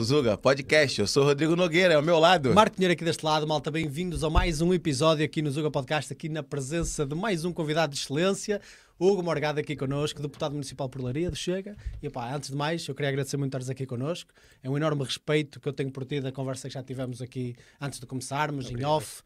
Zuga, podcast. Eu sou Rodrigo Nogueira, é ao meu lado. Marco Pinheiro aqui deste lado, malta, bem-vindos a mais um episódio aqui no Zuga Podcast, aqui na presença de mais um convidado de excelência, Hugo Morgado aqui connosco, deputado municipal por Laria do Chega. E pá, antes de mais, eu queria agradecer muito estares aqui connosco. É um enorme respeito que eu tenho por ti da conversa que já tivemos aqui antes de começarmos, Obrigado. em off,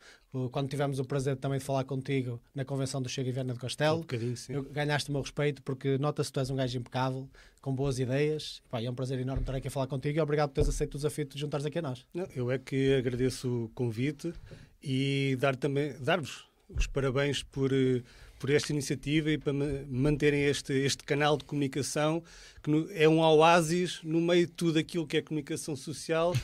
quando tivemos o prazer também de falar contigo na convenção do Chega e Viana de Castelo. Um. Eu, ganhaste o meu respeito porque nota-se que tu és um gajo impecável, com boas ideias. Pá, é um prazer enorme estar aqui a falar contigo e obrigado por teres aceito o desafio de juntares aqui a nós. Não, eu é que agradeço o convite e dar também dar-vos os parabéns por por esta iniciativa e para manterem este, este canal de comunicação que é um oásis no meio de tudo aquilo que é comunicação social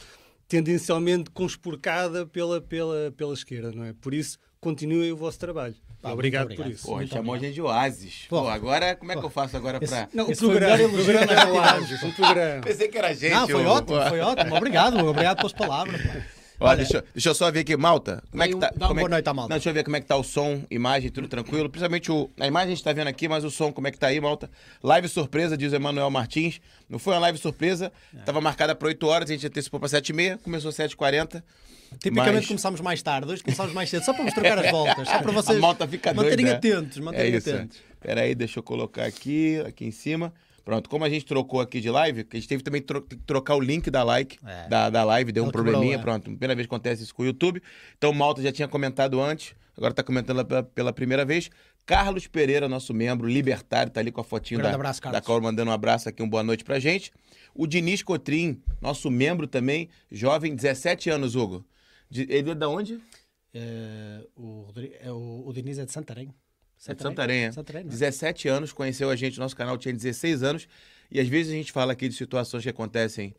tendencialmente conspurcada pela, pela, pela esquerda, não é? Por isso, continuem o vosso trabalho. Pá, obrigado, obrigado, por isso. Pô, chamou a gente de Oasis. Pô, agora, como é que eu faço agora para... Não, o programa, o programa é Oasis, um programa. Pensei que era a gente. Não, foi ótimo, foi ótimo. Obrigado, obrigado pelas palavras. Olha, deixa, deixa eu só ver aqui, Malta. Como é que tá? Dá uma é boa noite, Malta. Não, deixa eu ver como é que tá o som, imagem, tudo tranquilo. Principalmente o, a imagem a gente tá vendo aqui, mas o som, como é que tá aí, Malta? Live surpresa, diz o Emanuel Martins. Não foi uma live surpresa, é. tava marcada para 8 horas, a gente antecipou para 7h30, começou 7h40. Tipicamente mas... começamos mais tarde, hoje começamos mais cedo, só para vos trocar as voltas. Só para vocês a malta fica manterem doida, atentos, manterem é atentos. Espera aí, deixa eu colocar aqui, aqui em cima. Pronto, como a gente trocou aqui de live, a gente teve também que trocar o link da like, é. da, da live, deu um probleminha, é. pronto. Primeira vez que acontece isso com o YouTube. Então o Malta já tinha comentado antes, agora está comentando pela, pela, primeira vez. Carlos Pereira, nosso membro libertário, está ali com a fotinho da, abraço, da Cor, mandando um abraço aqui, um boa noite pra gente. O Diniz Cotrim, nosso membro também, jovem, 17 anos, Hugo. Ele é da onde? É, o, é, o, o Diniz é de Santarém. É de Santarém. Santarém 17 anos, conheceu a gente, nosso canal tinha 16 anos. E às vezes a gente fala aqui de situações que acontecem,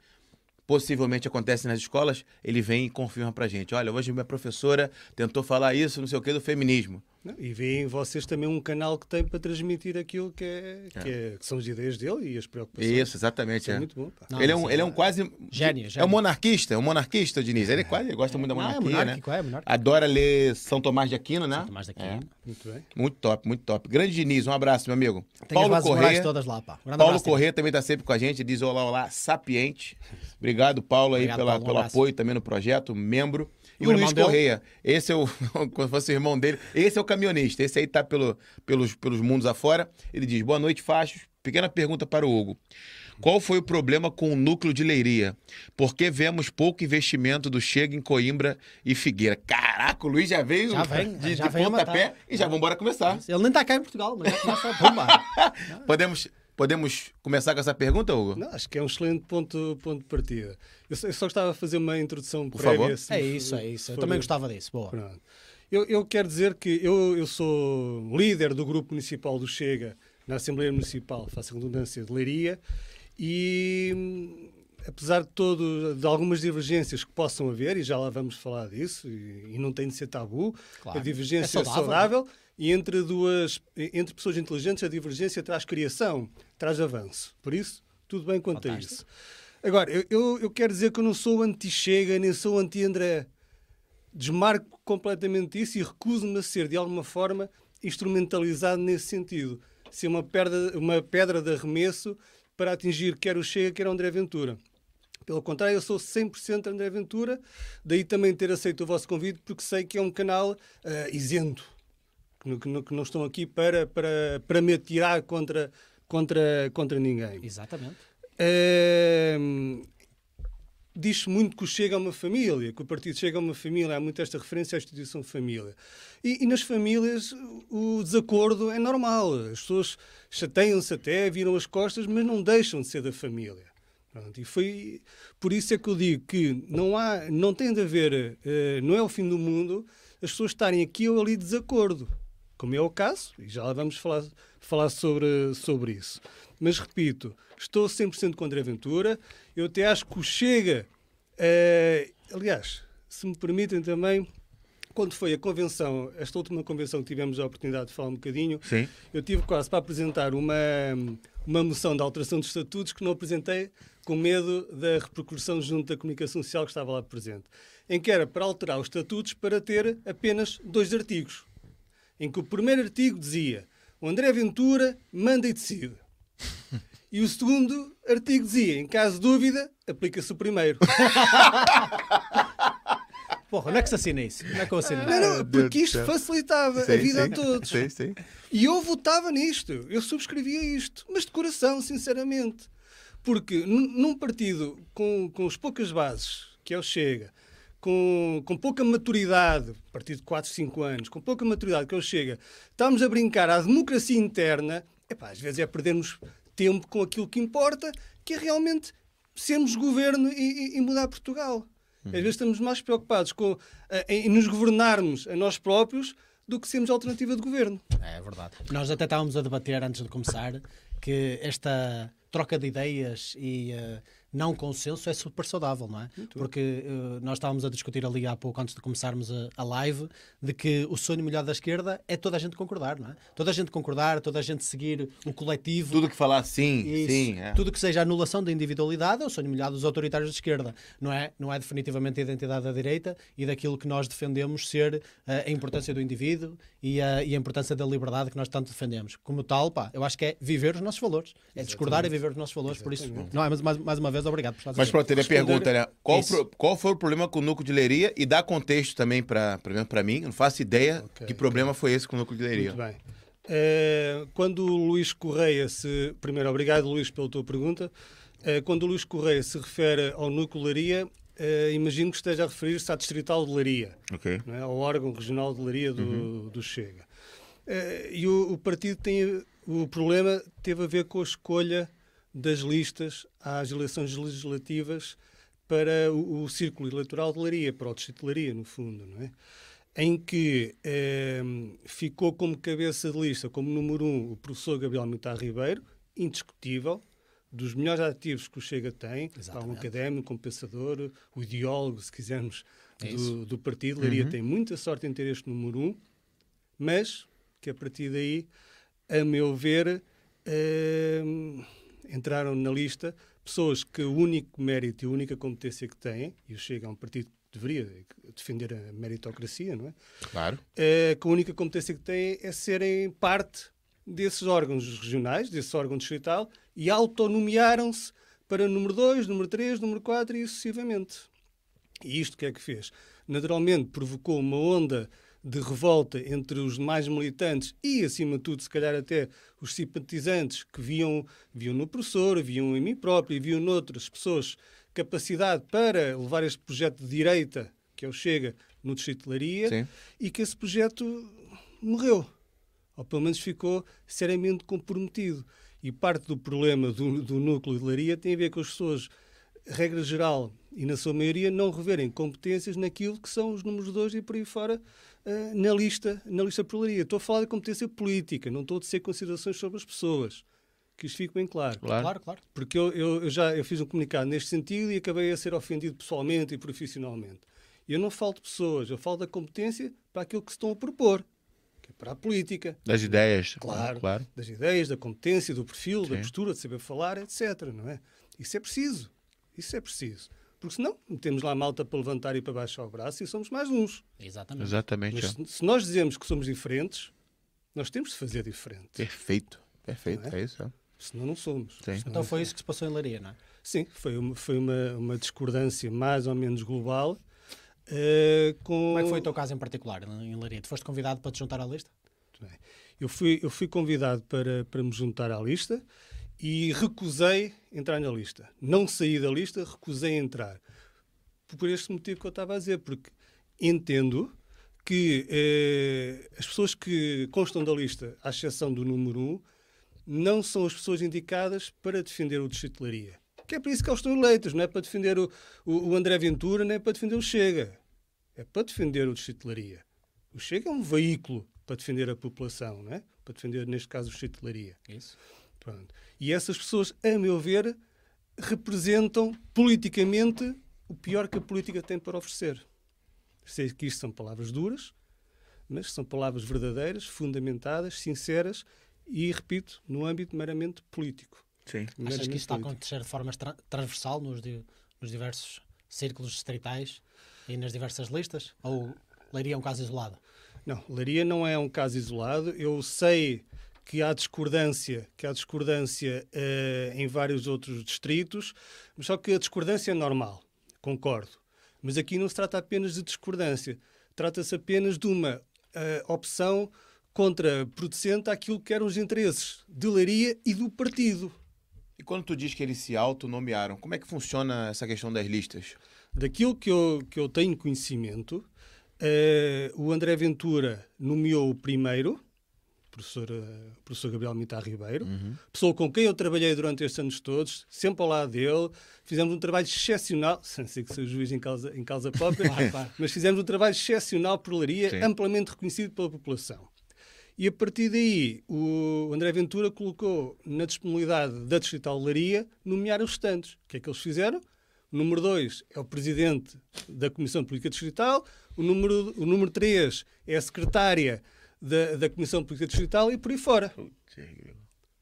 possivelmente acontecem nas escolas, ele vem e confirma pra gente. Olha, hoje minha professora tentou falar isso, não sei o que, do feminismo. E veem vocês também um canal que tem para transmitir aquilo que, é, é. Que, é, que, são as ideias dele e as preocupações. Isso, exatamente. Isso é. é. muito bom. Não, ele, é um, ele é um quase. Gênio, gênio. É um monarquista, é um monarquista, Diniz. Ele é quase, ele gosta muito da monarquia, não, é monárquico, né? É, monárquico. Adora ler São Tomás de Aquino, né? São Tomás de Aquino. Muito bem. Muito top, muito top. Grande Diniz, um abraço, meu amigo. Tem Paulo Corrêa. todas lá, pá. Um Paulo Corrêa também está sempre com a gente, diz olá, olá, sapiente. Obrigado, Paulo, aí Obrigado, pela, Paulo, pelo apoio também no projeto, membro. E o, o Luiz Correia, esse é o, como fosse o irmão dele, esse é o caminhonista, esse aí tá pelo, pelos, pelos mundos afora. Ele diz, boa noite, fachos. Pequena pergunta para o Hugo. Qual foi o problema com o núcleo de Leiria? Por que vemos pouco investimento do Chega em Coimbra e Figueira? Caraca, o Luiz já veio já vem, de, já de pontapé e já vamos embora começar. Ele nem está cá em Portugal, mas já começa a bombar. Podemos Podemos começar com essa pergunta, Hugo? Não, acho que é um excelente ponto, ponto de partida. Eu só, eu só gostava de fazer uma introdução Por prévia. Favor. É isso, é isso. Eu também gostava disso. Boa. Eu, eu, quero dizer que eu, eu sou líder do grupo municipal do Chega na Assembleia Municipal, faço a redundância de Leiria, e apesar de todo de algumas divergências que possam haver, e já lá vamos falar disso, e, e não tem de ser tabu, claro. a divergência é saudável, é saudável e entre duas entre pessoas inteligentes a divergência traz criação, traz avanço. Por isso, tudo bem quanto Fantástico. a isso. Agora, eu, eu, eu, quero dizer que eu não sou anti-Chega, nem sou anti-André. Desmarco completamente isso e recuso-me a ser, de alguma forma, instrumentalizado nesse sentido. Ser uma pedra, uma pedra de arremesso para atingir quer o Chega, quer o André Ventura. Pelo contrário, eu sou 100% André Ventura, daí também ter aceito o vosso convite, porque sei que é um canal uh, isento, que, que, que, não estão aqui para, para, para me atirar contra, contra, contra ninguém. Exatamente. Uh, Diz-se muito que o Chega a uma família, que o partido chega a uma família, há muito esta referência à instituição família. E, e nas famílias o desacordo é normal, as pessoas chateiam-se até, viram as costas, mas não deixam de ser da família. Pronto, e foi por isso é que eu digo que não há, não tem de haver, uh, não é o fim do mundo as pessoas estarem aqui ou ali de desacordo como é o caso, e já vamos falar, falar sobre, sobre isso. Mas repito, estou 100% contra a aventura. Eu até acho que o Chega. Uh, aliás, se me permitem também, quando foi a convenção, esta última convenção que tivemos a oportunidade de falar um bocadinho, Sim. eu tive quase para apresentar uma, uma moção de alteração de estatutos que não apresentei com medo da repercussão junto da comunicação social que estava lá presente, em que era para alterar os estatutos para ter apenas dois artigos em que o primeiro artigo dizia o André Ventura manda e decide. E o segundo artigo dizia: em caso de dúvida, aplica-se o primeiro. Porra, não é que se assina isso? Não é que eu assino? Não, não, porque isto facilitava Sim, a vida sim. a todos. Sim, sim. E eu votava nisto, eu subscrevia isto, mas de coração, sinceramente. Porque num num partido com, com as poucas bases, que é o Chega, com, com pouca maturidade, partido de 4, 5 anos, com pouca maturidade que é o Chega, estamos a brincar à democracia interna, epá, às vezes é perdermos tempo com aquilo que importa, que é realmente sermos governo e, e- mudar Portugal. Às vezes estamos mais preocupados com, eh, em nos governarmos a nós próprios do que sermos alternativa de governo. É verdade. Nós até estávamos a debater antes de começar que esta troca de ideias e eh, não consenso é super saudável, não é? Porque eh, nós estávamos a discutir ali há pouco, antes de começarmos a, a live, de que o sonho melhor da esquerda é toda a gente concordar, não é? Toda a gente concordar, toda a gente seguir o coletivo. Tudo que falar sim, Isso. sim. é. Tudo que seja anulação da individualidade é o sonho molhado dos autoritários de esquerda. Não é, não é definitivamente a identidade da direita e daquilo que nós defendemos ser eh, a importância do indivíduo e a, e a importância da liberdade que nós tanto defendemos. Como tal, pá, eu acho que é viver os nossos valores. É discordar e viver os nossos valores. Por isso, não é, mas mais, mais uma vez, obrigado por estar a Mas pronto, ele Responder- pergunta, né? Qual, pro- qual foi o problema com o núcleo de Leiria? E dá contexto também para para mim. Não faço ideia Ok, que problema foi esse com o núcleo de Leiria. Muito bem. Eh, quando o Luís Correia se. Primeiro, obrigado, Luís, pela tua pergunta. Eh, quando o Luís Correia se refere ao núcleo de Leiria, eh, imagino que esteja a referir-se à Distrital de Leiria, Ok. não é? ao órgão regional de Leiria do, do Chega. E o, o partido tem. O problema teve a ver com a escolha das listas às eleições legislativas para o, o círculo eleitoral de Leiria, para o distrito de Leiria, no fundo, não é? Em que eh, ficou como cabeça de lista, como número um, o professor Gabriel Mitar Ribeiro, indiscutível, dos melhores ativos que o Chega tem, um académico, um pensador, o ideólogo, se quisermos, É do, do partido. Leiria tem muita sorte em ter este número um, mas que a partir daí, a meu ver, eh, entraram na lista pessoas que o único mérito e a única competência que têm, e o Chega é um partido que deveria defender a meritocracia, não é? Claro. Eh, que a única competência que têm é serem parte desses órgãos regionais, desse órgão distrital, e autonomearam-se para número 2, número 3, número 4 e sucessivamente. E isto o que é que fez? Naturalmente provocou uma onda de revolta entre os mais militantes e, acima de tudo, se calhar até os simpatizantes que viam, viam no professor, viam em mim próprio e viam noutras pessoas capacidade para levar este projeto de direita, que é o Chega, no Distrito de Leiria, Sim. e que esse projeto morreu. Ou pelo menos ficou seriamente comprometido. E parte do problema do, do núcleo de Leiria tem a ver com as pessoas, regra geral, e na sua maioria, não reverem competências naquilo que são os números dois e por aí fora eh, na lista, na lista por Leiria. Estou a falar de competência política, não estou a dizer considerações sobre as pessoas. Que isto fique bem claro. Claro. Claro, claro. Porque eu, eu- eu já eu fiz um comunicado neste sentido e acabei a ser ofendido pessoalmente e profissionalmente. Eu não falo de pessoas, eu falo da competência para aquilo que se estão a propor, que é para a política, Das ideias. Claro, claro. das ideias, da competência, do perfil, da Sim. postura, de saber falar, etc. Não é? Isso é preciso. Isso é preciso. Porque senão temos lá a malta para levantar e para baixar o braço e somos mais uns. Exatamente. Exatamente. Mas é. se, se nós dizemos que somos diferentes, nós temos de fazer diferente. Perfeito. Perfeito. Não É isso. é. Senão não somos. Sim. Então foi isso que se passou em Leiria, não é? Sim, foi uma, foi uma, uma discordância mais ou menos global. eh, com... Como é que foi o teu caso em particular em Leiria? Tu foste convidado para te juntar à lista? Muito bem. Eu fui, eu fui convidado para, para me juntar à lista e recusei entrar na lista. Não saí da lista, recusei entrar. Por este motivo que eu estava a dizer, porque entendo que eh, as pessoas que constam da lista, à exceção do número 1, um, não são as pessoas indicadas para defender o de. Que é para isso que eles estão eleitos, não é para defender o, o, o André Ventura, nem é para defender o Chega. É para defender o de. O Chega é um veículo para defender a população, não é? Para defender, neste caso, o Leiria. Isso. Pronto. E essas pessoas, a meu ver, representam politicamente o pior que a política tem para oferecer. Sei que isto são palavras duras, mas são palavras verdadeiras, fundamentadas, sinceras e, repito, no âmbito meramente político. Sim. Achas Meramente que isso está a acontecer de forma tra- transversal nos, di- nos diversos círculos distritais e nas diversas listas? Ou Leiria é um caso isolado? Não, Leiria não é um caso isolado. Eu sei que há discordância, que há discordância uh, em vários outros distritos, mas só que a discordância é normal, concordo. Mas aqui não se trata apenas de discordância, trata-se apenas de uma uh, opção contraproducente àquilo que eram os interesses de Leiria e do partido. E quando tu diz que eles se autonomearam, como é que funciona essa questão das listas? Daquilo que eu, que eu tenho conhecimento, uh, o André Ventura nomeou o primeiro, professor, uh, professor Gabriel Mitar Ribeiro, uhum. pessoa com quem eu trabalhei durante estes anos todos, sempre ao lado dele. Fizemos um trabalho excepcional, sem ser que sou juiz em causa, em causa própria, mas fizemos um trabalho excepcional por Laria, Sim. amplamente reconhecido pela população. E a partir daí, o André Ventura colocou na disponibilidade da Distrital Laria nomear os restantes. O que é que eles fizeram? O número 2 é o presidente da Comissão de Política Distrital, o número, o número 3 é a secretária da, da Comissão de Política Distrital e por aí fora.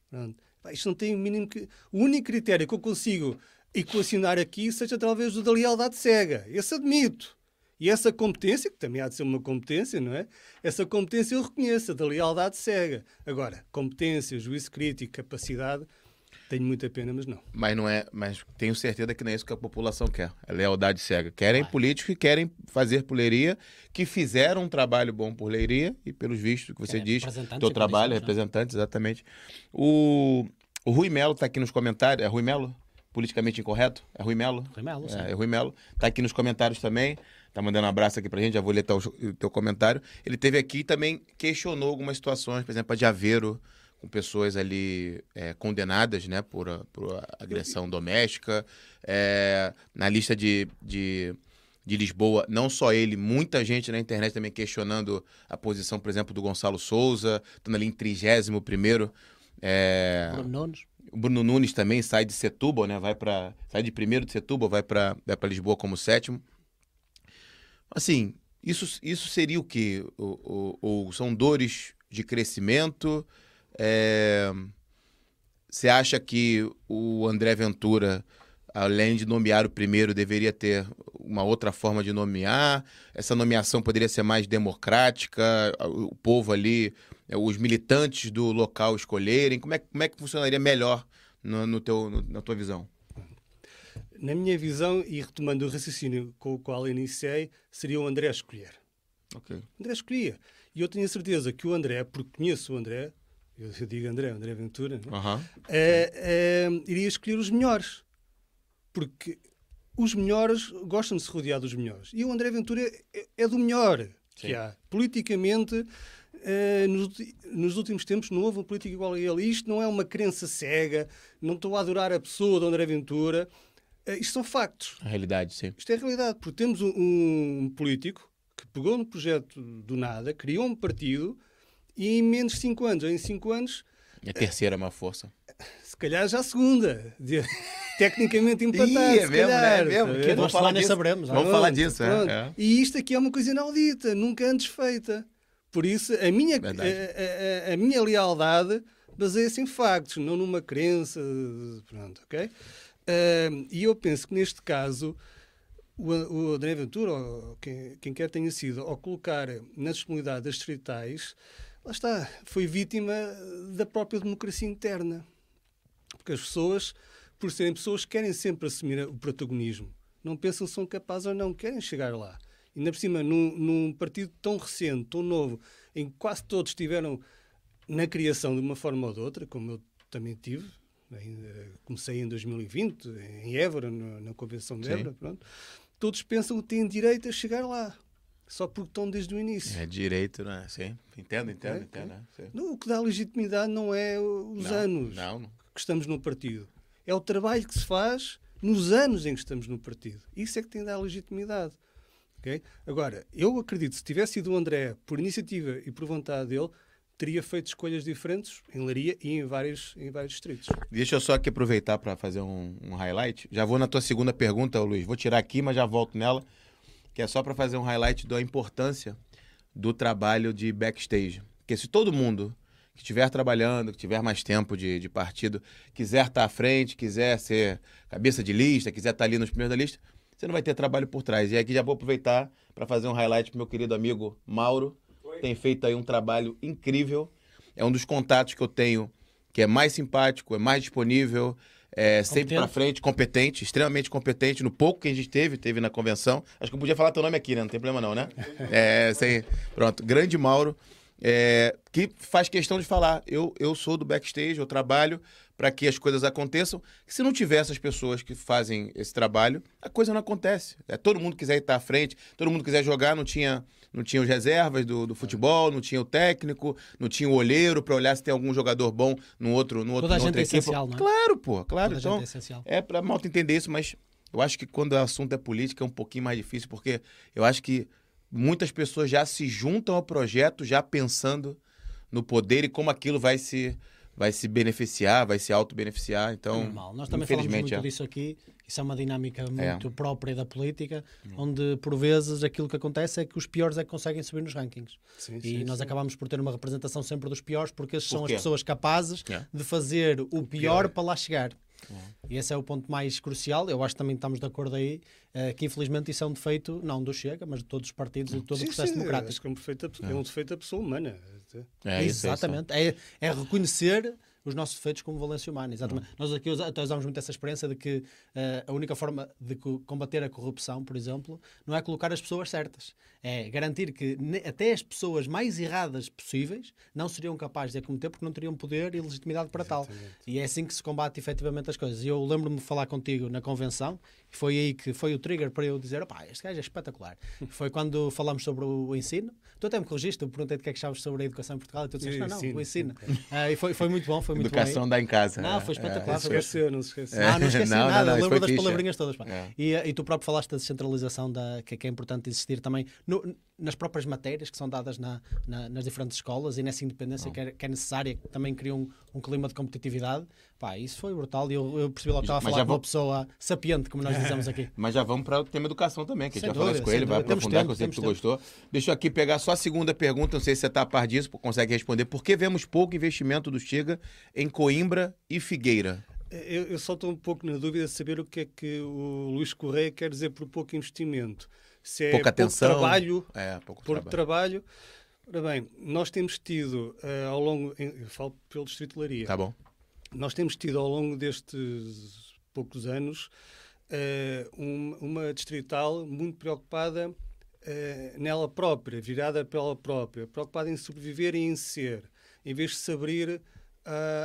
Pronto. Isto não tem o mínimo que. O único critério que eu consigo equacionar aqui seja através do da lealdade cega. Esse admito. E essa competência, que também há de ser uma competência, não é? Essa competência eu reconheço, a da lealdade cega. Agora, competência, juízo crítico, capacidade, tenho muita pena, mas não. Mas não é, mas tenho certeza que não é isso que a população quer. A lealdade cega. Querem Vai. políticos que querem fazer por Leiria, que fizeram um trabalho bom por Leiria, e pelos vistos que você é, diz, teu trabalho, né? representante, exatamente. O, o Rui Melo está aqui nos comentários. É Rui Melo? Politicamente incorreto? É Rui Melo? Rui Melo, sim. É, é Rui Melo. Está aqui nos comentários também tá mandando um abraço aqui pra gente, já vou ler teu, teu comentário. Ele teve aqui e também questionou algumas situações, por exemplo, a de Aveiro, com pessoas ali é, condenadas, né, por, por agressão doméstica. É, na lista de, de, de Lisboa, não só ele, muita gente na internet também questionando a posição, por exemplo, do Gonçalo Souza, estando ali em 31 primeiro. É... Bruno Nunes. O Bruno Nunes também sai de Setúbal, né? Vai para sai de primeiro de Setúbal, vai para vai para Lisboa como sétimo. Assim, isso, isso seria o quê? Ou, ou, ou são dores de crescimento? É... Você acha que o André Ventura, além de nomear o primeiro, deveria ter uma outra forma de nomear? Essa nomeação poderia ser mais democrática? O povo ali, é, os militantes do local escolherem? Como é, como é que funcionaria melhor no, no teu, no, na tua visão? na minha visão, e retomando o raciocínio com o qual iniciei, seria o André escolher. Okay. André escolhia. E eu tenho a certeza que o André, porque conheço o André, eu digo André, André Ventura, uhum. é, é, iria escolher os melhores. Porque os melhores gostam de se rodear dos melhores. E o André Ventura é, é do melhor Sim. que há. Politicamente, eh, nos, nos, últimos tempos não houve uma política igual a ele. E isto não é uma crença cega, não estou a adorar a pessoa de André Ventura. Uh, isto são factos. A realidade, sim. Isto é a realidade, porque temos um, um político que pegou no projeto do nada, criou um partido e em menos de 5 anos, ou em 5 anos. A terceira é uma força. Se calhar já a segunda. De, tecnicamente empatado. é mesmo, né? é mesmo. Que vamos falar disso. Saberemos, vamos falar disso. É, é. E isto aqui é uma coisa inaudita, nunca antes feita. Por isso, a minha, a, a, a, minha lealdade baseia-se em factos, não numa crença. Pronto, ok? Uh, e eu penso que neste caso o, o André Ventura, ou quem, quem quer tenha sido, ao colocar na disponibilidade das distritais, lá está, foi vítima da própria democracia interna. Porque as pessoas, por serem pessoas, querem sempre assumir o protagonismo. Não pensam se são capazes ou não, querem chegar lá. E ainda por cima, num, num partido tão recente, tão novo, em que quase todos estiveram na criação de uma forma ou de outra, como eu também tive, comecei em 2020, em Évora, na Convenção de Évora, pronto. Todos pensam que têm direito a chegar lá. Só porque estão desde o início. É direito, não é? Sim. Entendo, entendo, é, entendo. É. Não, o que dá legitimidade não é os não, anos não. que estamos no partido. É o trabalho que se faz nos anos em que estamos no partido. Isso é que tem de dar legitimidade. Okay? Agora, eu acredito que se tivesse sido o André por iniciativa e por vontade dele, teria feito escolhas diferentes em Leiria e em vários, em vários distritos. Deixa eu só aqui aproveitar para fazer um, um, highlight. Já vou na tua segunda pergunta, Luiz. Vou tirar aqui, mas já volto nela. Que é só para fazer um highlight da importância do trabalho de backstage. Porque se todo mundo que estiver trabalhando, que tiver mais tempo de, de partido, quiser estar tá à frente, quiser ser cabeça de lista, quiser estar tá ali nos primeiros da lista, você não vai ter trabalho por trás. E aqui já vou aproveitar para fazer um highlight para meu querido amigo Mauro, tem feito aí um trabalho incrível é um dos contatos que eu tenho que é mais simpático, é mais disponível, é sempre para frente, competente, extremamente competente no pouco que a gente teve, teve na convenção. Acho que eu podia falar teu nome aqui, né? Não tem problema não, né? É, sem... Pronto, grande Mauro, é, que faz questão de falar. Eu, eu sou do backstage, eu trabalho para que as coisas aconteçam. Se não tiver essas pessoas que fazem esse trabalho, a coisa não acontece. É, todo mundo quiser estar à frente, todo mundo quiser jogar, não tinha não tinha os reservas do, do futebol, não tinha o técnico, não tinha o olheiro para olhar se tem algum jogador bom no outro, no outro, Toda a gente é essencial, não é? Claro, pô, claro. Toda então, é, é para malta entender isso, mas eu acho que quando o assunto é política é um pouquinho mais difícil, porque eu acho que muitas pessoas já se juntam ao projeto já pensando no poder e como aquilo vai se vai se beneficiar, vai se auto-beneficiar. Então, Normal. Nós também falamos muito é. disso aqui. Isso é uma dinâmica é. muito é. própria da política, hum. onde por vezes aquilo que acontece é que os piores é que conseguem subir nos rankings. Sim, e sim, nós sim. acabamos por ter uma representação sempre dos piores, porque esses são as pessoas capazes é. de fazer o, o pior, pior, para lá chegar. E esse é o ponto mais crucial. Eu acho que também estamos de acordo aí uh, que, infelizmente, isso é um defeito, não do Chega, mas de todos os partidos e de todo o processo democrático. Acho que é um defeito, é um defeito da pessoa humana. É, Exatamente. É, é reconhecer os nossos defeitos como valência humana. Exatamente. Nós aqui até usamos muito essa experiência de que uh, a única forma de combater a corrupção, por exemplo, não é colocar as pessoas certas. É garantir que até as pessoas mais erradas possíveis não seriam capazes de a cometer porque não teriam poder e legitimidade para Exatamente. tal. E é assim que se combate efetivamente as coisas. E eu lembro-me de falar contigo na convenção, e foi aí que foi o trigger para eu dizer: opá, este gajo é espetacular. foi quando falamos sobre o ensino. Tu até me corrigiste, eu perguntei-te o que é que achavas sobre a educação em Portugal e tu disseste: não, não, o ensino. Uh, e foi, foi muito bom, foi muito Educação bem. dá em casa. Não, foi espetacular. É, foi esqueceu, não se esqueceu. Não, não esqueci não, nada, não, não, lembro das fixe, palavrinhas todas. É. E, e tu próprio falaste da descentralização, da, que, que é importante existir também no, nas próprias matérias que são dadas na, na, nas diferentes escolas e nessa independência que é, que é, necessária, que também cria um, um clima de competitividade. Pá, isso foi brutal e eu, eu percebi logo que estava a falar com uma pessoa sapiente, como nós dizemos aqui. Mas já vamos para o tema educação também, que a gente vai falar isso com ele, vai aprofundar, tempo, que eu sei que tu tempo. gostou. Deixa eu aqui pegar só a segunda pergunta, não sei se você está a par disso, consegue responder. Por que vemos pouco investimento do Chega em Coimbra e Figueira? Eu, eu só estou um pouco na dúvida de saber o que é que o Luís Correia quer dizer por pouco investimento se é pouca atenção, trabalho, é, pouco por trabalho. trabalho. Ora bem, nós temos tido uh, ao longo, eu falo pelo Distrito de Laria, tá bom. nós temos tido ao longo destes poucos anos uh, um, uma distrital muito preocupada uh, nela própria, virada pela própria, preocupada em sobreviver e em ser, em vez de se abrir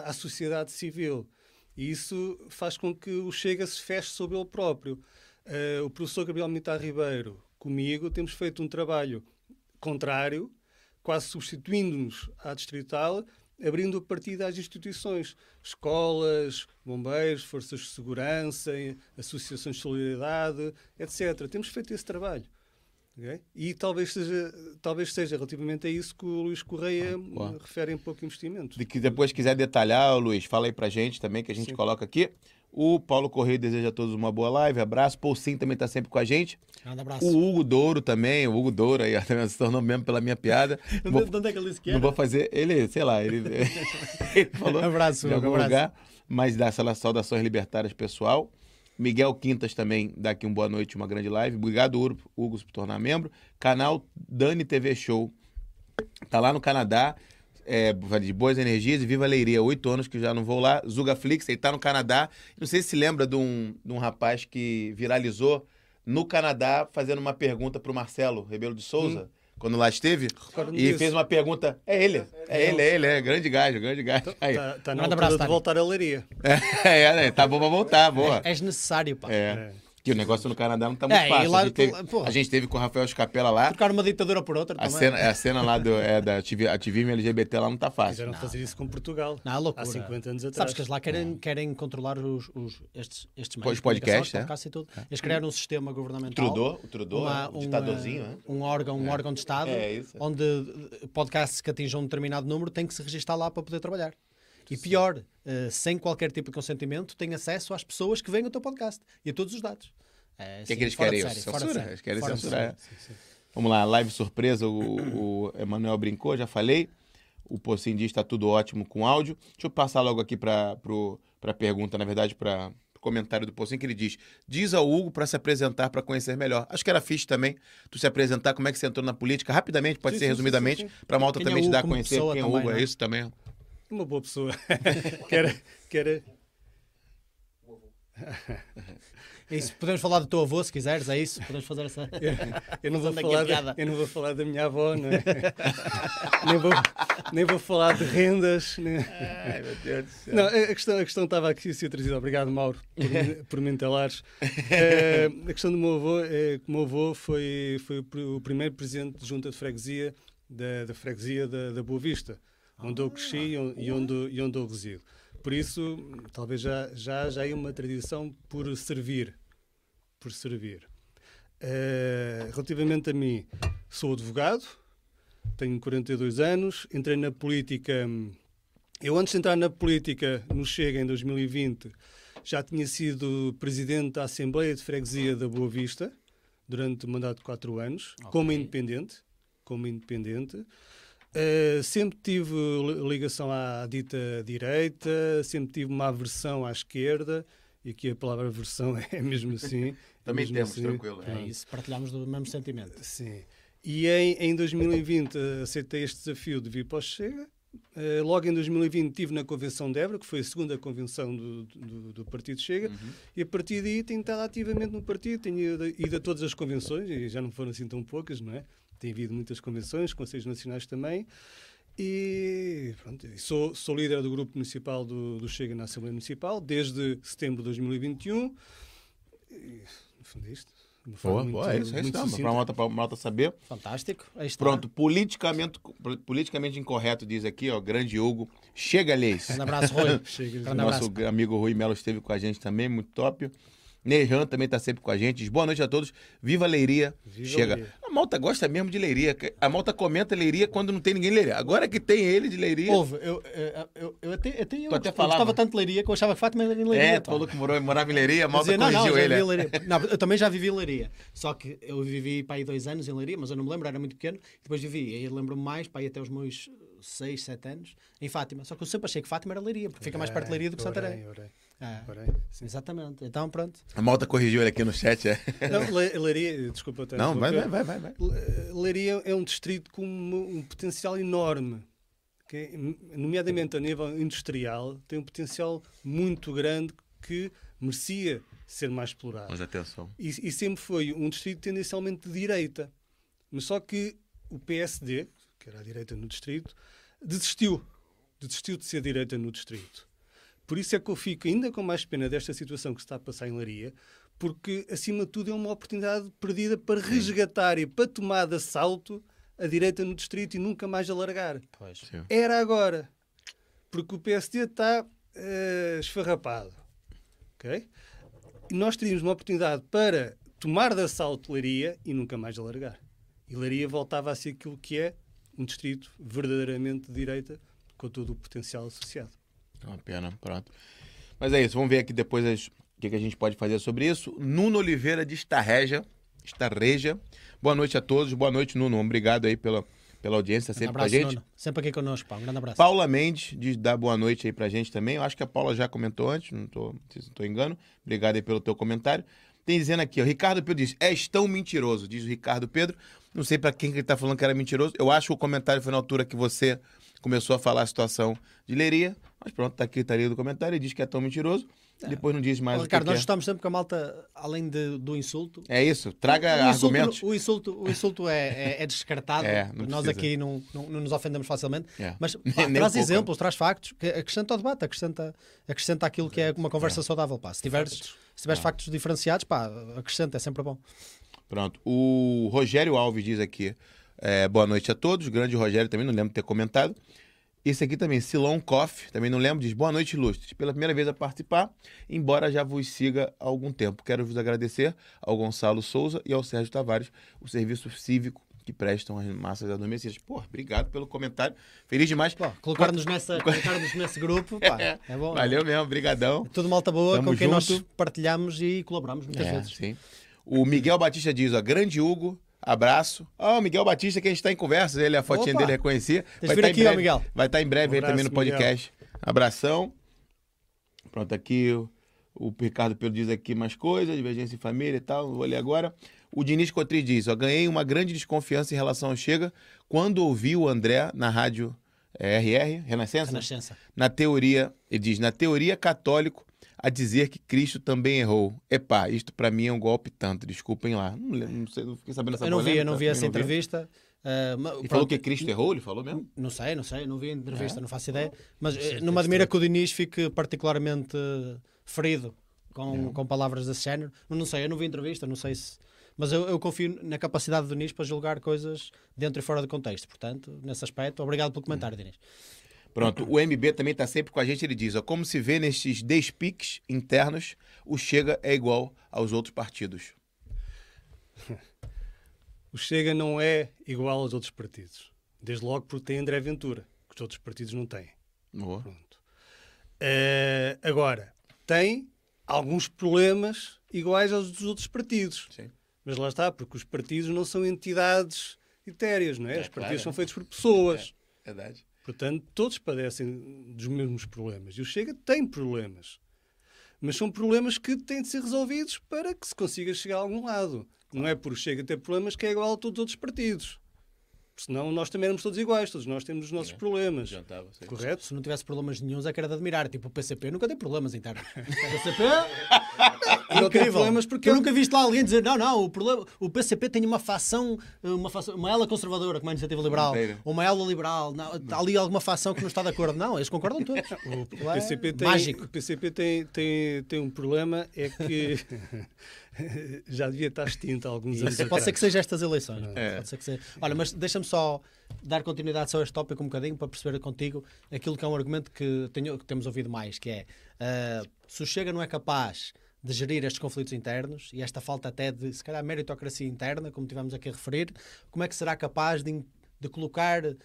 à sociedade civil. E isso faz com que o Chega se feche sobre ele próprio. Uh, o professor Gabriel Militar Ribeiro comigo, temos feito um trabalho contrário, quase substituindo-nos à distrital, abrindo a partida às instituições, escolas, bombeiros, forças de segurança, associações de solidariedade, etc. Temos feito esse trabalho. Okay? E talvez seja, talvez seja relativamente a isso que o Luís Correia ah, refere em pouco investimento. De que depois quiser detalhar, Luís, fala aí pra gente também, que a gente Sim. coloca aqui. O Paulo Correia deseja a todos uma boa live. Abraço. Paul Sim também está sempre com a gente. Um abraço. O Hugo Douro também. O Hugo Douro aí também se tornou mesmo pela minha piada. De onde é que Não vou fazer. Ele, sei lá, ele, ele falou. abraço, algum abraço. lugar. Mas dá saudações libertárias pessoal. Miguel Quintas também dá aqui uma boa noite, uma grande live. Obrigado, Hugo, por tornar membro. Canal Dani TV Show. Tá lá no Canadá é, de Boas Energias e Viva Leiria. Oito anos que já não vou lá. Zugaflix, ele tá no Canadá. Não sei se se lembra de um, de um rapaz que viralizou no Canadá fazendo uma pergunta pro Marcelo Rebelo de Souza. Hum. Quando lá esteve, e disso. fez uma pergunta. É ele, é ele, é ele, é grande gajo, grande gajo. Tá, Aí. Tá, tá na hora de voltar a leiria. É, é, tá bom pra voltar, boa. És necessário, pá. É. é. Que o negócio no Canadá não tá muito é, fácil. Lá, a, gente teve, a, gente teve, com o Rafael Escapela lá. Trocaram uma ditadura por outra a também. Cena, a cena lá do, é, da ativismo LGBT lá não tá fácil. Quiseram fazer isso com Portugal. Não, é loucura. Há 50 anos atrás. Sabes que eles lá querem, querem controlar os, os, estes, estes meios. Os podcasts, é? e tudo. Eles criaram um sistema governamental. Trudeau, o Trudeau, uma, um ditadorzinho, é? Um órgão, um é. órgão de Estado, é onde podcasts que atinjam um determinado número têm que se registrar lá para poder trabalhar. E pior, uh, sem qualquer tipo de consentimento, tem acesso às pessoas que veem o teu podcast e a todos os dados. É, o que, é que eles querem? Série, censura? Eles querem fora censurar. Sim, sim. Vamos lá, live surpresa, o, o Emanuel brincou, já falei. O Pocinho diz está tudo ótimo com áudio. Deixa eu passar logo aqui para a pergunta, na verdade, para comentário do Pocinho que ele diz: diz ao Hugo para se apresentar, para conhecer melhor. Acho que era fixe também tu se apresentar, como é que você entrou na política, rapidamente, pode sim, ser resumidamente, para a malta quem também é te dar a conhecer quem é o Hugo, né? é isso também. Uma boa pessoa. quer, quer... É isso, podemos falar do teu avô se quiseres, é isso? Podemos fazer essa. Eu, eu não, vou falar da, eu não vou falar da minha avó, não é? nem, vou, nem vou falar de rendas. Nem... Ai, meu Deus do céu. Não, a questão, a questão estava aqui a ser trazida. Obrigado, Mauro, por, por me entalares. É, a questão do meu avô é que o meu avô foi, foi o primeiro presidente de junta de freguesia da, da freguesia da, da Boa Vista, onde eu cresci e onde, e onde eu resido. Por isso, talvez já, já, já é uma tradição por servir por servir. Uh, relativamente a mim, sou advogado, tenho 42 anos, entrei na política. Eu, antes de entrar na política, no Chega em 2020, já tinha sido presidente da Assembleia de Freguesia da Boa Vista durante o mandato de 4 anos, okay. como independente. Como independente. Uh, sempre tive ligação à dita direita, sempre tive uma aversão à esquerda, e aqui a palavra aversão é mesmo assim. Também mesmo temos, assim, tranquilo. É isso, partilhamos do mesmo sentimento. Sim. E em, em 2020 aceitei este desafio de vir para o Chega. Uh, logo em 2020 estive na Convenção de Évora, que foi a segunda convenção do, do, do Partido Chega, uhum. e a partir daí tenho estado ativamente no partido, tenho ido, ido a todas as convenções, e já não foram assim tão poucas, não é? Tem havido muitas convenções, conselhos nacionais também. E pronto, sou, sou líder do grupo municipal do, do Chega na Assembleia Municipal desde setembro de 2021. E, no fundo, é isto. Boa, muito, boa, é isso, é isso. Para a malta, malta saber. Fantástico. Pronto, politicamente, politicamente incorreto, diz aqui, ó, grande Hugo. Chega, Leis. Um abraço, Rui. Chega, Nosso abraço. amigo Rui Melo esteve com a gente também, muito top. Nejan também está sempre com a gente. Diz boa noite a todos. Viva Leiria. Viva Chega. Leiria. A Malta gosta mesmo de Leiria. A Malta comenta Leiria quando não tem ninguém Leiria. Agora que tem ele de Leiria. Houve. Eu, eu, eu, eu até, até, eu, até falava. eu gostava tanto de Leiria que eu achava que Fátima era em Leiria. É, falou que morou, morava em Leiria. A Malta dizia, corrigiu não, não, ele. É. Não, eu também já vivi em Leiria. Só que eu vivi para aí dois anos em Leiria, mas eu não me lembro, era muito pequeno. Depois vivi. Aí lembro-me mais, para aí até os meus 6, 7 anos, em Fátima. Só que eu sempre achei que Fátima era Leiria, porque fica mais perto de Leiria do que Santarém. É, exatamente. Então, pronto. A malta corrigiu ele aqui no chat, é? Não, Leiria, desculpa. Até, Não, vai, vai, vai, vai. Leiria é um distrito com um potencial enorme. Que, nomeadamente a nível industrial, tem um potencial muito grande que merecia ser mais explorado. Mas atenção. E, e sempre foi um distrito tendencialmente de direita. Mas só que o PSD, que era a direita no distrito, desistiu. Desistiu de ser direita no distrito. Por isso é que eu fico ainda com mais pena desta situação que se está a passar em Laria, porque, acima de tudo, é uma oportunidade perdida para resgatar e para tomar de assalto a direita no distrito e nunca mais alargar. Pois. Era agora. Porque o PSD está uh, esfarrapado. ok? E nós teríamos uma oportunidade para tomar de assalto Laria e nunca mais alargar. E Laria voltava a ser aquilo que é um distrito verdadeiramente de direita, com todo o potencial associado. É uma pena, pronto. Mas é isso, vamos ver aqui depois as, o que, que, a gente pode fazer sobre isso. Nuno Oliveira de Estarreja. Estarreja. Boa noite a todos, boa noite, Nuno. Obrigado aí pela, pela audiência, sempre um abraço, com a gente. Nuno. Sempre aqui conosco, Paulo. Um grande abraço. Paula Mendes diz dar boa noite aí pra gente também. Eu acho que a Paula já comentou antes, não, tô, não se estou engano. Obrigado aí pelo teu comentário. Tem dizendo aqui, o Ricardo Pedro diz: És tão mentiroso, diz o Ricardo Pedro. Não sei para quem que ele tá falando que era mentiroso. Eu acho que o comentário foi na altura que você começou a falar a situação de Leiria. Mas pronto, tá aqui, tá ali do comentário. Ele diz que é tão mentiroso. É. Depois não diz mais Ricardo, o que nós é. estamos sempre com a malta, além de, do insulto. É isso, traga o argumentos. Insulto, o insulto, o insulto é, é, é descartado. É, nós aqui não, não, não, nos ofendemos facilmente. É. Mas pá, traz exemplos, traz factos, acrescenta ao debate, acrescenta, acrescenta aquilo que é uma conversa saudável. Pá. Se tiveres, se tiveres factos diferenciados, pá, acrescenta, é sempre bom. Pronto. O Rogério Alves diz aqui: é, boa noite a todos. Grande Rogério também, não lembro de ter comentado. Esse aqui também, Silon Koff, também não lembro, diz boa noite, ilustres. Pela primeira vez a participar, embora já vos siga há algum tempo. Quero vos agradecer ao Gonçalo Souza e ao Sérgio Tavares o serviço cívico que prestam às massas adormecidas. Pô, obrigado pelo comentário. Feliz demais. Colocar-nos nessa, colocar nesse grupo, pá, é, é bom. Valeu mesmo, brigadão. Tudo malta boa Tamo com quem junto. nós partilhamos e colaboramos muitas é, vezes. Sim. O Miguel Batista diz, ó, grande Hugo, Abraço. Ó, oh, o Miguel Batista, que a gente está em conversa, ele, a fotinha Opa. dele reconhecia. Vai estar tá aqui, breve, ó, Miguel. Vai estar tá em breve um abraço, aí também no podcast. Miguel. Abração. Pronto, aqui O Ricardo Pedro diz aqui mais coisas, divergência em família e tal, vou ler agora. O Diniz Cotri diz, ó, ganhei uma grande desconfiança em relação ao Chega quando ouvi o André na rádio é, RR, Renascença? Renascença. Na teoria, ele diz, na teoria católico, a dizer que Cristo também errou. Epá, isto para mim é um golpe tanto, desculpem lá. Não, não, sei, não fiquei sabendo essa Eu não polêmica, vi, eu não vi essa entrevista. Uh, ele falou que Cristo errou, ele falou mesmo? Não sei, não sei, não vi a entrevista, é? não faço ideia. Mas uh, não me admira que o Diniz fique particularmente ferido com, com palavras desse género. Não sei, eu não vi a entrevista, não sei se. Mas eu, eu confio na capacidade do Diniz para julgar coisas dentro e fora de contexto. Portanto, nesse aspecto, obrigado pelo comentário, Diniz. Pronto, o MB também está sempre com a gente. Ele diz: ó, como se vê nestes despiques internos, o Chega é igual aos outros partidos. o Chega não é igual aos outros partidos. Desde logo porque tem André Ventura, que os outros partidos não têm. Boa. Pronto. Uh, agora, tem alguns problemas iguais aos dos outros partidos. Sim. Mas lá está, porque os partidos não são entidades etéreas, não é? é Os partidos claro. são feitos por pessoas. É, verdade. Portanto, todos padecem dos mesmos problemas. E o Chega tem problemas. Mas são problemas que têm de ser resolvidos para que se consiga chegar a algum lado. Não é por Chega ter problemas que é igual a todos os outros partidos. Senão nós também éramos todos iguais, todos nós temos os nossos é, problemas. Jantava, Correto? Se não tivesse problemas nenhums, é que era de admirar. Tipo, o PCP nunca tem problemas internos. o PCP. não tem problemas porque. Eu nunca viste lá alguém dizer, não, não, o, problema, o PCP tem uma fação, uma, fação, uma ala conservadora, como a iniciativa liberal, ou uma ala liberal, não, está ali alguma fação que não está de acordo. Não, eles concordam todos. O, PCP tem, mágico. O PCP tem, tem, tem um problema, é que já devia estar extinto há alguns anos. Pode ser que seja estas eleições. É. Pode ser que seja. Olha, mas deixa-me só dar continuidade só a este tópico um bocadinho para perceber contigo aquilo que é um argumento que, tenho, que temos ouvido mais, que é uh, se o Chega não é capaz de gerir estes conflitos internos e esta falta até de, se calhar, meritocracia interna, como tivemos aqui a referir, como é que será capaz de, de colocar uh,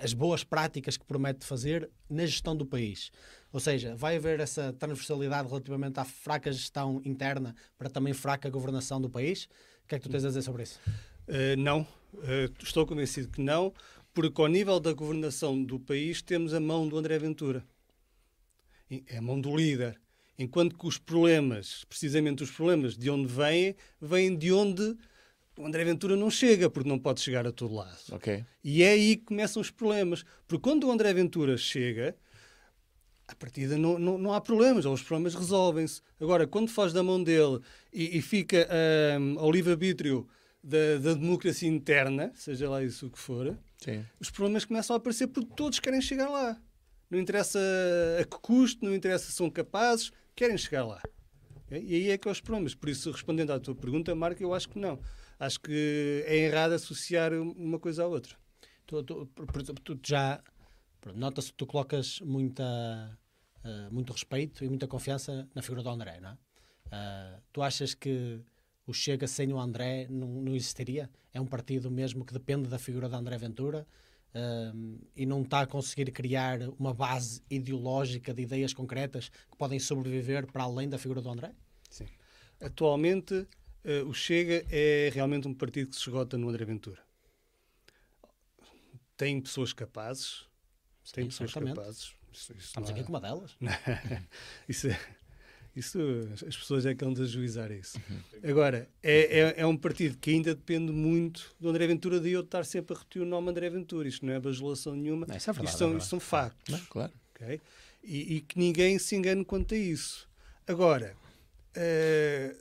as boas práticas que promete fazer na gestão do país? Ou seja, vai haver essa transversalidade relativamente à fraca gestão interna para também fraca governação do país? O que é que tu tens a dizer sobre isso? Uh, não, uh, estou convencido que não, porque ao nível da governação do país temos a mão do André Ventura. É a mão do líder. Enquanto que os problemas, precisamente os problemas de onde vêm, vêm de onde o André Ventura não chega, porque não pode chegar a todo lado. Okay. E é aí que começam os problemas. Porque quando o André Ventura chega, a partida não, não, não há problemas, ou os problemas resolvem-se. Agora, quando faz da mão dele e, e fica um, ao livre-arbítrio da, da, democracia interna, seja lá isso o que for, Sim. os problemas começam a aparecer porque todos querem chegar lá. Não interessa a que custo, não interessa se são capazes, querem chegar lá. E aí é que é os problemas. Por isso, respondendo à tua pergunta, Marco, eu acho que não. Acho que é errado associar uma coisa à outra. Tu, tu, tu já Nota-se que tu colocas muita, uh, muito respeito e muita confiança na figura do André, não é? Uh, tu achas que o Chega sem o André não, não, existiria? É um partido mesmo que depende da figura de André Ventura uh, e não está a conseguir criar uma base ideológica de ideias concretas que podem sobreviver para além da figura do André? Sim. Atualmente, o Chega é realmente um partido que se esgota no André Ventura. Tem pessoas capazes, tem pessoas certamente. capazes. Isso, isso Estamos aqui com uma delas. isso, é, isso, as pessoas é que vão desajuizar isso. Uhum. Agora, é, é, é, um partido que ainda depende muito do André Ventura de eu estar sempre a repetir o nome André Ventura. Isto não é bajulação nenhuma. Não, isso é verdade, isto, são, é isto são factos. Não, claro. Okay? E, e, que ninguém se engane quanto a isso. Agora, uh,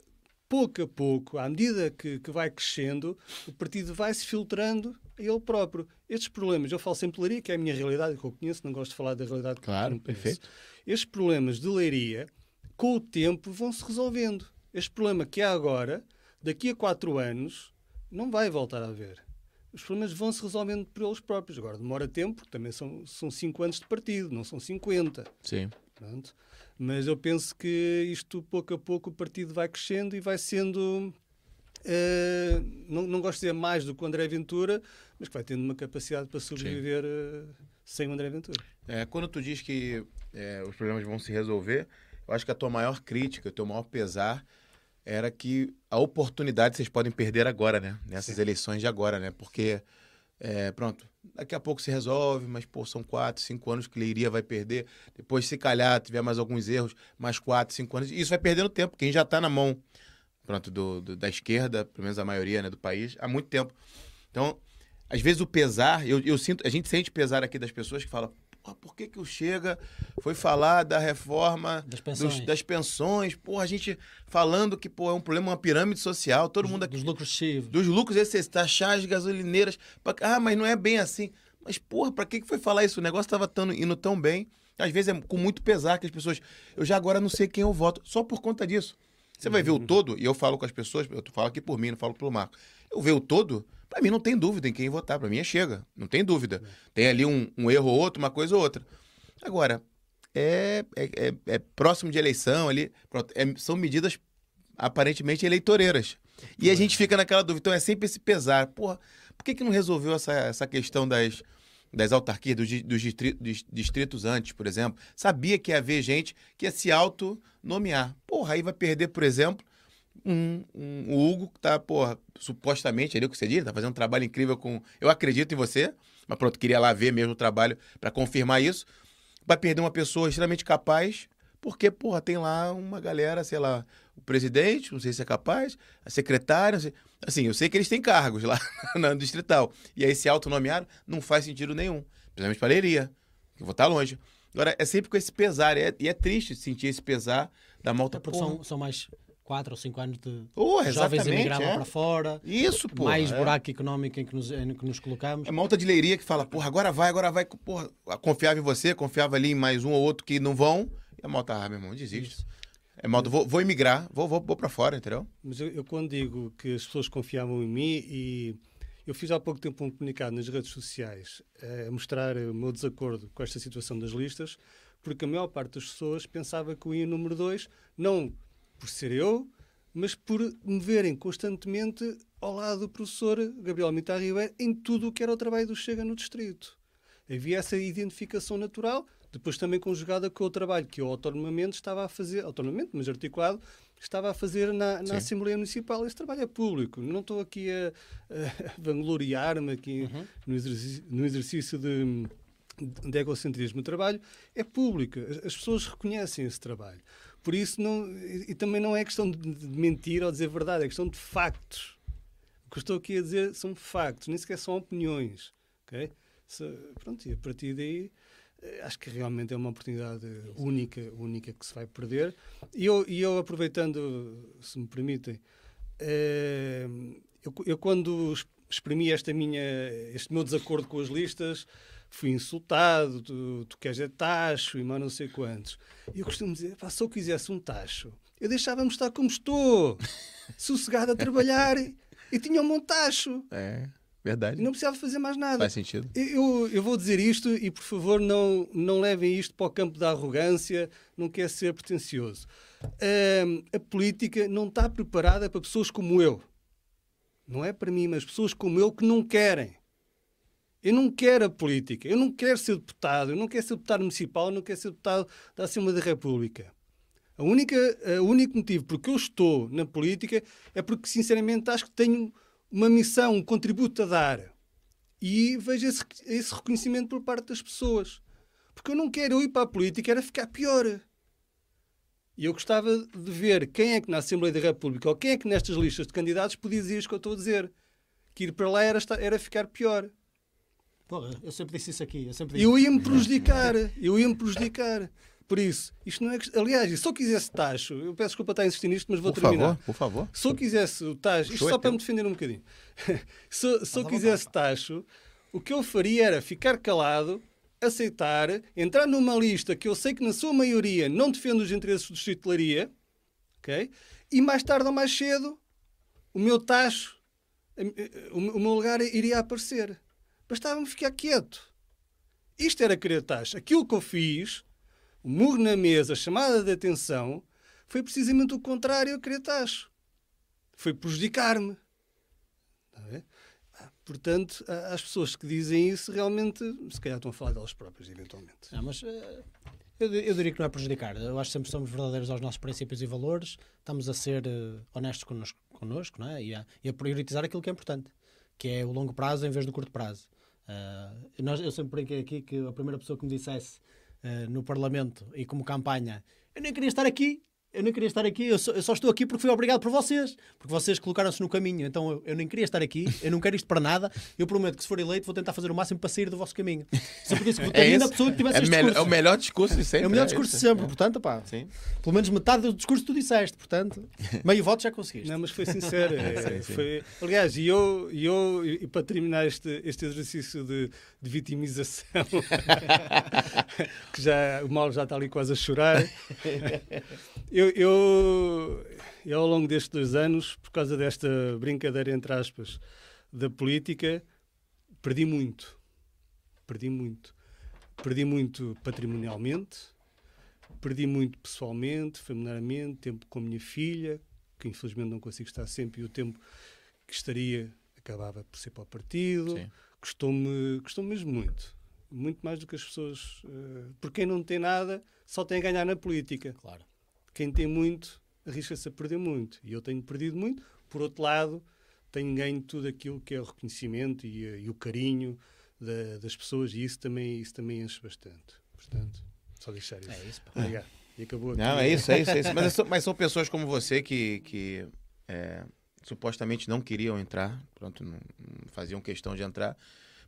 pouco a pouco, à medida que, que vai crescendo, o partido vai se filtrando ele próprio. Estes problemas, eu falo sempre de Leiria, que é a minha realidade, que eu conheço, não gosto de falar da realidade que claro, perfeito. Estes problemas de Leiria, com o tempo, vão se resolvendo. Este problema que há agora, daqui a quatro anos, não vai voltar a haver. Os problemas vão se resolvendo por eles próprios. Agora demora tempo, porque também são, são cinco anos de partido, não são 50. Sim. Pronto. Mas eu penso que isto, pouco a pouco, o partido vai crescendo e vai sendo. Uh, não, não gosto de dizer mais do que o André Ventura, mas que vai tendo uma capacidade para sobreviver uh, sem o André Ventura. É, quando tu diz que é, os problemas vão se resolver, eu acho que a tua maior crítica, o teu maior pesar era que a oportunidade vocês podem perder agora, né? Nessas Sim. eleições de agora, né? Porque é, pronto, daqui a pouco se resolve, mas pô, são quatro, cinco anos que Leiria vai perder. Depois, se calhar, tiver mais alguns erros, mais quatro, cinco anos, isso vai perdendo tempo. Quem já está na mão, pronto, do, do, da esquerda, pelo menos a maioria né, do país, há muito tempo. Então, às vezes o pesar, eu, eu sinto, a gente sente pesar aqui das pessoas que falam, porra, por que, que o Chega foi falar da reforma das pensões? Dos, das pensões? Porra, a gente falando que pô, é um problema, uma pirâmide social, todo dos, mundo aqui. Dos lucros excessivos. Dos lucros excessivos, taxar as gasolineiras. Pra, ah, mas não é bem assim. Mas, porra, pra que, que foi falar isso? O negócio tava tão, indo tão bem. Às vezes é com muito pesar que as pessoas. Eu já agora não sei quem eu voto, só por conta disso. Você vai ver o uhum. todo, e eu falo com as pessoas, eu falo aqui por mim, não falo pelo Marco. Eu ver o todo, para mim não tem dúvida em quem votar. Para mim é chega. Não tem dúvida. Tem ali um, um erro ou outro, uma coisa ou outra. Agora, é, é, é, é próximo de eleição ali. Pronto, é, são medidas aparentemente eleitoreiras. E a gente fica naquela dúvida. Então é sempre esse pesar. Porra, por que, que não resolveu essa, essa questão das, das autarquias, dos, dos, distritos, dos distritos antes, por exemplo? Sabia que ia haver gente que ia se auto-nomear. Porra, aí vai perder, por exemplo, um, um, Hugo, que tá, porra, supostamente ali o que você diz, tá fazendo um trabalho incrível com. Eu acredito em você, mas pronto, queria lá ver mesmo o trabalho para confirmar isso. Vai perder uma pessoa extremamente capaz, porque, porra, tem lá uma galera, sei lá, o presidente, não sei se é capaz, a secretária, sei... assim, eu sei que eles têm cargos lá na distrital. E aí se autonomearam, não faz sentido nenhum. Principalmente para Leiria, que vou estar longe. Agora, é sempre com esse pesar, é, e é triste sentir esse pesar da malta. É porque são, são mais 4 ou 5 anos de oh, jovens emigrar é. para fora. Isso, pô. Mais é. buraco económico em que, nos, em que nos colocamos. É uma outra de leiria que fala, porra, agora vai, agora vai. Porra, confiava em você, confiava ali em mais um ou outro que não vão. E a malta, ah, meu irmão, desiste. Isso. É modo, vou, vou emigrar, vou, vou, vou para fora, entendeu? Mas eu, eu, quando digo que as pessoas confiavam em mim e eu fiz há pouco tempo um comunicado nas redes sociais a mostrar o meu desacordo com esta situação das listas, porque a maior parte das pessoas pensava que eu ia número 2, não por ser eu, mas por me verem constantemente ao lado do professor Gabriel Mitar Ribeiro em tudo o que era o trabalho do Chega no Distrito. Havia essa identificação natural, depois também conjugada com o trabalho que eu autonomamente estava a fazer, autonomamente, mas articulado, estava a fazer na, na Assembleia Municipal. Esse trabalho é público. Não estou aqui a, a vangloriar-me aqui uhum. no, exercício, no exercício de, de egocentrismo. O trabalho é público. As, as pessoas reconhecem esse trabalho. Por isso, não, e, e também não é questão de, de, mentir ou dizer verdade, é questão de factos. O que estou aqui a dizer são factos, nem sequer são opiniões. Okay? Pronto, e a partir daí acho que realmente é uma oportunidade única, única que se vai perder. E eu, e eu aproveitando, se me permitem, eh, eu, eu, quando exprimi esta minha, este meu desacordo com as listas, fui insultado, tu, tu queres é tacho e mais não sei quantos. E eu costumo dizer, se eu quisesse um tacho, eu deixava-me estar como estou, sossegado a trabalhar e tinha um bom tacho. É. Verdade. Não precisava fazer mais nada. Faz sentido. Eu, eu vou dizer isto e, por favor, não, não levem isto para o campo da arrogância, não quer ser pretencioso. a política não está preparada para pessoas como eu. Não é para mim, mas pessoas como eu que não querem. Eu não quero a política, eu não quero ser deputado, eu não quero ser deputado municipal, eu não quero ser deputado da Assembleia da República. A única, o único motivo porque eu estou na política é porque, sinceramente, acho que tenho uma missão, um contributo a dar. E vejo esse, esse reconhecimento por parte das pessoas. Porque eu não quero ir para a política, era ficar pior. E eu gostava de ver quem é que na Assembleia da República ou quem é que nestas listas de candidatos podia dizer isto que eu estou a dizer. Que ir para lá era, era ficar pior. Porra, eu sempre disse isso aqui. Eu, sempre disse. eu ia-me prejudicar. Eu ia-me prejudicar. Por isso, isto não é. Aliás, se eu quisesse tacho, eu peço desculpa estar a insistir nisto, mas vou por terminar. Favor, por favor. Se eu quisesse o tacho, isto só para me defender um bocadinho. se, se eu quisesse tacho, o que eu faria era ficar calado, aceitar, entrar numa lista que eu sei que na sua maioria não defende os interesses do Distrito de Laria, ok? E mais tarde ou mais cedo, o meu tacho, o meu lugar iria aparecer. Bastava-me ficar quieto. Isto era querer taxa. Aquilo que eu fiz, o murro na mesa, a chamada de atenção, foi precisamente o contrário a querer taxa. Foi prejudicar-me. Ah, portanto, as pessoas que dizem isso realmente, se calhar estão a falar delas próprias, eventualmente. Não, mas uh, eu, eu, diria que não é prejudicar. Eu acho que sempre somos verdadeiros aos nossos princípios e valores, estamos a ser uh, honestos connosco, connosco não é? e, a, e a priorizar aquilo que é importante, que é o longo prazo em vez do curto prazo. Uh, nós, eu sempre brinquei aqui que a primeira pessoa que me dissesse uh, no Parlamento e como campanha. Eu nem queria estar aqui, eu nem queria estar aqui, eu só, eu só, estou aqui porque fui obrigado por vocês, porque vocês colocaram-se no caminho, então eu, eu, nem queria estar aqui, eu não quero isto para nada, eu prometo que se for eleito vou tentar fazer o máximo para sair do vosso caminho. Sempre disse que votaria é na pessoa que tivesse é este discurso. É o melhor discurso de sempre. É o melhor é discurso de sempre, portanto, pá, Sim. pelo menos metade do discurso que tu disseste, portanto, meio voto já conseguiste. Não, mas foi sincero. é, foi, aliás, e eu, e eu e para terminar este, este exercício de, de vitimização, que já o mal já está ali quase a chorar, eu, eu, eu, ao longo destes dois anos, por causa desta brincadeira, entre aspas, da política, perdi muito. Perdi muito. Perdi muito patrimonialmente, perdi muito pessoalmente, familiarmente, tempo com a minha filha, que infelizmente não consigo estar sempre, e o tempo que estaria acabava por ser para o partido. Custou-me custou mesmo muito. Muito mais do que as pessoas. Uh, porque quem não tem nada só tem a ganhar na política. Claro quem tem muito arrisca-se a perder muito. E eu tenho perdido muito. Por outro lado, tenho ganho tudo aquilo que é o reconhecimento e, e o carinho da, das pessoas e isso também, isso também enche bastante. Portanto, só deixar isso. É isso. Pá. Obrigado. E acabou aqui. Não, é isso, é isso. É isso. Mas, são, mas, são pessoas como você que, que é, supostamente não queriam entrar, pronto, não, não, faziam questão de entrar,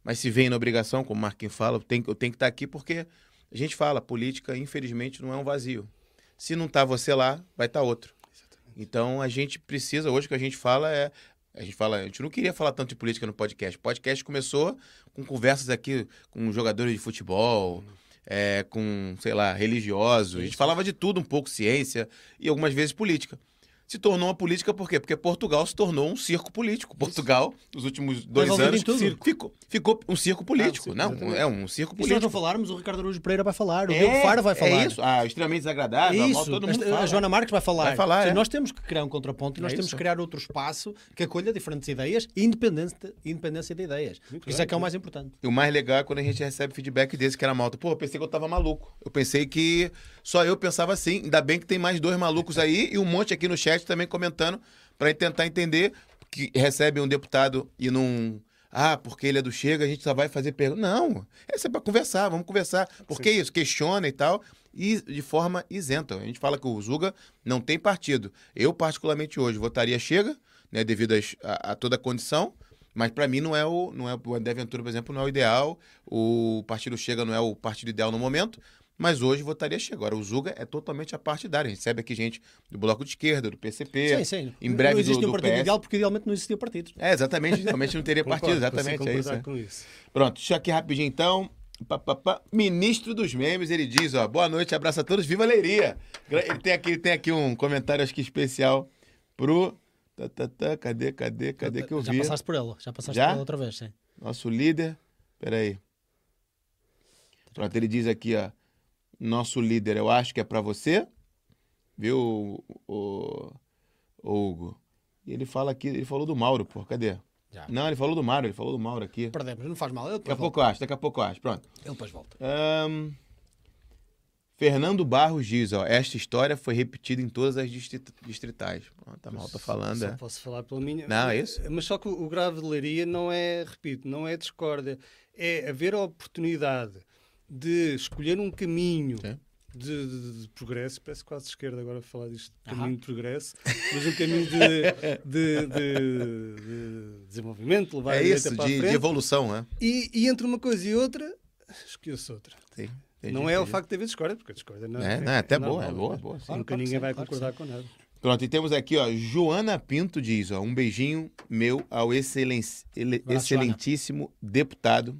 mas se veem na obrigação, como o Marquinhos fala, eu tenho, eu tenho que estar aqui porque a gente fala, política, infelizmente, não é um vazio. Se não tá você lá, vai estar tá outro. Exatamente. Então a gente precisa, hoje o que a gente fala é. A gente fala, a gente não queria falar tanto de política no podcast. O podcast começou com conversas aqui com jogadores de futebol, é, com, sei lá, religiosos. A gente falava de tudo, um pouco ciência e algumas vezes política se tornou uma política por quê? Porque Portugal se tornou um circo político. Portugal, nos últimos dois anos, ficou, ficou um circo político. Ah, não, é um circo político. E se nós não falarmos, o Ricardo Araújo Pereira vai falar, o é, Diogo Faro vai é falar. É isso, ah, extremamente desagradável, isso. todo mundo a, a Joana Marques vai falar. Vai falar seja, é. Nós temos que criar um contraponto e nós é temos isso. que criar outro espaço que acolha diferentes ideias e independência, independência de ideias. Muito isso é que é o mais importante. E o mais legal é quando a gente recebe feedback desse que era malta. Pô, eu pensei que eu tava maluco. Eu pensei que só eu pensava assim. Ainda bem que tem mais dois malucos aí e um monte aqui no chat também comentando para tentar entender que recebe um deputado e não. Ah, porque ele é do Chega, a gente só vai fazer pergunta. Não, essa é para conversar, vamos conversar. Por que isso? Questiona e tal. E de forma isenta. A gente fala que o Zuga não tem partido. Eu, particularmente hoje, votaria Chega, né, devido a, a toda a condição. Mas para mim não é o não é o André Ventura, por exemplo, não é o ideal. O partido Chega não é o partido ideal no momento. Mas hoje votaria Che. Agora, o Zuga é totalmente a partidária. Recebe aqui gente do Bloco de Esquerda, do PCP. Sim, sim. Em breve não existe do, um partido PS. ideal porque idealmente não existia partido. É, exatamente. Realmente não teria partido. Exatamente. É isso, é. com isso. Pronto, deixa aqui rapidinho então. Pá, pá, pá. Ministro dos memes, ele diz, ó, boa noite, abraço a todos, viva a Leiria. Ele tem aqui, ele tem aqui um comentário, acho que especial pro... Tá, tá, tá, cadê, cadê, cadê que eu já vi? Já passaste por ela, já passaste já? por ela outra vez, sim. Nosso líder, peraí. Pronto, ele diz aqui, ó, nosso líder, eu acho que é para você, viu, o, o, Hugo? E ele fala aqui, ele falou do Mauro, pô, cadê? Já. Não, ele falou do Mauro, ele falou do Mauro aqui. Perdemos, não faz mal. Daqui a pouco acho, daqui a pouco acho, pronto. Ele depois volta. Um, Fernando Barros diz, ó, esta história foi repetida em todas as distritais. tá mal, tô falando. Só é. posso falar pela minha. Não, é isso? Mas só que o grave de Leiria não é, repito, não é discórdia, é haver a oportunidade de escolher um caminho de, de, de, progresso, parece quase esquerda agora falar disto, caminho de progresso, mas um caminho de, de desenvolvimento, levar é isso, de, evolução, né? E, e, entre uma coisa e outra, escolheu-se outra. Sim. Entendi, não é entendi. o facto de haver discórdia, porque a discórdia não é. É, não, é até boa, é boa, é boa. Claro, nunca claro ninguém vai concordar com nada. Pronto, e temos aqui, ó, Joana Pinto diz, ó, um beijinho meu ao excelen excelentíssimo deputado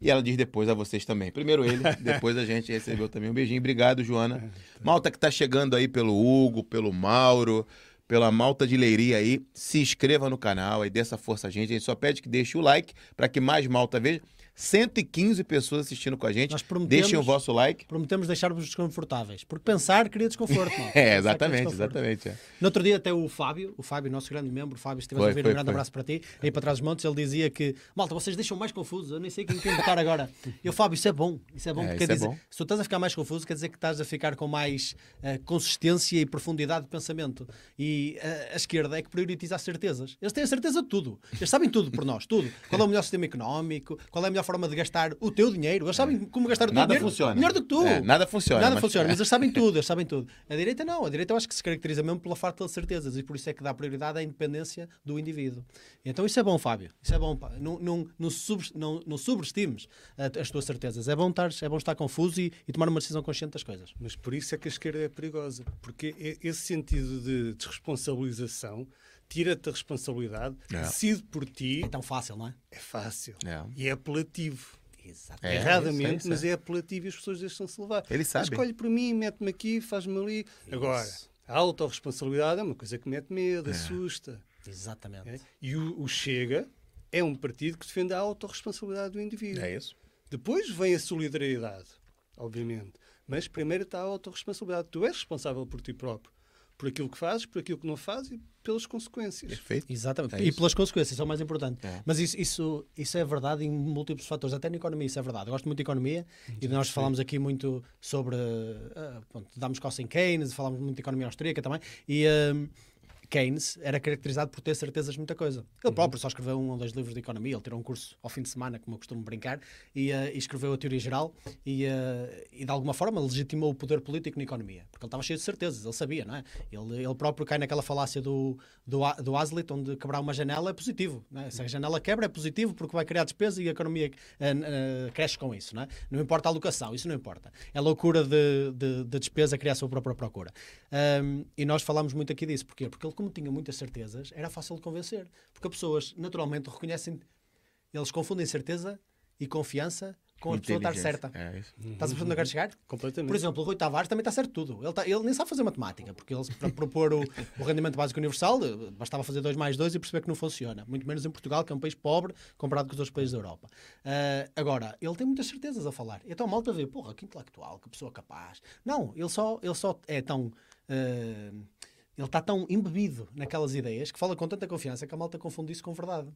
e ela diz depois a vocês também. Primeiro ele, depois a gente recebeu também um beijinho. Obrigado, Joana. Malta que tá chegando aí pelo Hugo, pelo Mauro, pela Malta de Leiria aí. Se inscreva no canal e dê essa força a gente. A gente só pede que deixe o like para que mais Malta veja. 115 pessoas assistindo com a gente. Deixem o vosso like. Prometemos deixar-vos desconfortáveis. Porque pensar cria desconforto. é, exatamente, desconforto. exatamente. É. No outro dia, até o Fábio, o Fábio, nosso grande membro, o Fábio, se estiveres a ver, um grande foi. abraço para ti. Aí para trás dos montes, ele dizia que, malta, vocês deixam mais confusos. Eu nem sei quem quem votar agora. E o Fábio, isso é bom. Isso é bom. É, porque quer é dizer, se tu estás a ficar mais confuso, quer dizer que estás a ficar com mais uh, consistência e profundidade de pensamento. E uh, a esquerda é que prioritiza as certezas. Eles têm a certeza de tudo. Eles sabem tudo por nós, tudo. Qual é o melhor sistema económico, qual é a melhor forma de gastar o teu dinheiro. Eles sabem como gastar o teu Nada dinheiro. funciona. Melhor do que tu. É, nada funciona, Nada mas- funciona, mas eles sabem tudo, eles sabem tudo. A direita não, a direita eu acho que se caracteriza mesmo pela falta de certezas e por isso é que dá prioridade à independência do indivíduo. Então isso é bom, Fábio. Isso é bom. Não, não, não, sub, não, não subestimes as tuas certezas. É bom estar, é bom estar confuso e, e tomar uma decisão consciente das coisas. Mas por isso é que a esquerda é perigosa. Porque esse sentido de desresponsabilização tira-te a responsabilidade, É. decide por ti, É tão fácil, não é? é fácil. É. E é apelativo. É, Erradamente, isso, mas é. é apelativo e as pessoas deixam-se levar. Ele sabe. Escolhe por mim, mete-me aqui, faz-me ali. Agora, a autorresponsabilidade é uma coisa que mete medo, assusta. Exatamente. é? E o, o Chega é um partido que defende a autorresponsabilidade do indivíduo. É isso. Depois vem a solidariedade, obviamente. Mas primeiro está a autorresponsabilidade. Tu és responsável por ti próprio. Por aquilo que fazes, por aquilo que não fazes e pelas consequências. Perfeito. Exatamente. É e isso. pelas consequências, isso é o mais importante. É. Mas isso, isso, isso é verdade em múltiplos fatores, até na economia, isso é verdade. Eu gosto muito de economia e nós falamos aqui muito sobre. Uh, pronto, damos coça em Keynes, falamos muito de economia austríaca também. E. um, Keynes era caracterizado por ter certezas de muita coisa. Ele próprio só escreveu um ou dois livros de economia, ele tirou um curso ao fim de semana, como eu costumo brincar, e, eh, e escreveu a teoria geral e, eh, e de alguma forma legitimou o poder político na economia, porque ele estava cheio de certezas, ele sabia, não é? Ele, ele próprio cai naquela falácia do, do, do Hazlitt, onde quebrar uma janela é positivo. Não é? Se a janela quebra é positivo porque vai criar despesa e a economia eh, cresce com isso. Não, é? não importa a alocação, isso não importa. É loucura de, de, de despesa criar a sua própria procura. Ahm, e nós falámos muito aqui disso. Porquê? Porque ele, como tinha muitas certezas, era fácil de convencer. Porque as pessoas, naturalmente, reconhecem... Eles confundem certeza e confiança com a pessoa estar certa. É isso. Estás a perceber onde eu quero chegar? Completamente. Por exemplo, o Rui Tavares também está certo tudo. Ele, tá- ele nem sabe fazer matemática, porque ele, para propor o, o rendimento básico universal, bastava fazer 2 mais 2 e perceber que não funciona. Muito menos em Portugal, que é um país pobre, comparado com os outros países da Europa. Ah, agora, ele tem muitas certezas a falar. Então, mal para ver, porra, que intelectual, que pessoa capaz. Não, ele só, ele só é tão. ah, ele está tão embebido naquelas ideias que fala com tanta confiança que a malta confunde isso com verdade.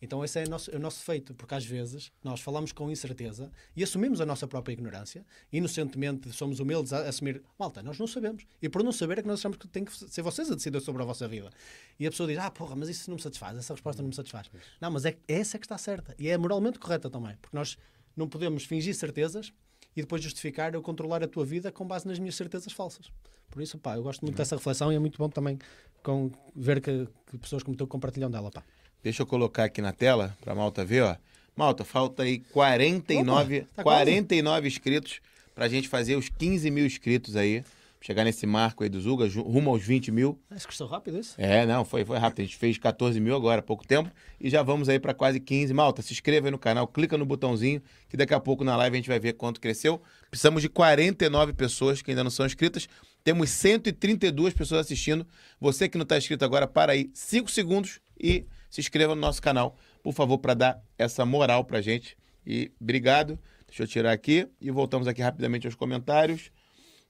Então esse é o nosso, é o nosso feito, porque às vezes nós falamos com incerteza e assumimos a nossa própria ignorância, inocentemente somos humildes a assumir, malta, nós não sabemos. E por não saber é que nós achamos que tem que ser vocês a decidir sobre a vossa vida. E a pessoa diz, ah, porra, mas isso não me satisfaz, essa resposta não me satisfaz. Não, mas é, é essa que está certa. E é moralmente correta também, porque nós não podemos fingir certezas e depois justificar eu controlar a tua vida com base nas minhas certezas falsas. Por isso, pá, eu gosto muito dessa reflexão e é muito bom também com, ver que, que pessoas como tu compartilham dela, pá. Deixa eu colocar aqui na tela pra Malta ver, ó. Malta, falta aí 49, Opa, tá quase. 49 inscritos pra gente fazer os 15 mil inscritos aí. Chegar nesse marco aí do Zuga, rumo aos 20 mil. Que estou rápido isso. É, não, foi, foi rápido. A gente fez 14 mil agora, há pouco tempo. E já vamos aí pra quase 15. Malta, se inscreva aí no canal, clica no botãozinho, que daqui a pouco na live a gente vai ver quanto cresceu. Precisamos de 49 pessoas que ainda não são inscritas. Temos 132 pessoas assistindo. Você que não está inscrito agora, para aí 5 segundos e se inscreva no nosso canal, por favor, para dar essa moral pra gente. E obrigado. Deixa eu tirar aqui e voltamos aqui rapidamente aos comentários.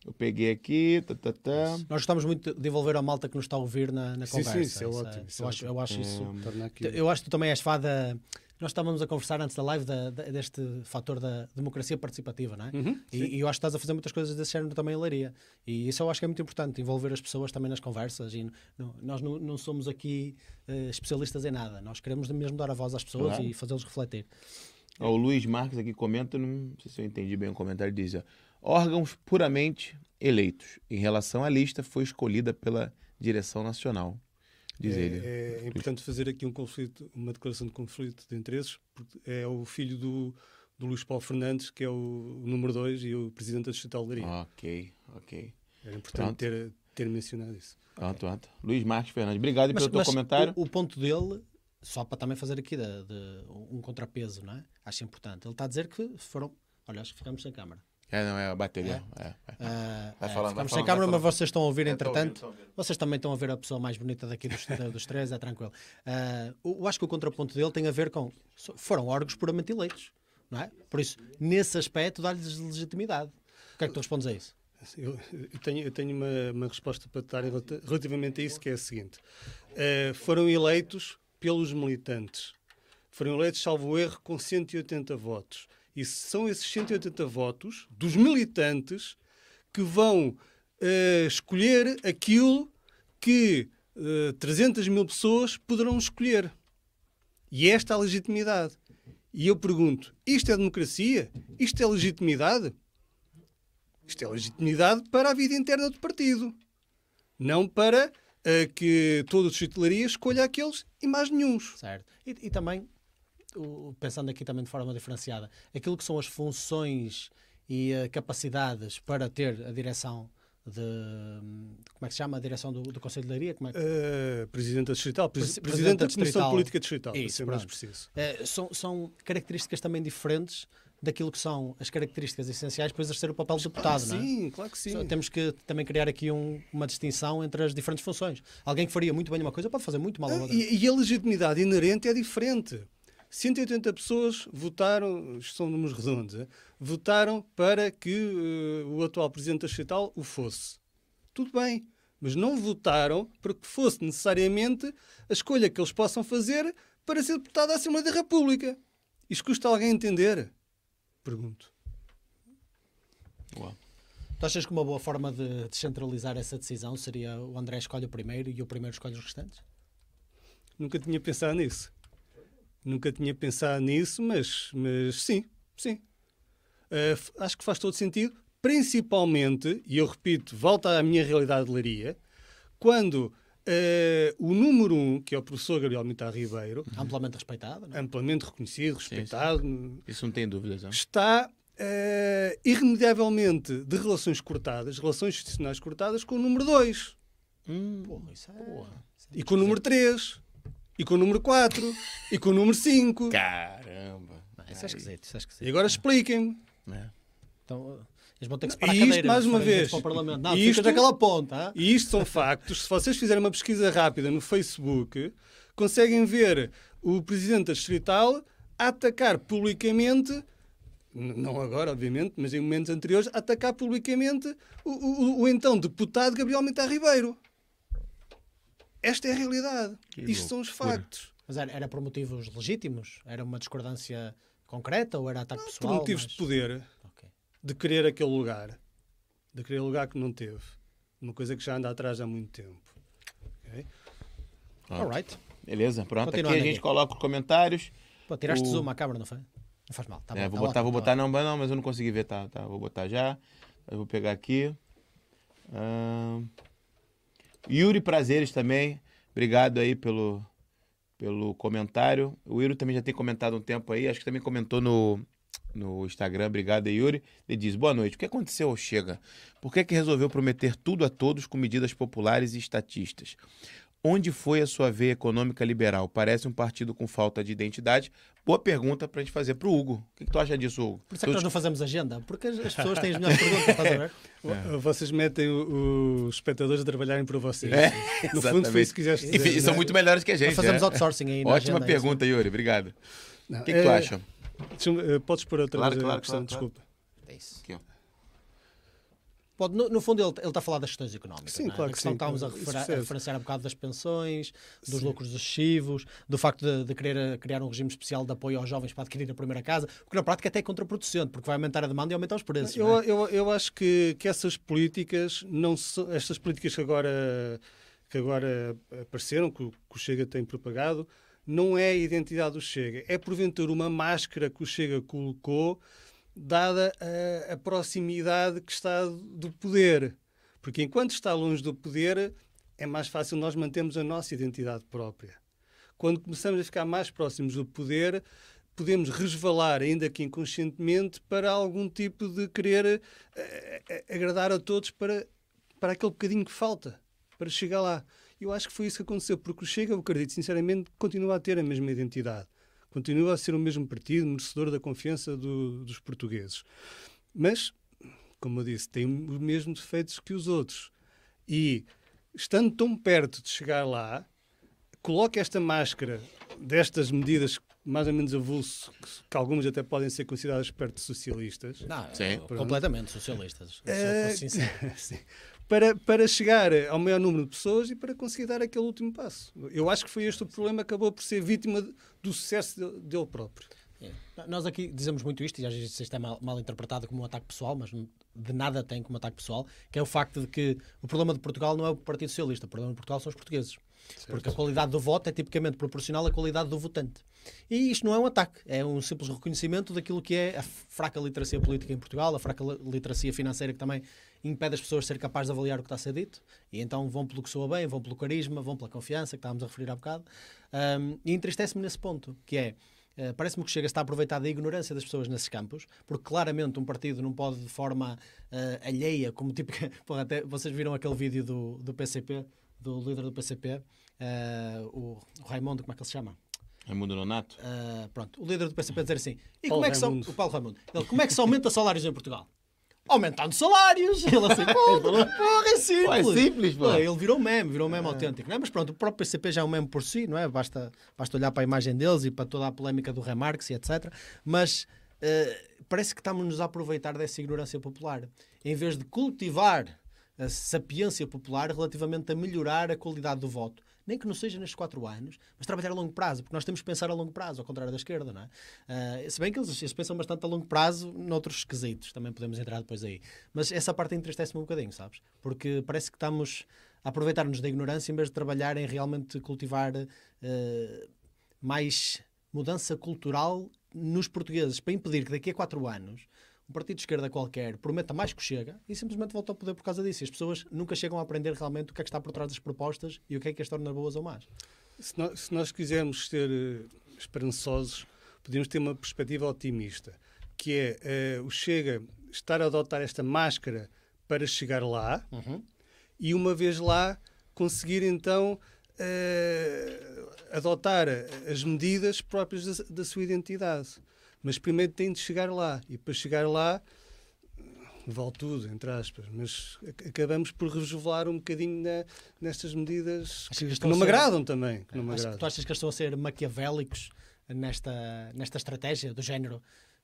Eu peguei aqui. Tá, tá, tá. Nós gostamos muito de envolver a malta que nos está a ouvir na, na Sim, conversa. sim, isso é ótimo, isso eu, é acho, ótimo. eu acho isso. Torna aqui- Eu acho que tu também és fã da. Nós estávamos a conversar antes da live da- da- deste fator da democracia participativa, não é? Uhum, e, e eu acho que estás a fazer muitas coisas desse género também em Leiria. E isso eu acho que é muito importante, envolver as pessoas também nas conversas. E não- nós não, não somos aqui eh, especialistas em nada. Nós queremos mesmo dar a voz às pessoas Claro. e fazê-los refletir. Ó, o Luiz Marques aqui comenta, não sei se eu entendi bem o comentário, diz: órgãos puramente eleitos. Em relação à lista, foi escolhida pela direção nacional, diz ele. É, é importante fazer aqui um conflito, uma declaração de conflito de interesses, porque é o filho do, do Luís Paulo Fernandes, que é o, o número 2 e o presidente da Distrital de Leiria. Ok, ok. Era importante ter, ter mencionado isso. Pronto, pronto. Luiz Marques Fernandes, obrigado Mas, pelo teu mas comentário. O, o ponto dele, só para também fazer aqui de, de um contrapeso, não é? Acho importante. Ele está a dizer que foram. Olha, acho que ficamos sem câmara. É, não, é a bateria. É, é. Ah, Vai é, falando, vai ficamos sem falando, câmara, vai mas vocês estão a ouvir É, entretanto. ouvindo. Vocês também estão a ver a pessoa mais bonita daqui dos, dos três, é tranquilo. Ah, eu acho que o contraponto dele tem a ver com. Foram órgãos puramente eleitos, não é? Por isso, nesse aspecto, dá-lhes legitimidade. O que é que tu respondes a isso? Eu, eu tenho, eu tenho uma, uma resposta para te dar relativamente a isso, que é a seguinte. Eh, foram eleitos pelos militantes. Foram eleitos, salvo erro, com 180 votos. E são esses 180 votos dos militantes que vão eh, escolher aquilo que eh, 300 mil pessoas poderão escolher. E esta é a legitimidade. E eu pergunto: isto é democracia? Isto é legitimidade? Isto é legitimidade para a vida interna do partido, não para uh, que todo o Distrito de Leiria escolha aqueles e mais nenhums. Certo. E, e também, pensando aqui também de forma diferenciada, aquilo que são as funções e uh, capacidades para ter a direção de como é que se chama a direção do, do Conselho de Leiria? Como é que... uh, Presidente Distrital, Presidente, Presidente da Comissão Política Distrital, Isso, ser mais preciso. Uh, são, são características também diferentes daquilo que são as características essenciais para exercer o papel de deputado, claro, não é? Sim, claro que sim. Só temos que também criar aqui um, uma distinção entre as diferentes funções. Alguém que faria muito bem uma coisa pode fazer muito mal a outra. E, e a legitimidade inerente é diferente. 180 pessoas votaram, isto são números redondos, é? votaram para que uh, o atual Presidente da Distrital o fosse. Tudo bem, mas não votaram para que fosse necessariamente a escolha que eles possam fazer para ser deputado da Assembleia da República. Isto custa alguém entender? Pergunto. Uau. Tu achas que uma boa forma de descentralizar essa decisão seria o André escolhe o primeiro e o primeiro escolhe os restantes? Nunca tinha pensado nisso. Nunca tinha pensado nisso, mas, mas sim, sim. Uh, acho que faz todo sentido, principalmente, e eu repito, volta à minha realidade de Leiria, quando Uh, o número um, que é o professor Gabriel Mitar Ribeiro, amplamente respeitado, não? É? amplamente reconhecido, respeitado, sim, sim. isso não tem dúvidas, não? está uh, irremediavelmente de relações cortadas, relações institucionais cortadas, com o número 2. Hum, porra, isso é... Porra, e com o número 3. E com o número 4. e com o número 5. Caramba. Não, isso é esquisito, isso é esquisito. E agora expliquem-me. É. Então, eles vão ter que separar e isto, mais uma vez, para o Parlamento. Não, isto, daquela ponta. E isto são factos. Se vocês fizerem uma pesquisa rápida no Facebook, conseguem ver o Presidente da Distrital a atacar publicamente não agora, obviamente, mas em momentos anteriores, atacar publicamente o, o, o então deputado Gabriel Mitar Ribeiro. Esta é a realidade. Que Isto são os factos. Mas era, era, por motivos legítimos? Era uma discordância concreta ou era ataque não, pessoal? Por motivos mas... de poder de querer aquele lugar, de querer lugar que não teve. Uma coisa que já anda atrás há muito tempo. Okay? Alright. Beleza, pronto. aqui a gente aqui. coloca os comentários. Pô, tiraste o... zoom à câmera, não foi? Não faz mal. Tá é, bom, vou tá botar, vou tá botar, não, não, mas eu não consegui ver, tá, tá. Vou botar já. Eu vou pegar aqui. Uh... Yuri Prazeres também. Obrigado aí pelo, pelo comentário. O Yuri também já tem comentado um tempo aí. Acho que também comentou no, no Instagram, obrigado Yuri. Ele diz: Boa noite. O que aconteceu ao Chega? Por que, é que resolveu prometer tudo a todos com medidas populares e estatistas? Onde foi a sua veia econômica liberal? Parece um partido com falta de identidade. Boa pergunta para a gente fazer para o Hugo. O que, que, tu acha disso, Hugo? Por isso é que nós não fazemos agenda, porque as pessoas têm as melhores perguntas, estás a ver? É. Vocês metem os espectadores a trabalhem para vocês. É, no fundo, foi isso que quiseste dizer. E, e são é? muito melhores que a gente. Nós fazemos é? outsourcing aí. Ótima agenda, é pergunta, Yuri. Obrigado. O que, que tu acha? Uh, podes pôr outra claro, vez claro, a questão, claro, desculpa. É isso. Aqui, Pode, no, no, fundo, ele, ele está a falar das questões económicas. Sim, é? claro que sim. Estávamos a, refer, a referenciar um bocado das pensões, dos sim. lucros excessivos, do facto de, de, querer criar um regime especial de apoio aos jovens para adquirir a primeira casa, o que na prática até é contraproducente, porque vai aumentar a demanda e aumentar os preços. Eu, é? eu, eu acho que, que essas políticas, não estas políticas que agora, que agora apareceram, que, que o Chega tem propagado, não é a identidade do Chega. É porventura uma máscara que o Chega colocou, dada a, a proximidade que está do poder. Porque enquanto está longe do poder, é mais fácil nós mantermos a nossa identidade própria. Quando começamos a ficar mais próximos do poder, podemos resvalar, ainda que inconscientemente, para algum tipo de querer uh, agradar a todos para, para aquele bocadinho que falta, para chegar lá. Eu acho que foi isso que aconteceu, porque o Chega, eu acredito sinceramente, continua a ter a mesma identidade. Continua a ser o mesmo partido, merecedor da confiança do, dos portugueses. Mas, como eu disse, tem os mesmos defeitos que os outros. E, estando tão perto de chegar lá, coloca esta máscara destas medidas mais ou menos avulso, que algumas até podem ser consideradas perto de socialistas. Não, Sim. completamente socialistas. É, sim para, para chegar ao maior número de pessoas e para conseguir dar aquele último passo. Eu acho que foi este o problema, acabou por ser vítima do sucesso dele próprio. É. Nós aqui dizemos muito isto, e às vezes isto é mal, mal, interpretado como um ataque pessoal, mas de nada tem como ataque pessoal, que é o facto de que o problema de Portugal não é o Partido Socialista, o problema de Portugal são os portugueses. Certo. Porque a qualidade do voto é tipicamente proporcional à qualidade do votante. E isto não é um ataque, é um simples reconhecimento daquilo que é a fraca literacia política em Portugal, a fraca literacia financeira que também impede as pessoas de ser capazes de avaliar o que está a ser dito. E então vão pelo que soa bem, vão pelo carisma, vão pela confiança, que estávamos a referir há bocado. Um, e entristece-me nesse ponto, que é Uh, Parece-me que chega a estar aproveitado a ignorância das pessoas nesses campos, porque claramente um partido não pode de forma uh, alheia, como tipo. Porra, até, vocês viram aquele vídeo do, do PCP, do líder do PCP, uh, eh, o, o, Raimundo, como é que ele se chama? Raimundo Nonato? pronto, o líder do PCP dizer assim: e como é que o Paulo Raimundo, ele, como é que se aumenta salários em Portugal? Aumentando salários. Ele assim, porra, porra, é simples. É simples, pô. Ele virou meme, virou meme é. autêntico. Não é? Mas pronto, o próprio PCP já é um meme por si, não é? Basta, basta olhar para a imagem deles e para toda a polémica do Remarx e etc. Mas uh, parece que estamos-nos a aproveitar dessa ignorância popular. Em vez de cultivar a sapiência popular relativamente a melhorar a qualidade do voto nem que não seja nestes quatro anos, mas trabalhar a longo prazo, porque nós temos que pensar a longo prazo, ao contrário da esquerda, não é? Uh, se bem que eles, eles, pensam bastante a longo prazo noutros quesitos, também podemos entrar depois aí. Mas essa parte entristece-me um bocadinho, sabes? Porque parece que estamos a aproveitar-nos da ignorância em vez de trabalhar em realmente cultivar uh, mais mudança cultural nos portugueses, para impedir que daqui a quatro anos um partido de esquerda qualquer prometa mais que chega e simplesmente volta ao poder por causa disso. E as pessoas nunca chegam a aprender realmente o que é que está por trás das propostas e o que é que as torna boas ou más. Se nós, se nós quisermos ser uh, esperançosos, podemos ter uma perspectiva otimista, que é uh, o Chega estar a adotar esta máscara para chegar lá uhum. e uma vez lá conseguir então uh, adotar as medidas próprias da, da sua identidade. Mas primeiro tem de chegar lá. E para chegar lá, vale tudo, entre aspas. Mas acabamos por revelar um bocadinho na, nestas medidas que, que, que não me agradam também. Que não me agradam. Tu achas que eles estão a ser maquiavélicos nesta, nesta estratégia do género?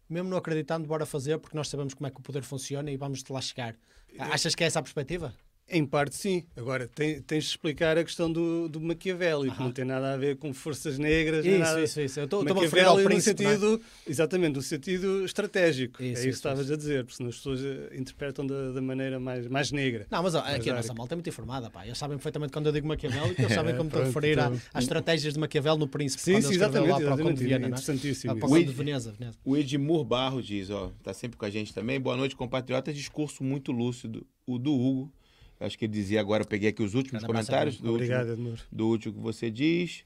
Mesmo não acreditando, bora fazer, porque nós sabemos como é que o poder funciona e vamos de lá chegar. Achas que é essa a perspectiva? Em parte, sim. Agora, tem, tens de explicar a questão do, do Maquiavelli, que não tem nada a ver com forças negras. Isso, nada... isso, isso. Eu estou a referir ao príncipe, no é? sentido, é? Exatamente, no sentido estratégico. Isso, é isso, que estavas a dizer, porque senão as pessoas eh, interpretam da, da maneira mais, mais negra. Não, mas ó, aqui a nossa malta é muito informada, pá. Eles sabem perfeitamente quando eu digo Maquiavelli, eles sabem como te referir então... às estratégias de Maquiavelli no príncipe. Sim, sim, exatamente. Lá para exatamente, o de Viena, é? interessantíssimo. Para o de Veneza, Veneza. O Edmur Barros diz, ó, está sempre com a gente também. Boa noite, compatriotas. Discurso muito lúcido. O do Hugo Acho que ele dizia agora, eu peguei aqui os últimos comentários do, Obrigado, último, do último que você diz.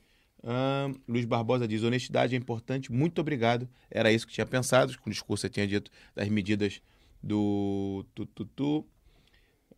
Luiz Barbosa diz: honestidade é importante, muito obrigado. Era isso que tinha pensado, com o discurso você tinha dito das medidas do tututu.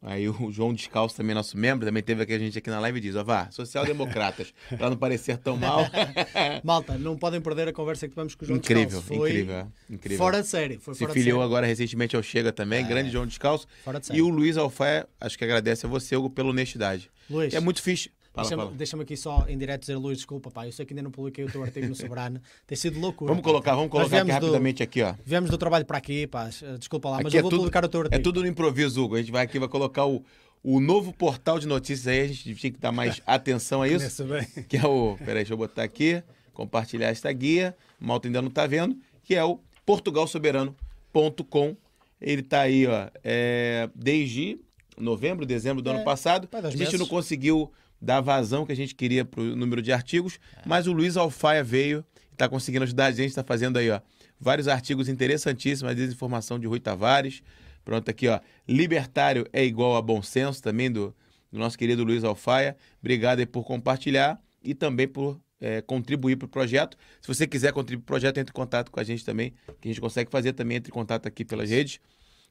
Aí o João Descalço, também nosso membro, também teve aqui a gente aqui na live e diz: ó, vá, social-democratas, para não parecer tão mal. Malta, não podem perder a conversa que tivemos com o João incrível, Descalço. Foi incrível, incrível. Fora de série. Foi Se filiou agora recentemente ao Chega também, é. grande João Descalço. Fora de série. E o Luiz Alfaia, acho que agradece a você, Hugo, pela honestidade. Luiz. É muito fixe Deixa-me deixa aqui só em direto dizer, Luís, desculpa, pá, eu sei que ainda não publiquei o teu artigo no Soberano. Tem sido loucura. Vamos colocar, vamos colocar aqui rapidamente aqui, ó. Viemos do trabalho para aqui, pá, desculpa lá, aqui mas eu é vou tudo, publicar o teu artigo. É tudo no improviso, Hugo. A gente vai aqui, vai colocar o, o novo portal de notícias aí, a gente tinha que dar mais atenção a isso. Que é o. Peraí, deixa eu botar aqui, compartilhar esta guia. Malta ainda não está vendo, que é o portugalsoberano.com. Ele está aí, ó, é, desde novembro, dezembro do é, ano passado. A gente meses. não conseguiu da vazão que a gente queria para o número de artigos, é. mas o Luiz Alfaia veio e está conseguindo ajudar a gente, está fazendo aí ó, vários artigos interessantíssimos, a desinformação de Rui Tavares. Pronto, aqui, ó. Libertário é igual a bom senso, também do, do nosso querido Luiz Alfaia. Obrigado aí por compartilhar e também por é, contribuir para o projeto. Se você quiser contribuir para o projeto, entre em contato com a gente também, que a gente consegue fazer também, entre em contato aqui pelas redes.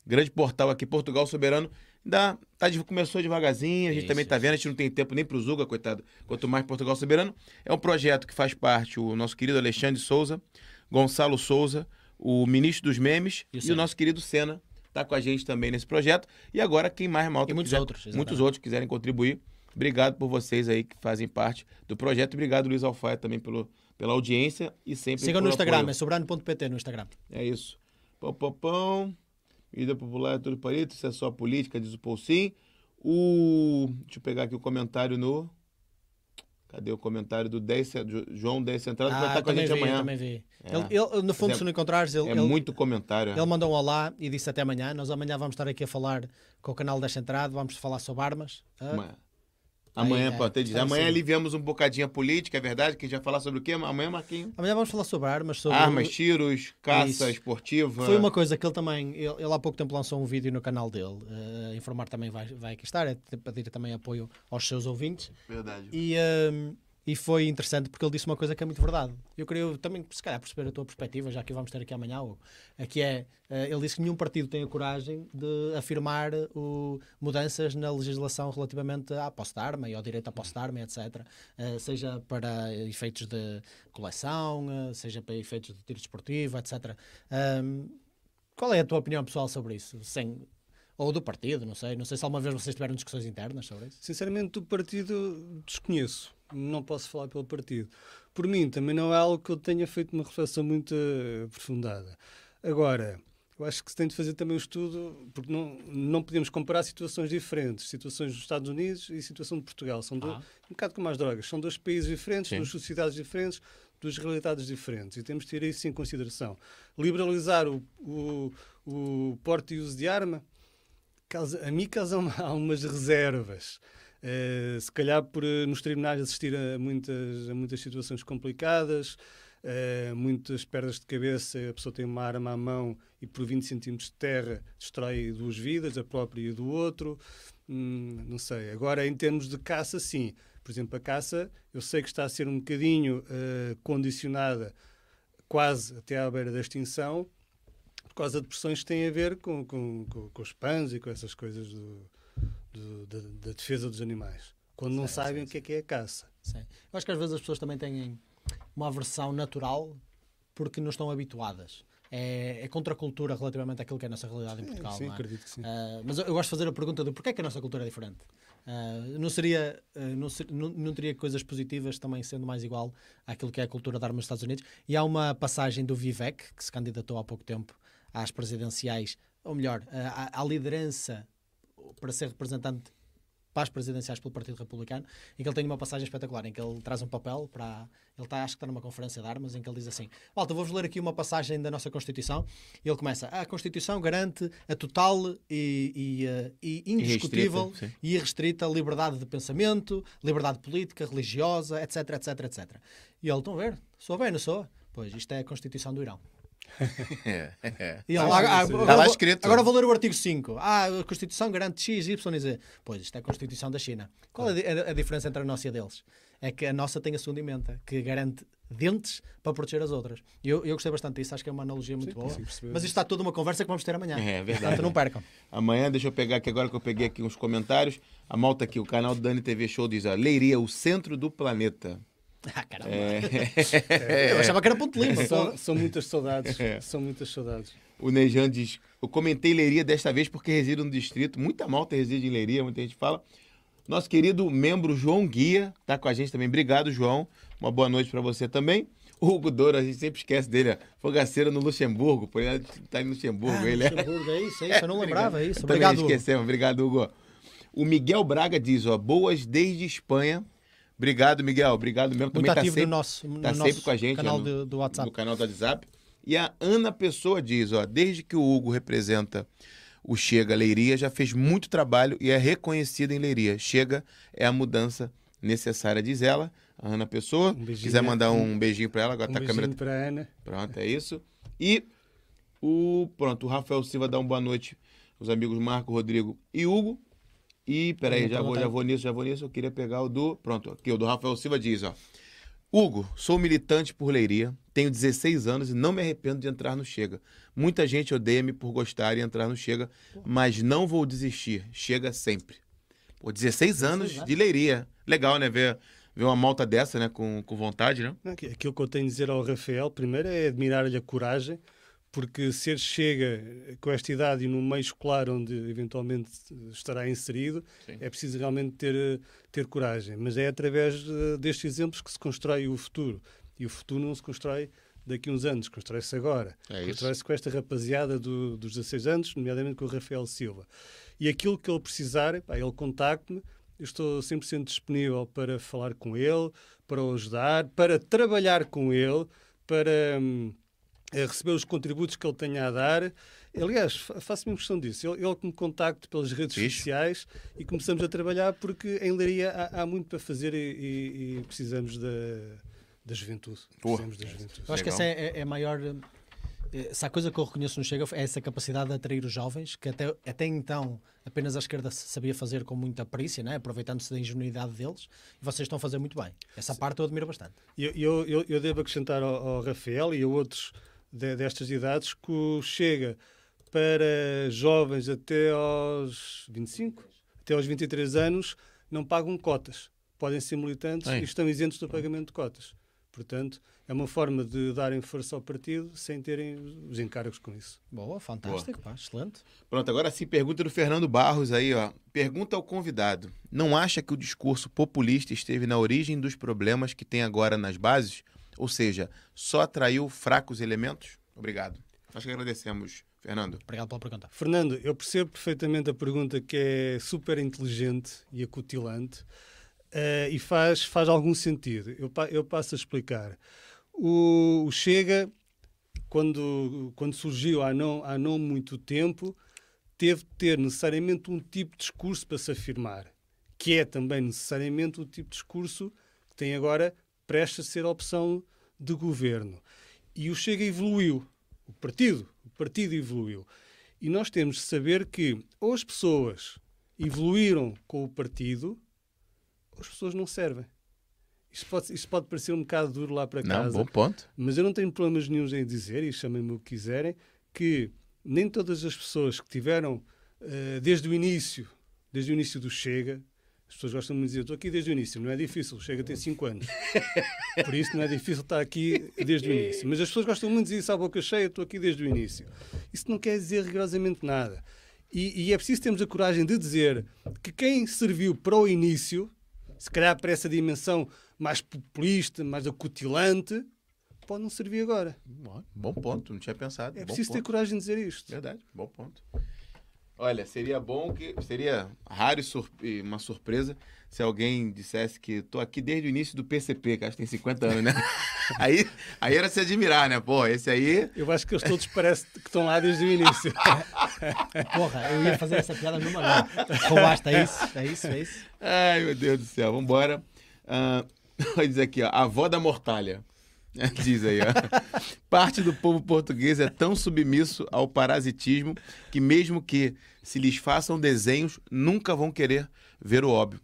Grande portal aqui, Portugal Soberano. Ainda tá, começou devagarzinho, a gente isso, também está vendo, a gente não tem tempo nem para o Zuga, coitado, quanto mais Portugal Soberano. É um projeto que faz parte o nosso querido Alexandre Souza, Gonçalo Souza, o ministro dos memes e, e o nosso querido Senna está com a gente também nesse projeto. E agora, quem mais mal muitos quiser, outros. Exatamente. Muitos outros quiserem contribuir. Obrigado por vocês aí que fazem parte do projeto. Obrigado, Luiz Alfaia, também pelo, pela audiência e sempre Siga no Instagram, apoio. é sobrano.pt no Instagram. É isso. Pão, pão, pão. Vida popular é tudo palito, isso é só política, diz o Paul Sim. O... Deixa eu pegar aqui o comentário no. Cadê o comentário do 10, João 10 Central? Ah, vai estar com a gente vi, amanhã. Também vi. É. Ele, ele, no fundo, é, se não encontrares, ele, é muito comentário. É. Ele mandou um olá e disse até amanhã. Nós amanhã vamos estar aqui a falar com o canal 10 Centrado, vamos falar sobre armas. Ah. Amanhã, Aí, pode é, dizer. Amanhã aliviamos um bocadinho a política, é verdade? Que a gente vai falar sobre o quê? Amanhã, Marquinhos? Amanhã vamos falar sobre armas. Sobre... Armas, tiros, caça Isso. esportiva. Foi uma coisa que ele também, ele, ele, há pouco tempo lançou um vídeo no canal dele. Uh, informar também vai, vai aqui estar, é pedir também apoio aos seus ouvintes. Verdade. E, uh, e foi interessante porque ele disse uma coisa que é muito verdade. Eu queria também, se calhar, perceber a tua perspectiva, já que vamos ter aqui amanhã, que é, eh, ele disse que nenhum partido tem a coragem de afirmar o, mudanças na legislação relativamente à posse de arma e ao direito à posse de arma, etc. Eh, seja para efeitos de coleção, eh, seja para efeitos de tiro desportivo, etc. qual é a tua opinião pessoal sobre isso? Sem, ou do partido, não sei. Não sei se alguma vez vocês tiveram discussões internas sobre isso. Sinceramente, do partido desconheço não posso falar pelo partido. Por mim, também não é algo que eu tenha feito uma reflexão muito aprofundada. Agora, eu acho que se tem de fazer também um estudo, porque não, não podemos comparar situações diferentes. Situações dos Estados Unidos e situação de Portugal. São dois, ah. um bocado como as drogas. São dois países diferentes, Sim. duas sociedades diferentes, duas realidades diferentes. E temos de ter isso em consideração. Liberalizar o, o, o porte e uso de arma, causa, a mim causa algumas reservas. Uh, se calhar por uh, nos tribunais assistir a muitas, a muitas situações complicadas, uh, muitas perdas de cabeça, a pessoa tem uma arma à mão e por 20 centímetros de terra destrói duas vidas, a própria e a do outro. Hum, não sei. Agora, em termos de caça, sim. Por exemplo, a caça, eu sei que está a ser um bocadinho condicionada quase até à beira da extinção, por causa de pressões que têm a ver com, com, com, com os pães e com essas coisas do, do, da, da, defesa dos animais, quando não sim, sabem sim, o que é que é a caça. Sim. Eu acho que às vezes as pessoas também têm uma aversão natural porque não estão habituadas. É, é contra a cultura relativamente àquilo que é a nossa realidade em Portugal. Sim, é? acredito que sim. Uh, mas eu, eu, gosto de fazer a pergunta de porquê é que a nossa cultura é diferente. Uh, não seria, uh, não, ser, não, não, teria coisas positivas também sendo mais igual àquilo que é a cultura da arma dos Estados Unidos? E há uma passagem do Vivek, que se candidatou há pouco tempo às presidenciais, ou melhor, à, à liderança para ser representante para as presidenciais pelo Partido Republicano, em que ele tem uma passagem espetacular, em que ele traz um papel para. Ele está, acho que está numa conferência de armas, em que ele diz assim: Malta, vou-vos ler aqui uma passagem da nossa Constituição. E ele começa: A Constituição garante a total e, e, uh, e indiscutível e irrestrita liberdade de pensamento, liberdade política, religiosa, etc, etc, etc. E ele: Estão a ver? Sou bem, não sou? Pois, isto é a Constituição do Irão. É, é. E ele, ah, agora, lá escrito. Agora vou ler o artigo 5. Ah, a Constituição garante X, Y e Z. Pois, isto é a Constituição da China. Qual é a, diferença entre a nossa e a deles? É que a nossa tem a segunda emenda, que garante dentes para proteger as outras. Eu, eu gostei bastante disso, acho que é uma analogia muito sim, boa. Mas isto está toda uma conversa que vamos ter amanhã. É, é verdade. Portanto, não percam. Amanhã, deixa eu pegar aqui agora que eu peguei aqui uns comentários. A malta aqui, o canal do Dani TV Show diz: ó, Leiria, o centro do planeta. Ah, caramba. É... Eu achava que era Ponte Lima. São, são muitas saudades. É. São muitas saudades. O Nejan diz: Eu comentei Leiria desta vez porque resido no distrito. Muita malta reside em Leiria, muita gente fala. Nosso querido membro João Guia está com a gente também. Obrigado, João. Uma boa noite para você também. O Hugo Douro, a gente sempre esquece dele, fogaceiro no Luxemburgo, por ele tá em Luxemburgo. Ah, ele Luxemburgo, é isso, é isso, eu não lembrava, é isso. Obrigado, Também esquecemos, obrigado, Hugo. O Miguel Braga diz, ó, boas desde Espanha, Obrigado, Miguel. Obrigado mesmo. Muito Também tá ativo tá sempre, no nosso, no tá nosso sempre com a gente. Canal no, do, do, WhatsApp. No canal do WhatsApp. E a Ana Pessoa diz, ó, desde que o Hugo representa o Chega Leiria, já fez muito trabalho e é reconhecida em Leiria. Chega é a mudança necessária, diz ela. A Ana Pessoa. Um quiser mandar um beijinho para ela, agora um tá a câmera. para Ana. Pronto, é isso. E o pronto, o Rafael Silva dá uma boa noite os amigos Marco, Rodrigo e Hugo. E, peraí, já vou, já vou nisso, já vou nisso. Eu queria pegar o do. Pronto, aqui, o do Rafael Silva diz, ó. Hugo, sou militante por Leiria, tenho 16 anos e não me arrependo de entrar no Chega. Muita gente odeia-me por gostar e entrar no Chega, mas não vou desistir. Chega sempre. Pô, 16 anos de Leiria. Legal, né? Ver, ver uma malta dessa, né? Com, com vontade, né? Aquilo que eu tenho a dizer ao Rafael, primeiro, é admirar-lhe a coragem porque se ele chega com esta idade e no meio escolar onde eventualmente estará inserido, Sim. é preciso realmente ter, ter coragem. Mas é através destes exemplos que se constrói o futuro. E o futuro não se constrói daqui a uns anos, constrói-se agora. É constrói-se com esta rapaziada do, dos 16 anos, nomeadamente com o Rafael Silva. E aquilo que ele precisar, pá, ele contacte-me, eu estou 100% disponível para falar com ele, para o ajudar, para trabalhar com ele, para... Hum, receber os contributos que ele tenha a dar. Aliás, faço-me questão disso. Ele, ele que me contacte pelas redes Fixe. sociais e começamos a trabalhar porque em Leiria há, há muito para fazer e, e, e precisamos da, da juventude. Precisamos da juventude. Eu acho que essa é, é, é a maior eh, se há coisa que eu reconheço no Chega é essa capacidade de atrair os jovens, que até, até então apenas a esquerda sabia fazer com muita perícia, né? aproveitando-se da ingenuidade deles, e vocês estão a fazer muito bem. Essa parte eu admiro bastante. Eu, eu, eu, eu devo acrescentar ao, ao, Rafael e a outros de, destas idades que Chega para jovens até aos 25, até aos 23 anos, não pagam cotas. Podem ser militantes e estão isentos do pagamento de cotas. Portanto, é uma forma de darem força ao partido sem terem os encargos com isso. Boa, fantástico, Boa. Pá, excelente. Pronto, agora sim, pergunta do Fernando Barros aí, ó. Pergunta ao convidado: não acha que o discurso populista esteve na origem dos problemas que tem agora nas bases? Ou seja, só atraiu fracos elementos? Obrigado. Acho que agradecemos, Fernando. Obrigado pela pergunta. Fernando, eu percebo perfeitamente a pergunta que é super inteligente e acutilante. Uh, e faz, faz algum sentido. Eu, eu passo a explicar. O, o, Chega, quando, quando surgiu há não, há não muito tempo, teve de ter necessariamente um tipo de discurso para se afirmar, que é também necessariamente o tipo de discurso que tem agora presta a ser a opção de governo. E o Chega evoluiu, o partido, o partido evoluiu. E nós temos de saber que ou as pessoas evoluíram com o partido as pessoas não servem. Isto pode, isto pode parecer um bocado duro lá para casa. Não, bom ponto. Mas eu não tenho problemas nenhums em dizer, e chamem-me o que quiserem, que nem todas as pessoas que tiveram uh, desde o início, desde o início do Chega, as pessoas gostam de me dizer, estou aqui desde o início, não é difícil, Chega tem 5 anos. Por isso não é difícil estar aqui desde o início. Mas as pessoas gostam muito de dizer isso à boca cheia, estou aqui desde o início. Isso não quer dizer rigorosamente nada. E, e é preciso termos a coragem de dizer que quem serviu para o início se calhar para essa dimensão mais populista, mais acutilante, pode não servir agora. Bom, bom ponto, não tinha pensado. É preciso ter coragem de dizer isto. Verdade, bom ponto. Olha, seria bom que. Seria raro e uma surpresa se alguém dissesse que tô aqui desde o início do PCP, que acho que tem 50 anos, né? aí, aí era se admirar, né? Pô, esse aí. Eu acho que eles todos parecem que estão lá desde o início. Porra, eu ia fazer essa piada numa hora. Roubaste, é isso? É isso? É isso? Ai, meu Deus do céu, vambora. Uh, vai dizer aqui, ó, a avó da mortalha. Diz aí, ó. Parte do povo português é tão submisso ao parasitismo que, mesmo que se lhes façam desenhos, nunca vão querer ver o óbvio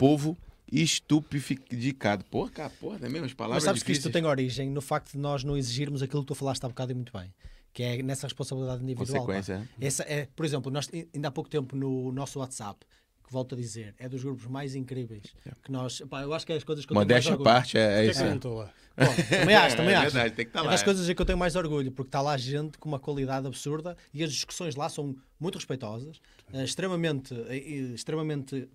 povo estupificado. Porra, cara, porra, não é mesmo as palavras Mas sabes difíceis. que isto tem origem no facto de nós não exigirmos aquilo que tu falaste há bocado e muito bem. Que é nessa responsabilidade individual. Consequência. É. Essa é, por exemplo, nós ainda há pouco tempo no nosso WhatsApp, que volto a dizer, é dos grupos mais incríveis é. que nós. Pá, eu acho que é as coisas que eu Modéstia tenho mais orgulho. parte é, é isso. É. Bom, também acho, também é acho. Verdade, estar tá é das coisas em que eu tenho mais orgulho, porque está lá gente com uma qualidade absurda e as discussões lá são muito respeitosas, uh, extremamente, uh, extremamente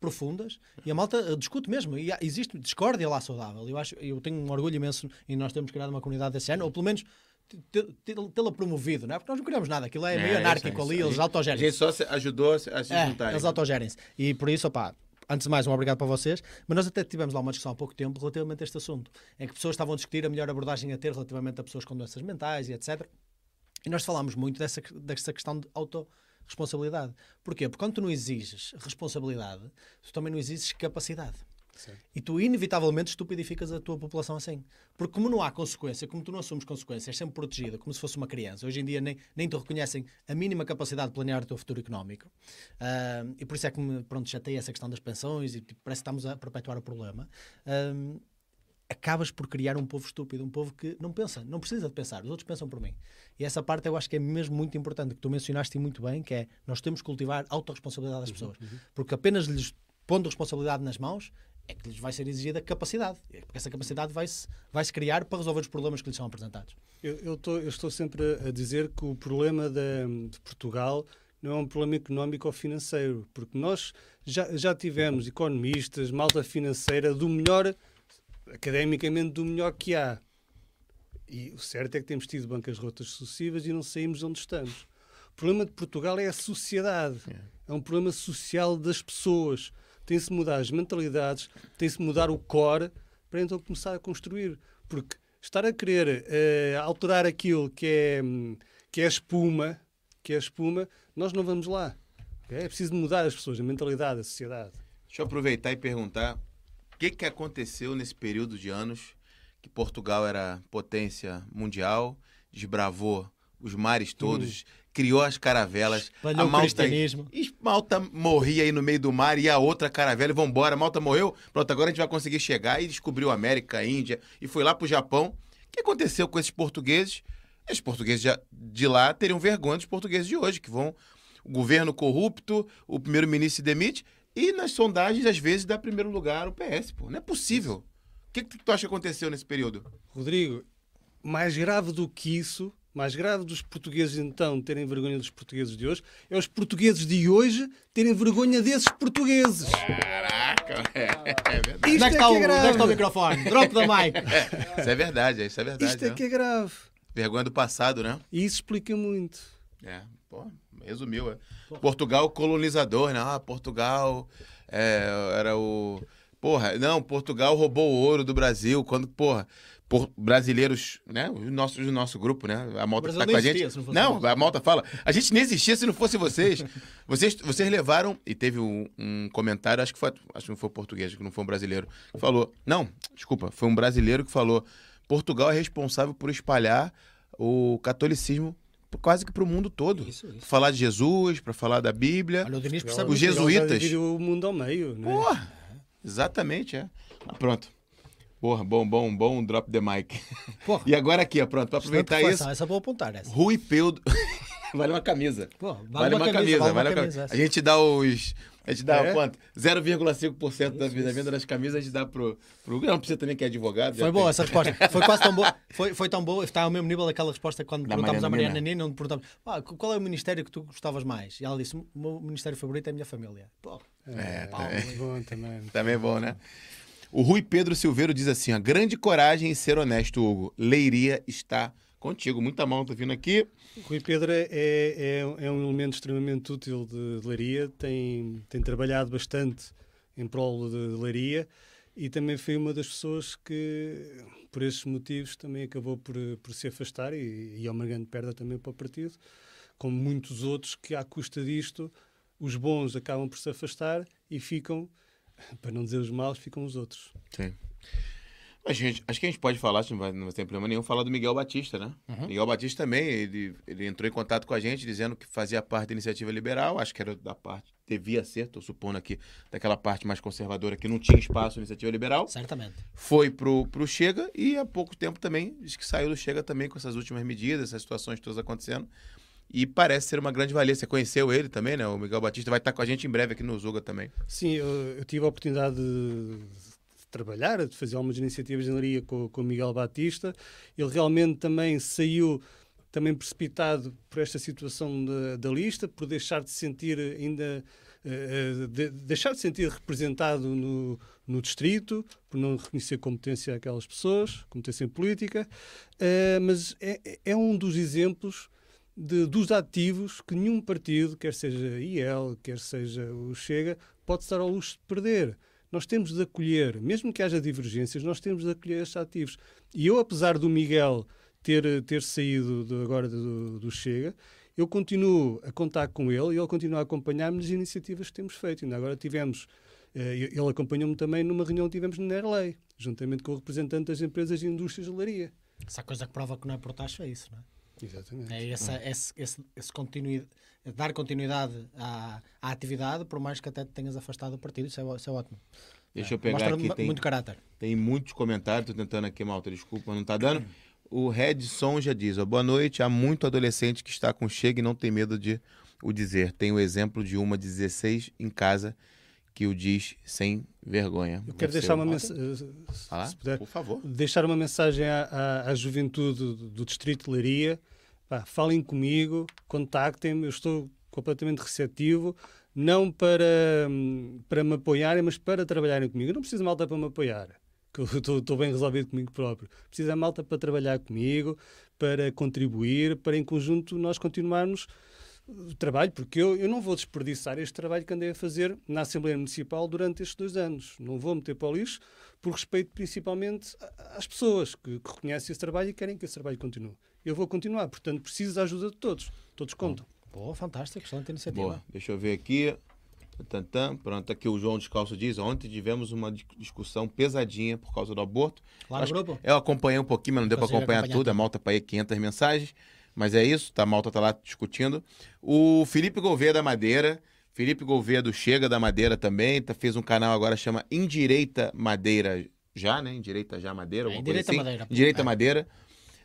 profundas e a malta eh, discute mesmo. E existe discórdia lá saudável. Eu, acho, eu tenho um orgulho imenso em nós termos criado uma comunidade desse ano, ou pelo menos tê-la promovido, não é? Porque nós não criamos nada, aquilo é, é meio anárquico ali, eles autogerem. A gente só se ajudou a se é, juntar. Eles autogerem-se. E por isso, opá, antes de mais, um obrigado para vocês. Mas nós até tivemos lá uma discussão há pouco tempo relativamente a este assunto, em que pessoas estavam a discutir a melhor abordagem a ter relativamente a pessoas com doenças mentais e etc. E nós falámos muito dessa, dessa questão de auto responsabilidade. Porquê? Porque quando tu não exiges responsabilidade, tu também não exiges capacidade. E tu, inevitavelmente, estupidificas a tua população assim. Porque, como não há consequência, como tu não assumes consequências, és sempre protegida, como se fosse uma criança. Hoje em dia, nem, nem te reconhecem a mínima capacidade de planear o teu futuro económico. Uh, e por isso é que me pronto, chateia essa questão das pensões e tipo, parece que estamos a perpetuar o problema. Uh, acabas por criar um povo estúpido, um povo que não pensa, não precisa de pensar, os outros pensam por mim. E essa parte eu acho que é mesmo muito importante, que tu mencionaste muito bem, que é nós temos que cultivar autorresponsabilidade das uhum, pessoas. Uhum, uhum. Porque apenas lhes pondo responsabilidade nas mãos é que lhes vai ser exigida capacidade. É porque essa capacidade vai-se vai -se criar para resolver os problemas que lhes são apresentados. Eu, eu, tô, eu estou sempre a dizer que o problema de, de Portugal não é um problema económico ou financeiro, porque nós já, já tivemos economistas, malta financeira do melhor academicamente do melhor que há. E o certo é que temos tido bancas rotas sucessivas e não saímos onde estamos. O problema de Portugal é a sociedade. É, é um problema social das pessoas. Tem-se mudar as mentalidades, tem-se mudar o core para então começar a construir. Porque estar a querer uh, alterar aquilo que é, que é espuma, que é espuma, nós não vamos lá. Okay? É preciso mudar as pessoas, a mentalidade, a sociedade. Deixa eu aproveitar e perguntar o que, que aconteceu nesse período de anos que Portugal era potência mundial, desbravou os mares todos, hum. Criou as caravelas. Espalhou a Malta, Malta morria aí no meio do mar e a outra caravela e vambora. Malta morreu, pronto, agora a gente vai conseguir chegar e descobriu a América, a Índia e foi lá pro Japão. O que aconteceu com esses portugueses? Esses portugueses de lá teriam vergonha dos portugueses de hoje, que vão o governo corrupto, o primeiro-ministro se demite e nas sondagens, às vezes, dá primeiro lugar o PS, pô. Não é possível. O que, que tu acha que aconteceu nesse período? Rodrigo, mais grave do que isso, mais grave dos portugueses então terem vergonha dos portugueses de hoje, é os portugueses de hoje terem vergonha desses portugueses. Caraca, é, é verdade. Isto é, que é, que é grave. está o microfone? Drop the mic. isso é verdade, isso é verdade. Isto é né? que é grave. Vergonha do passado, né? E isso explica muito. É, pô, resumiu. É. Portugal colonizador, né? Ah, Portugal é, era o. Porra, não, Portugal roubou o ouro do Brasil quando, porra, por brasileiros, né? O nosso, o nosso grupo, né? A Malta que tá com a gente. Não, não a Malta fala. A gente nem existia se não fosse vocês. vocês, vocês levaram, e teve um, um, comentário, acho que foi, acho que não foi português, que não foi um brasileiro, que falou. Não, desculpa, foi um brasileiro que falou: Portugal é responsável por espalhar o catolicismo quase que para o mundo todo. Isso, isso. Pra falar de Jesus, para falar da Bíblia. Olha, os jesuítas. o mundo ao meio, né? Porra, exatamente, é. Ah, pronto. Porra, bom, bom, bom drop the mic. Porra. E agora aqui, ó, pronto, para aproveitar isso. Essa vou apontar, essa. Rui Peudo. vale uma camisa. vale, vale, uma, camisa, camisa vale, vale uma camisa. camisa. A gente dá os a gente dá é? quanto? 0,5% da, da venda das camisas a gente dá pro, pro. Não precisa também que é advogado. Foi boa tem. essa resposta. Foi quase tão boa. Foi, foi tão boa. Está ao mesmo nível daquela resposta quando perguntámos à Mariana Nina, onde perguntámos ah, qual é o ministério que tu gostavas mais? E ela disse: o meu ministério favorito é a minha família. Pô, é, é bom também. Também é bom, né? O Rui Pedro Silveiro diz assim: a grande coragem em ser honesto, Hugo. Leiria está contigo. Muita mão tá vindo aqui. Rui Pedro é, é, é, um elemento extremamente útil de, de Leiria, tem, tem trabalhado bastante em prol de, de Leiria e também foi uma das pessoas que, por esses motivos, também acabou por, por se afastar e, e é uma grande perda também para o partido, como muitos outros que, à custa disto, os bons acabam por se afastar e ficam, para não dizer os maus, ficam os outros. Sim. Gente, acho que a gente pode falar, não, vai, não tem problema nenhum, falar do Miguel Batista, né? Uhum. Miguel Batista também, ele, ele entrou em contato com a gente dizendo que fazia parte da iniciativa liberal, acho que era da parte, devia ser, estou supondo aqui, daquela parte mais conservadora que não tinha espaço na iniciativa liberal. Certamente. Foi pro, pro Chega e há pouco tempo também, diz que saiu do Chega também com essas últimas medidas, essas situações todas acontecendo. E parece ser uma grande valia. Você conheceu ele também, né? O Miguel Batista vai estar com a gente em breve aqui no Zuga também. Sim, eu, eu tive a oportunidade de trabalhar, de fazer algumas iniciativas de engenharia com, com o Miguel Batista. Ele realmente também saiu também precipitado por esta situação da, da lista, por deixar de sentir ainda uh, de, deixar de sentir representado no, no distrito, por não reconhecer competência àquelas pessoas, competência em política, uh, mas é, é um dos exemplos de, dos ativos que nenhum partido, quer seja IEL, quer seja o Chega, pode estar ao luxo de perder nós temos de acolher, mesmo que haja divergências, nós temos de acolher estes ativos. E eu, apesar do Miguel ter, ter saído de, agora do, do Chega, eu continuo a contar com ele e ele continua a acompanhar-me nas iniciativas que temos feito. Ainda agora tivemos, eh, ele acompanhou-me também numa reunião que tivemos no Nerlei, juntamente com o representante das empresas e indústrias de laria. Essa coisa que prova que não é por taxa é isso, não é? Exatamente. É essa, esse, esse, esse continuidade, dar continuidade à, à, atividade, por mais que até te tenhas afastado do partido, isso é, isso é ótimo. Deixa eu pegar Mostra aqui. Tem, muito caráter. Tem muitos comentários, estou tentando aqui, malta, desculpa, não está dando. O Redson já diz: ó, boa noite. Há muito adolescente que está com chega e não tem medo de o dizer. Tem o exemplo de uma de 16 em casa que o diz sem vergonha. Eu quero Você deixar uma mensagem, ah, por favor. Deixar uma mensagem à, à, à juventude do, do, Distrito de Leiria. Pá, falem comigo, contactem-me, eu estou completamente receptivo, não para, para me apoiarem, mas para trabalharem comigo. Eu não preciso de malta para me apoiar, que eu estou, estou bem resolvido comigo próprio. Preciso de malta para trabalhar comigo, para contribuir, para em conjunto nós continuarmos trabalho, porque eu, eu não vou desperdiçar este trabalho que andei a fazer na Assembleia Municipal durante estes dois anos. Não vou meter para o lixo, por respeito principalmente às pessoas que, que reconhecem esse trabalho e querem que esse trabalho continue. Eu vou continuar, portanto, preciso da ajuda de todos. Todos contam. Boa, fantástico, excelente iniciativa. Boa, deixa eu ver aqui. Tantan, pronto, aqui o João Descalço diz: ontem tivemos uma discussão pesadinha por causa do aborto. Lá no grupo? Eu acompanhei um pouquinho, mas não deu para acompanhar, acompanhar tudo. tudo. A malta para 500 mensagens. Mas é isso, tá, a malta tá lá discutindo. O Felipe Gouveia da Madeira. Felipe Gouveia do Chega da Madeira também. Tá, fez um canal agora chama Indireita Madeira já, né? Indireita já Madeira. É, Indireita assim. Madeira. Indireita é. Madeira.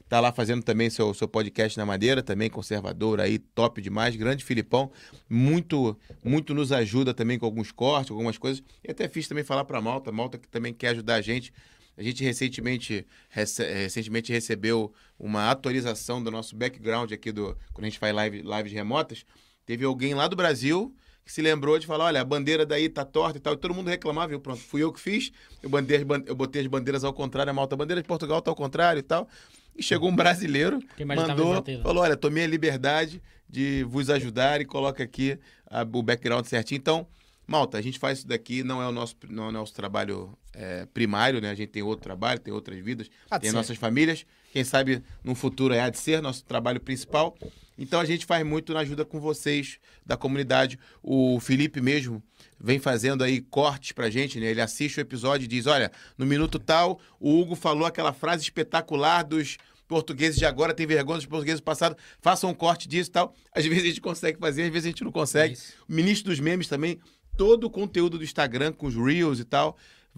Tá lá fazendo também seu, seu podcast na Madeira, também conservador aí, top demais. Grande Filipão, muito muito nos ajuda também com alguns cortes, algumas coisas. E até fiz também falar para Malta, Malta que também quer ajudar a gente. A gente recentemente, rece recentemente recebeu uma atualização do nosso background aqui do quando a gente faz live, lives remotas. Teve alguém lá do Brasil que se lembrou de falar, olha, a bandeira daí tá torta e tal, e todo mundo reclamava, viu? Pronto, fui eu que fiz, eu, bandei, eu botei as bandeiras ao contrário, a malta, a bandeira de Portugal tá ao contrário e tal. E chegou um brasileiro, mandou, falou: Olha, tomei a liberdade de vos ajudar e coloca aqui a, o background certinho. Então, Malta, a gente faz isso daqui, não é o nosso, não é o nosso trabalho é, primário, né? A gente tem outro trabalho, tem outras vidas, há tem nossas famílias. Quem sabe no futuro é há de ser nosso trabalho principal. Então a gente faz muito na ajuda com vocês da comunidade. O Felipe mesmo vem fazendo aí cortes pra gente, né? Ele assiste o episódio e diz: olha, no minuto tal, o Hugo falou aquela frase espetacular dos portugueses de agora têm vergonha dos portugueses do passado, façam um corte disso e tal. Às vezes a gente consegue fazer, às vezes a gente não consegue. Isso. O ministro dos memes também, todo o conteúdo do Instagram com os Reels e tal,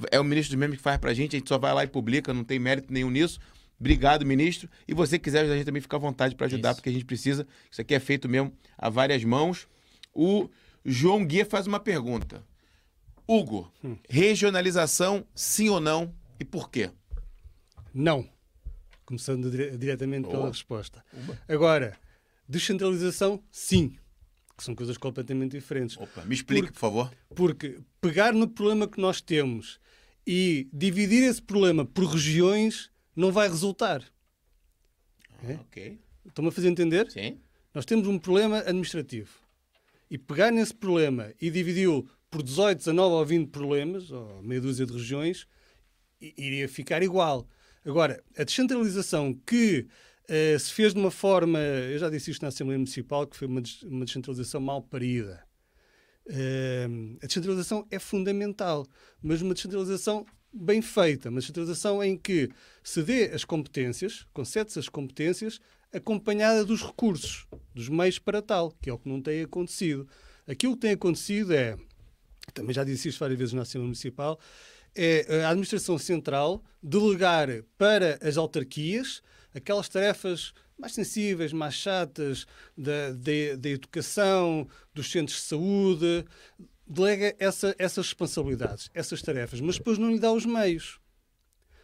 é o ministro dos memes que faz pra gente, a gente só vai lá e publica, não tem mérito nenhum nisso. Obrigado, ministro. E você quiser ajudar a gente também, fica à vontade para ajudar, Isso. porque a gente precisa. Isso aqui é feito mesmo a várias mãos. O João Guia faz uma pergunta. Hugo, hum. regionalização, sim ou não? E por quê? Não começando dire diretamente pela resposta. Agora, descentralização, sim. Que são coisas completamente diferentes. Opa, me explique, porque, por favor. Porque pegar no problema que nós temos e dividir esse problema por regiões não vai resultar. Ah, é? Ok. Estão-me a fazer entender? Sim. Nós temos um problema administrativo. E pegar nesse problema e dividi-lo por 18, 19 ou 20 problemas, ou meia dúzia de regiões, iria ficar igual. Agora, a descentralização que uh, se fez de uma forma, eu já disse isto na Assembleia Municipal, que foi uma, uma descentralização mal parida. Uh, a descentralização é fundamental, mas uma descentralização bem feita, uma descentralização em que se dê as competências, concede-se as competências, acompanhada dos recursos, dos meios para tal, que é o que não tem acontecido. Aquilo que tem acontecido é, também já disse isto várias vezes na Assembleia Municipal, é a administração central delegar para as autarquias aquelas tarefas mais sensíveis, mais chatas da, da, da educação, dos centros de saúde, delega essa, essas responsabilidades, essas tarefas, mas depois não lhe dá os meios.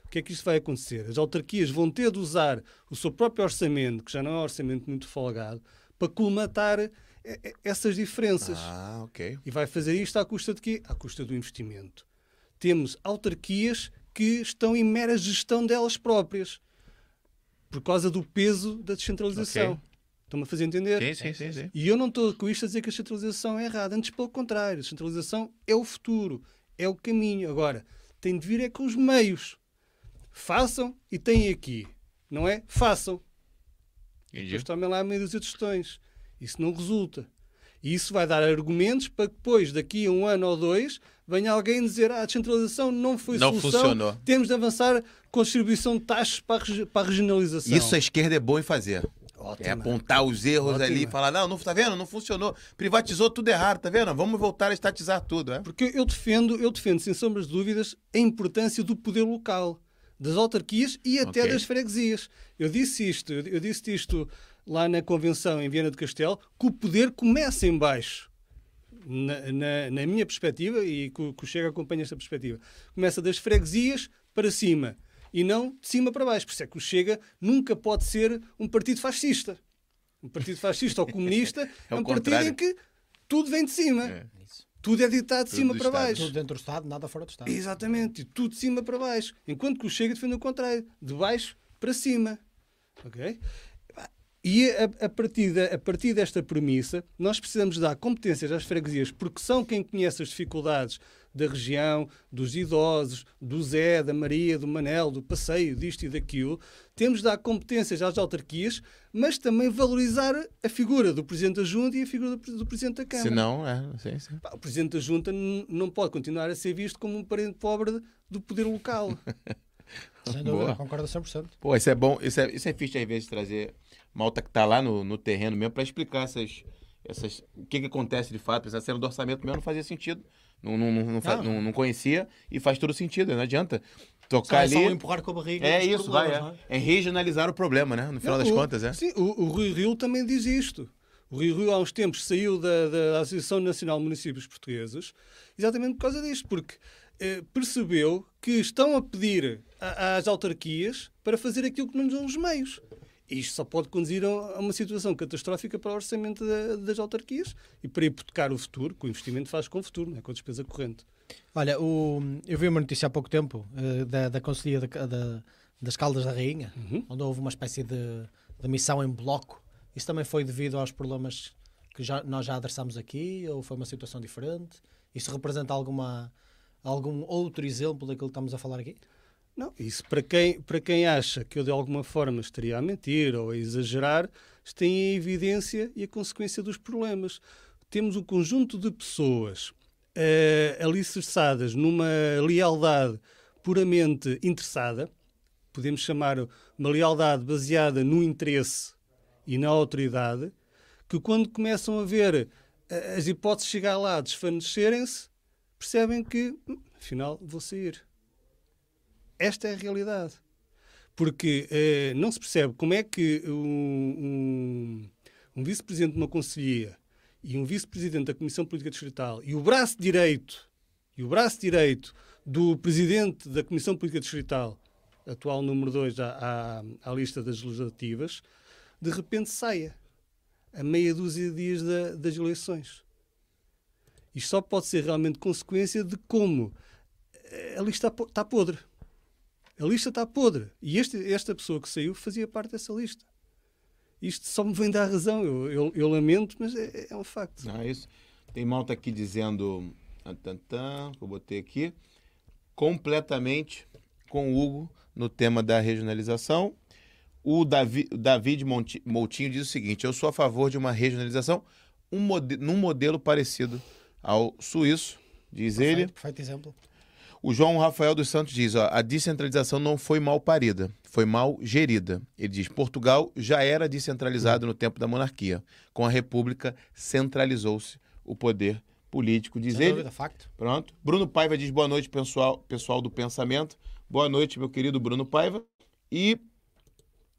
O que é que isto vai acontecer? As autarquias vão ter de usar o seu próprio orçamento, que já não é um orçamento muito folgado, para colmatar essas diferenças. Ah, ok. E vai fazer isto à custa de quê? À custa do investimento temos autarquias que estão em mera gestão delas próprias por causa do peso da descentralização. Okay. Estão-me a fazer entender? Sim, sim, sim, sim. E eu não estou com isto a dizer que a descentralização é errada. Antes, pelo contrário, a descentralização é o futuro, é o caminho. Agora, tem de vir é com os meios. Façam e têm aqui. Não é? Façam. E depois tomem lá meio dúzia de questões. Isso não resulta. E isso vai dar argumentos para que depois, daqui a um ano ou dois, venha alguém dizer ah, a descentralização não foi não solução, funcionou. temos de avançar distribuição de taxas para a, para a regionalização. Isso a esquerda é boa em fazer. É apontar os erros ali e falar, não, não, tá vendo? Não funcionou. Privatizou tudo errado, tá vendo? Vamos voltar a estatizar tudo. É? Porque eu defendo, eu defendo, sem sombras de dúvidas, a importância do poder local, das autarquias e até okay. das freguesias. Eu disse isto, eu, disse isto lá na convenção em Viena do Castelo, que o poder começa em baixo na, na, na minha perspectiva, e que, que o Chega acompanha esta perspectiva, começa das freguesias para cima e não de cima para baixo. Por isso é que o Chega nunca pode ser um partido fascista. Um partido fascista ou comunista é, é um partido em que tudo vem de cima. É. Tudo é ditado de tudo cima para baixo. Tudo dentro do Estado, nada fora do Estado. Exatamente, tudo de cima para baixo. Enquanto que o Chega defende o contrário, de baixo para cima. Ok? E a, a, partir de, a partir desta premissa, nós precisamos dar competências às freguesias, porque são quem conhece as dificuldades da região, dos idosos, do Zé, da Maria, do Manel, do passeio, disto e daquilo. Temos de dar competências às autarquias, mas também valorizar a figura do Presidente da Junta e a figura do, do Presidente da Câmara. Se não, é. Sim, sim. o Presidente da Junta não pode continuar a ser visto como um parente pobre do poder local. Sem dúvida, concordo 100%. Pô, isso é bom, isso é, isso é fixe às vezes trazer malta que está lá no, no terreno mesmo para explicar essas, essas, o que, que acontece de fato. Essa cena do orçamento mesmo não fazia sentido. Não, não, não, não, não, não conhecia e faz todo sentido, não adianta tocar só, ali. É só empurrar com a barriga. É isso, vai. É. é. regionalizar o problema, né? No final não, das o, contas, é. Sim, o, o Rui Rio também diz isto. O Rui Rio, há uns tempos, saiu da, da Associação Nacional de Municípios Portugueses exatamente por causa disto, porque eh, percebeu que estão a pedir a, às autarquias para fazer aquilo que não lhes dão os meios. Isto só pode conduzir a uma situação catastrófica para o orçamento das autarquias e para hipotecar o futuro, que o investimento faz com o futuro, não é? com a despesa corrente. Olha, o, eu vi uma notícia há pouco tempo uh, da, da Conselhia da, da, das Caldas da Rainha, uhum. onde houve uma espécie de, de missão em bloco. Isso também foi devido aos problemas que já, nós já adressámos aqui, ou foi uma situação diferente? Isso representa alguma, algum outro exemplo daquilo que estamos a falar aqui? Não, isso para quem, para quem acha que eu de alguma forma estaria a mentir ou a exagerar, tem a evidência e a consequência dos problemas. Temos um conjunto de pessoas uh, alicerçadas numa lealdade puramente interessada, podemos chamar uma lealdade baseada no interesse e na autoridade, que quando começam a ver uh, as hipóteses chegar lá desfanecerem-se, percebem que, hum, afinal, vou sair. Esta é a realidade. Porque eh, não se percebe como é que um, um, um vice-presidente de uma conselhia e um vice-presidente da Comissão Política Distrital e o braço direito e o braço direito do presidente da Comissão Política Distrital, atual número 2 à, à, à, lista das legislativas, de repente saia a meia dúzia de dias da, das eleições. Isto só pode ser realmente consequência de como eh, a lista está podre. A lista está podre. E este, esta pessoa que saiu fazia parte dessa lista. Isto só me vem dar razão. Eu, eu, eu lamento, mas é, é, um facto. Não, é isso. Tem malta aqui dizendo. Tantan, que eu botei aqui. Completamente com o Hugo no tema da regionalização. O Davi, David Moutinho diz o seguinte: eu sou a favor de uma regionalização um mode, num modelo parecido ao suíço, diz perfeito, ele. Perfeito exemplo. O João Rafael dos Santos diz: ó, a descentralização não foi mal parida, foi mal gerida. Ele diz: Portugal já era descentralizado no tempo da monarquia. Com a República, centralizou-se o poder político, diz Sem ele. Dúvida, facto. Pronto. Bruno Paiva diz: boa noite, pessoal, pessoal do pensamento. Boa noite, meu querido Bruno Paiva. E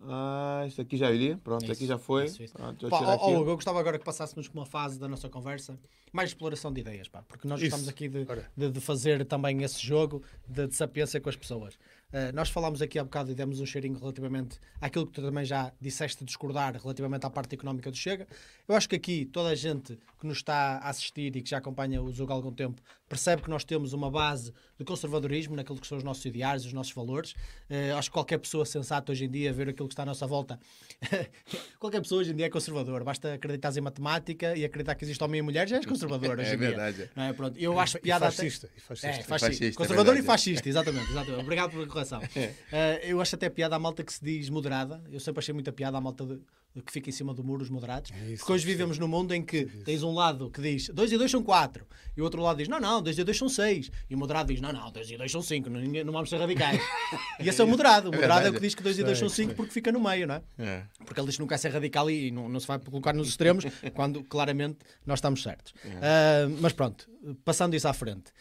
ah, isso aqui já li. Pronto, isso, aqui já foi. Isso, isso. Pronto, pá, oh, oh, eu gostava agora que passássemos com uma fase da nossa conversa mais exploração de ideias, pá, porque nós estamos aqui de, de, de, fazer também esse jogo de, de sapiência com as pessoas. Uh, nós falámos aqui há bocado e demos um cheirinho relativamente àquilo que tu também já disseste discordar relativamente à parte económica do Chega. Eu acho que aqui toda a gente que nos está a assistir e que já acompanha o jogo há algum tempo percebe que nós temos uma base de conservadorismo naquilo que são os nossos ideais, os nossos valores. Uh, acho que qualquer pessoa sensata hoje em dia, ver aquilo que está à nossa volta, qualquer pessoa hoje em dia é conservador. Basta acreditar em matemática e acreditar que existe homem e mulher, já és conservador hoje é em verdade. dia. Não é? Pronto, eu acho piada. E fascista. Até... E fascista. É, fascista. fascista. É conservador é e fascista, exatamente, exatamente. Obrigado pela correção. Uh, eu acho até piada a malta que se diz moderada. Eu sempre achei muita piada a malta de, que fica em cima do muro, os moderados. É isso, porque hoje vivemos num mundo em que tens um lado que diz 2 e 2 são 4 e o outro lado diz não, não, 2 e 2 são 6 e o moderado diz não, não, 2 e 2 são 5, não, não vamos ser radicais. e esse é o moderado. O é moderado é, é o que diz que 2 e 2 são 5 porque fica no meio, não é? é? Porque ele diz que não quer ser radical e não, não se vai colocar nos extremos quando claramente nós estamos certos. Uh, mas pronto, passando isso à frente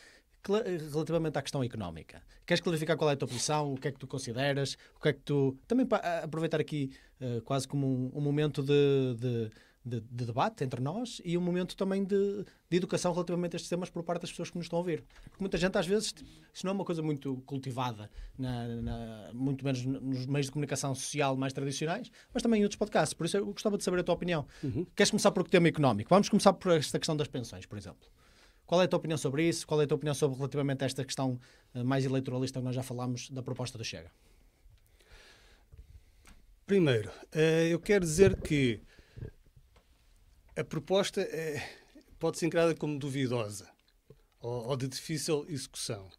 relativamente à questão económica. Queres clarificar qual é a tua posição? O que é que tu consideras? O que é que tu. Também para aproveitar aqui uh, quase como um, um momento de, de, de, de, debate entre nós e um momento também de, de educação relativamente a estes temas por parte das pessoas que nos estão a ouvir. Porque muita gente, às vezes, isso não é uma coisa muito cultivada, na, na, muito menos nos meios de comunicação social mais tradicionais, mas também em outros podcasts. Por isso eu gostava de saber a tua opinião. Uhum. Queres começar por o tema económico? Vamos começar por esta questão das pensões, por exemplo. Qual é a tua opinião sobre isso? Qual é a tua opinião sobre relativamente a esta questão eh, mais eleitoralista que nós já falámos da proposta do Chega? Primeiro, uh, eu quero dizer que a proposta é, pode ser encarada como duvidosa ou, ou de difícil execução.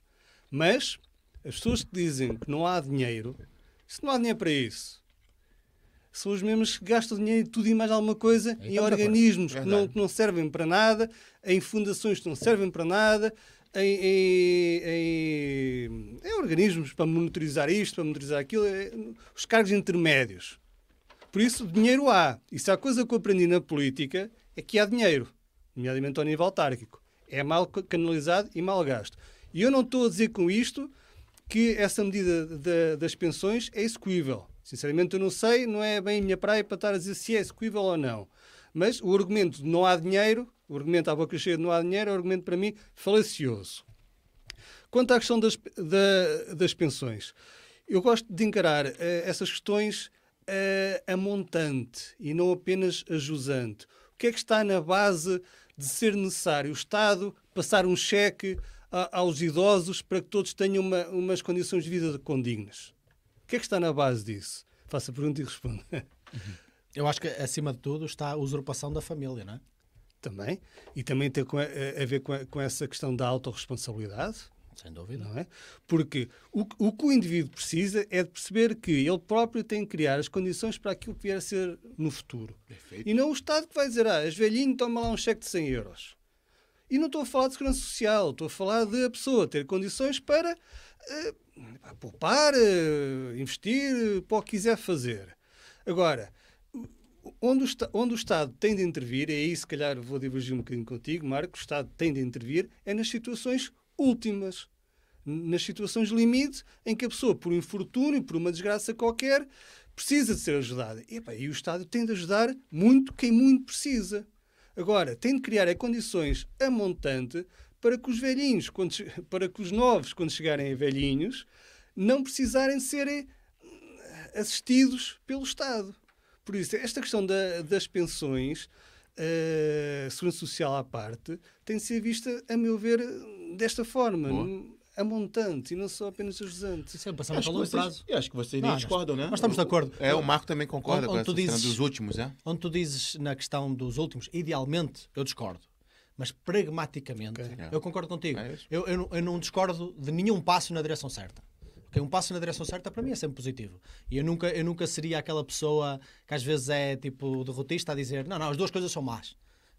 Mas as pessoas que dizem que não há dinheiro, se não há dinheiro para isso, são os mesmos que gastam dinheiro em tudo e mais alguma coisa em então, organismos que não, que não servem para nada, em fundações que não servem para nada, em, em, em, organismos para monitorizar isto, para monitorizar aquilo, é, os cargos intermédios. Por isso, dinheiro há. E se há coisa que eu aprendi na política é que há dinheiro, nomeadamente ao nível autárquico. É mal canalizado e mal gasto. E eu não estou a dizer com isto que essa medida de, das pensões é execuível. Sinceramente, eu não sei, não é bem a minha praia para estar a dizer se é execuível ou não. Mas o argumento de não há dinheiro, o argumento à boca cheia de não há dinheiro, é um argumento para mim falacioso. Quanto à questão das, da, das pensões, eu gosto de encarar uh, essas questões uh, a montante e não apenas a jusante. O que é que está na base de ser necessário o Estado passar um cheque a, aos idosos para que todos tenham uma, umas condições de vida condignas? O que é que está na base disso? Faça a pergunta e responda. Eu acho que, acima de tudo, está a usurpação da família, não é? Também. E também tem a, ver com, a, com essa questão da autorresponsabilidade. Sem dúvida. Não é? Porque o, o que o indivíduo precisa é de perceber que ele próprio tem que criar as condições para aquilo que vier a ser no futuro. Perfeito. E não o Estado que vai dizer, ah, as velhinhas toma lá um cheque de 100 euros. E não estou a falar de segurança social, estou a falar de a pessoa ter condições para uh, poupar, uh, investir, para o que quiser fazer. Agora, onde o, onde o Estado tem de intervir, e aí se calhar vou divergir um bocadinho contigo, Marco, o Estado tem de intervir é nas situações últimas, nas situações limite em que a pessoa, por infortúnio, por uma desgraça qualquer, precisa de ser ajudada. E, epa, e o Estado tem de ajudar muito quem muito precisa. Agora, tem de criar condições a montante para que os velhinhos, quando, para que os novos, quando chegarem a velhinhos, não precisarem serem assistidos pelo Estado. Por isso, esta questão da, das pensões, uh, segurança social à parte, tem de ser vista, a meu ver, desta forma. Boa a montante e não só apenas a jusante. Isso é passar a longo prazo. Eu acho que vocês nem discordam, né? Nós estamos de acordo. É, o Marco também concorda onde, onde com essa dizes, dos últimos, é? Onde tu dizes na questão dos últimos, idealmente, eu discordo. Mas pragmaticamente, okay. eu concordo contigo. É eu, eu, eu não discordo de nenhum passo na direção certa. Porque um passo na direção certa para mim é sempre positivo. E eu nunca, eu nunca seria aquela pessoa que às vezes é tipo derrotista a dizer não, não, as duas coisas são más.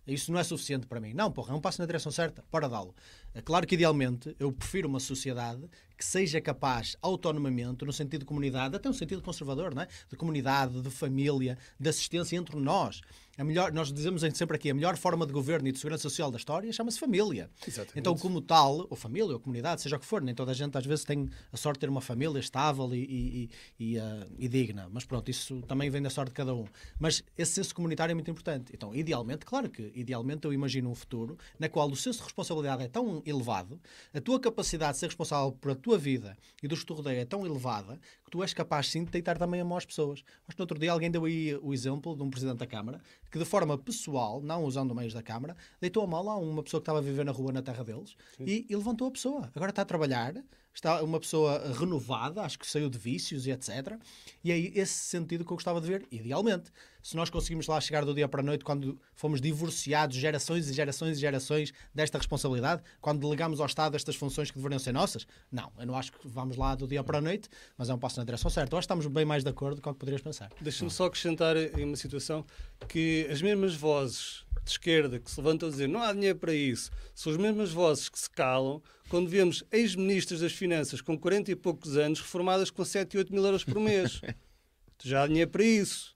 Isso não é suficiente para mim. Não, porra, é um passo na direção certa para dá-lo. É claro que idealmente eu prefiro uma sociedade que seja capaz autonomamente, no sentido de comunidade, até um sentido conservador, não é? de comunidade, de família, de assistência entre nós. A melhor, nós dizemos sempre aqui, a melhor forma de governo e de segurança social da história chama-se família. Exatamente. Então, como tal, ou família, ou comunidade, seja o que for, nem toda a gente às vezes tem a sorte de ter uma família estável e, e, e, uh, e digna. Mas pronto, isso também vem da sorte de cada um. Mas esse senso comunitário é muito importante. Então, idealmente, claro que idealmente eu imagino um futuro na qual o senso de responsabilidade é tão elevado, a tua capacidade de ser responsável por a tua vida e dos que te rodeia é tão elevada que tu és capaz sim de deitar também a mão às pessoas. Acho que no outro dia alguém deu aí o exemplo de um presidente da Câmara que de forma pessoal, não usando meios da Câmara, deitou a mão a uma pessoa que estava a viver na rua na terra deles e, e, levantou a pessoa. Agora está a trabalhar, está uma pessoa renovada, acho que saiu de vícios e etc. E é esse sentido que eu gostava de ver, idealmente. Se nós conseguimos lá chegar do dia para a noite, quando fomos divorciados gerações e gerações e gerações desta responsabilidade, quando delegamos ao Estado estas funções que deveriam ser nossas, não, eu não acho que vamos lá do dia para a noite, mas é um passo na direção certa. Eu acho que estamos bem mais de acordo com o que poderias pensar. Deixa-me só acrescentar em uma situação que as mesmas vozes de esquerda que se levantam a dizer não há dinheiro para isso, são as mesmas vozes que se calam quando vemos ex-ministros das Finanças com 40 e poucos anos reformadas com 7 e 8 mil euros por mês. Já há dinheiro para isso.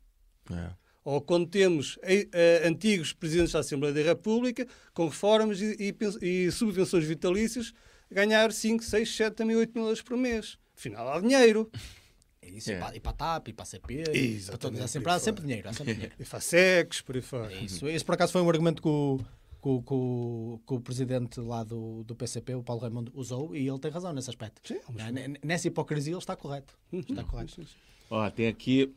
É. Ou quando temos uh, antigos presidentes da Assembleia da República com reformas e, e, e subvenções vitalícias ganhar 5, 6, 7, também 8 mil euros por mês. Afinal, há dinheiro. É isso, é. e para a TAP, e para a CP, e para todos, há sempre, há sempre dinheiro. Há sempre dinheiro. e FASEX, por aí fora. É isso. Esse por acaso foi um argumento que o, que, que, que o presidente lá do, do PCP, o Paulo Raimundo, usou e ele tem razão nesse aspecto. Sim, Nessa hipocrisia ele está correto. Está correto. Ó, tem aqui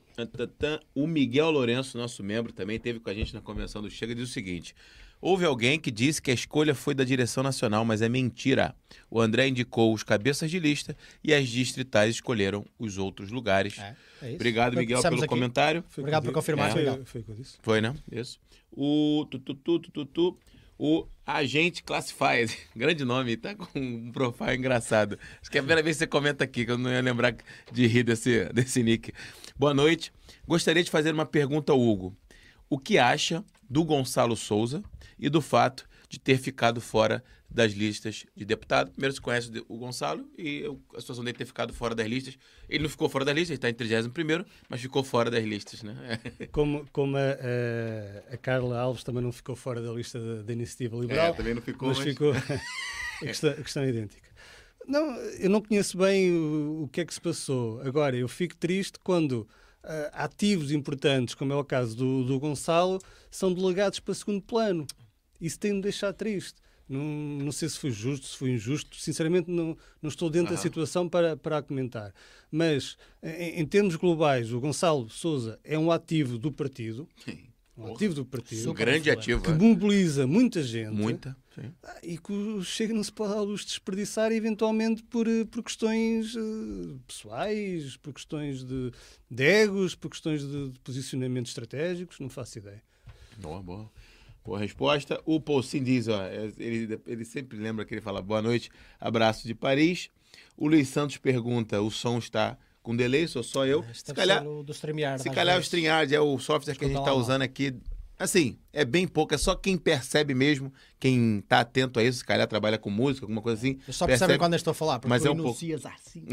o Miguel Lourenço, nosso membro, também teve com a gente na convenção do Chega, diz o seguinte: Houve alguém que disse que a escolha foi da direção nacional, mas é mentira. O André indicou os cabeças de lista e as distritais escolheram os outros lugares. É, é Obrigado, Miguel, pelo aqui. comentário. Foi Obrigado por confirmar. É. Foi, foi, foi, foi, né? Isso. O tu, tu, tu, tu, tu, o Agente Classified. Grande nome, tá com um profile engraçado. Acho que é a primeira vez que você comenta aqui, que eu não ia lembrar de rir desse, desse nick. Boa noite. Gostaria de fazer uma pergunta ao Hugo. O que acha do Gonçalo Souza e do fato de ter ficado fora das listas de deputado. Primeiro se conhece o Gonçalo e a situação dele ter ficado fora das listas. Ele não ficou fora das listas, ele está em 31 mas ficou fora das listas. Né? Como, como a, a, a, Carla Alves também não ficou fora da lista da, da Iniciativa Liberal. É, também não ficou. Mas, mas... ficou a, questão, a questão é idêntica. Não, eu não conheço bem o, o que é que se passou. Agora, eu fico triste quando uh, ativos importantes, como é o caso do, do Gonçalo, são delegados para segundo plano. Isso tem-me deixado triste. Não, não sei se foi justo, se foi injusto. Sinceramente, não, não estou dentro da situação para, para comentar. Mas, em, em, termos globais, o Gonçalo Souza é um ativo do partido. Sim. Um ativo do partido. Um grande ativo. Que mobiliza muita gente. Muita. Sim. Ah, e que chega não se pode à luz desperdiçar, eventualmente por, eh, por questões uh, pessoais, por questões de, de egos, por questões de, de posicionamentos estratégicos. Não faço ideia. Boa, boa. Boa resposta. O Paulsin diz, ó, é, ele, ele sempre lembra que ele fala boa noite, abraço de Paris. O Luiz Santos pergunta, o som está com delay, sou só eu. É, se calhar, se calhar o StreamYard é o software que a gente está usando aqui. Assim, é bem pouco, é só quem percebe mesmo, quem está atento a isso, se calhar trabalha com música, alguma coisa assim. Eu só percebe quando eu estou a falar, porque mas é um pouco. assim.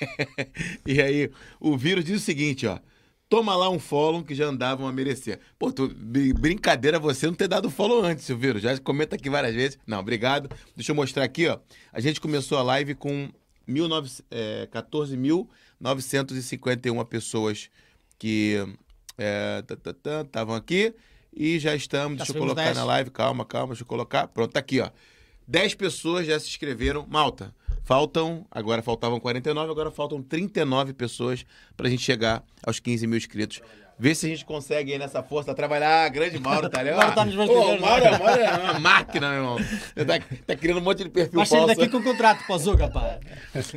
e aí, o vírus diz o seguinte, ó. Toma lá um follow que já andavam a merecer. Pô, tu, brincadeira você não ter dado follow antes, Silveiro. Já comenta aqui várias vezes. Não, obrigado. Deixa eu mostrar aqui, ó. A gente começou a live com 19, é, 14.951 pessoas que estavam é, aqui. E já estamos. deixa eu colocar 10. na live. Calma, calma, deixa eu colocar. Pronto, tá aqui, ó. 10 pessoas já se inscreveram. Malta, faltam, agora faltavam 49, agora faltam 39 pessoas para a gente chegar aos 15 mil inscritos. Vê se a gente consegue aí nessa força trabalhar. Grande Mauro, tá ligado? Mauro tá nos Pô, Mauro, é, Mauro é uma máquina, meu irmão. Tá, tá criando um monte de perfil Mas falso. daqui com contrato pra Zuga, pá.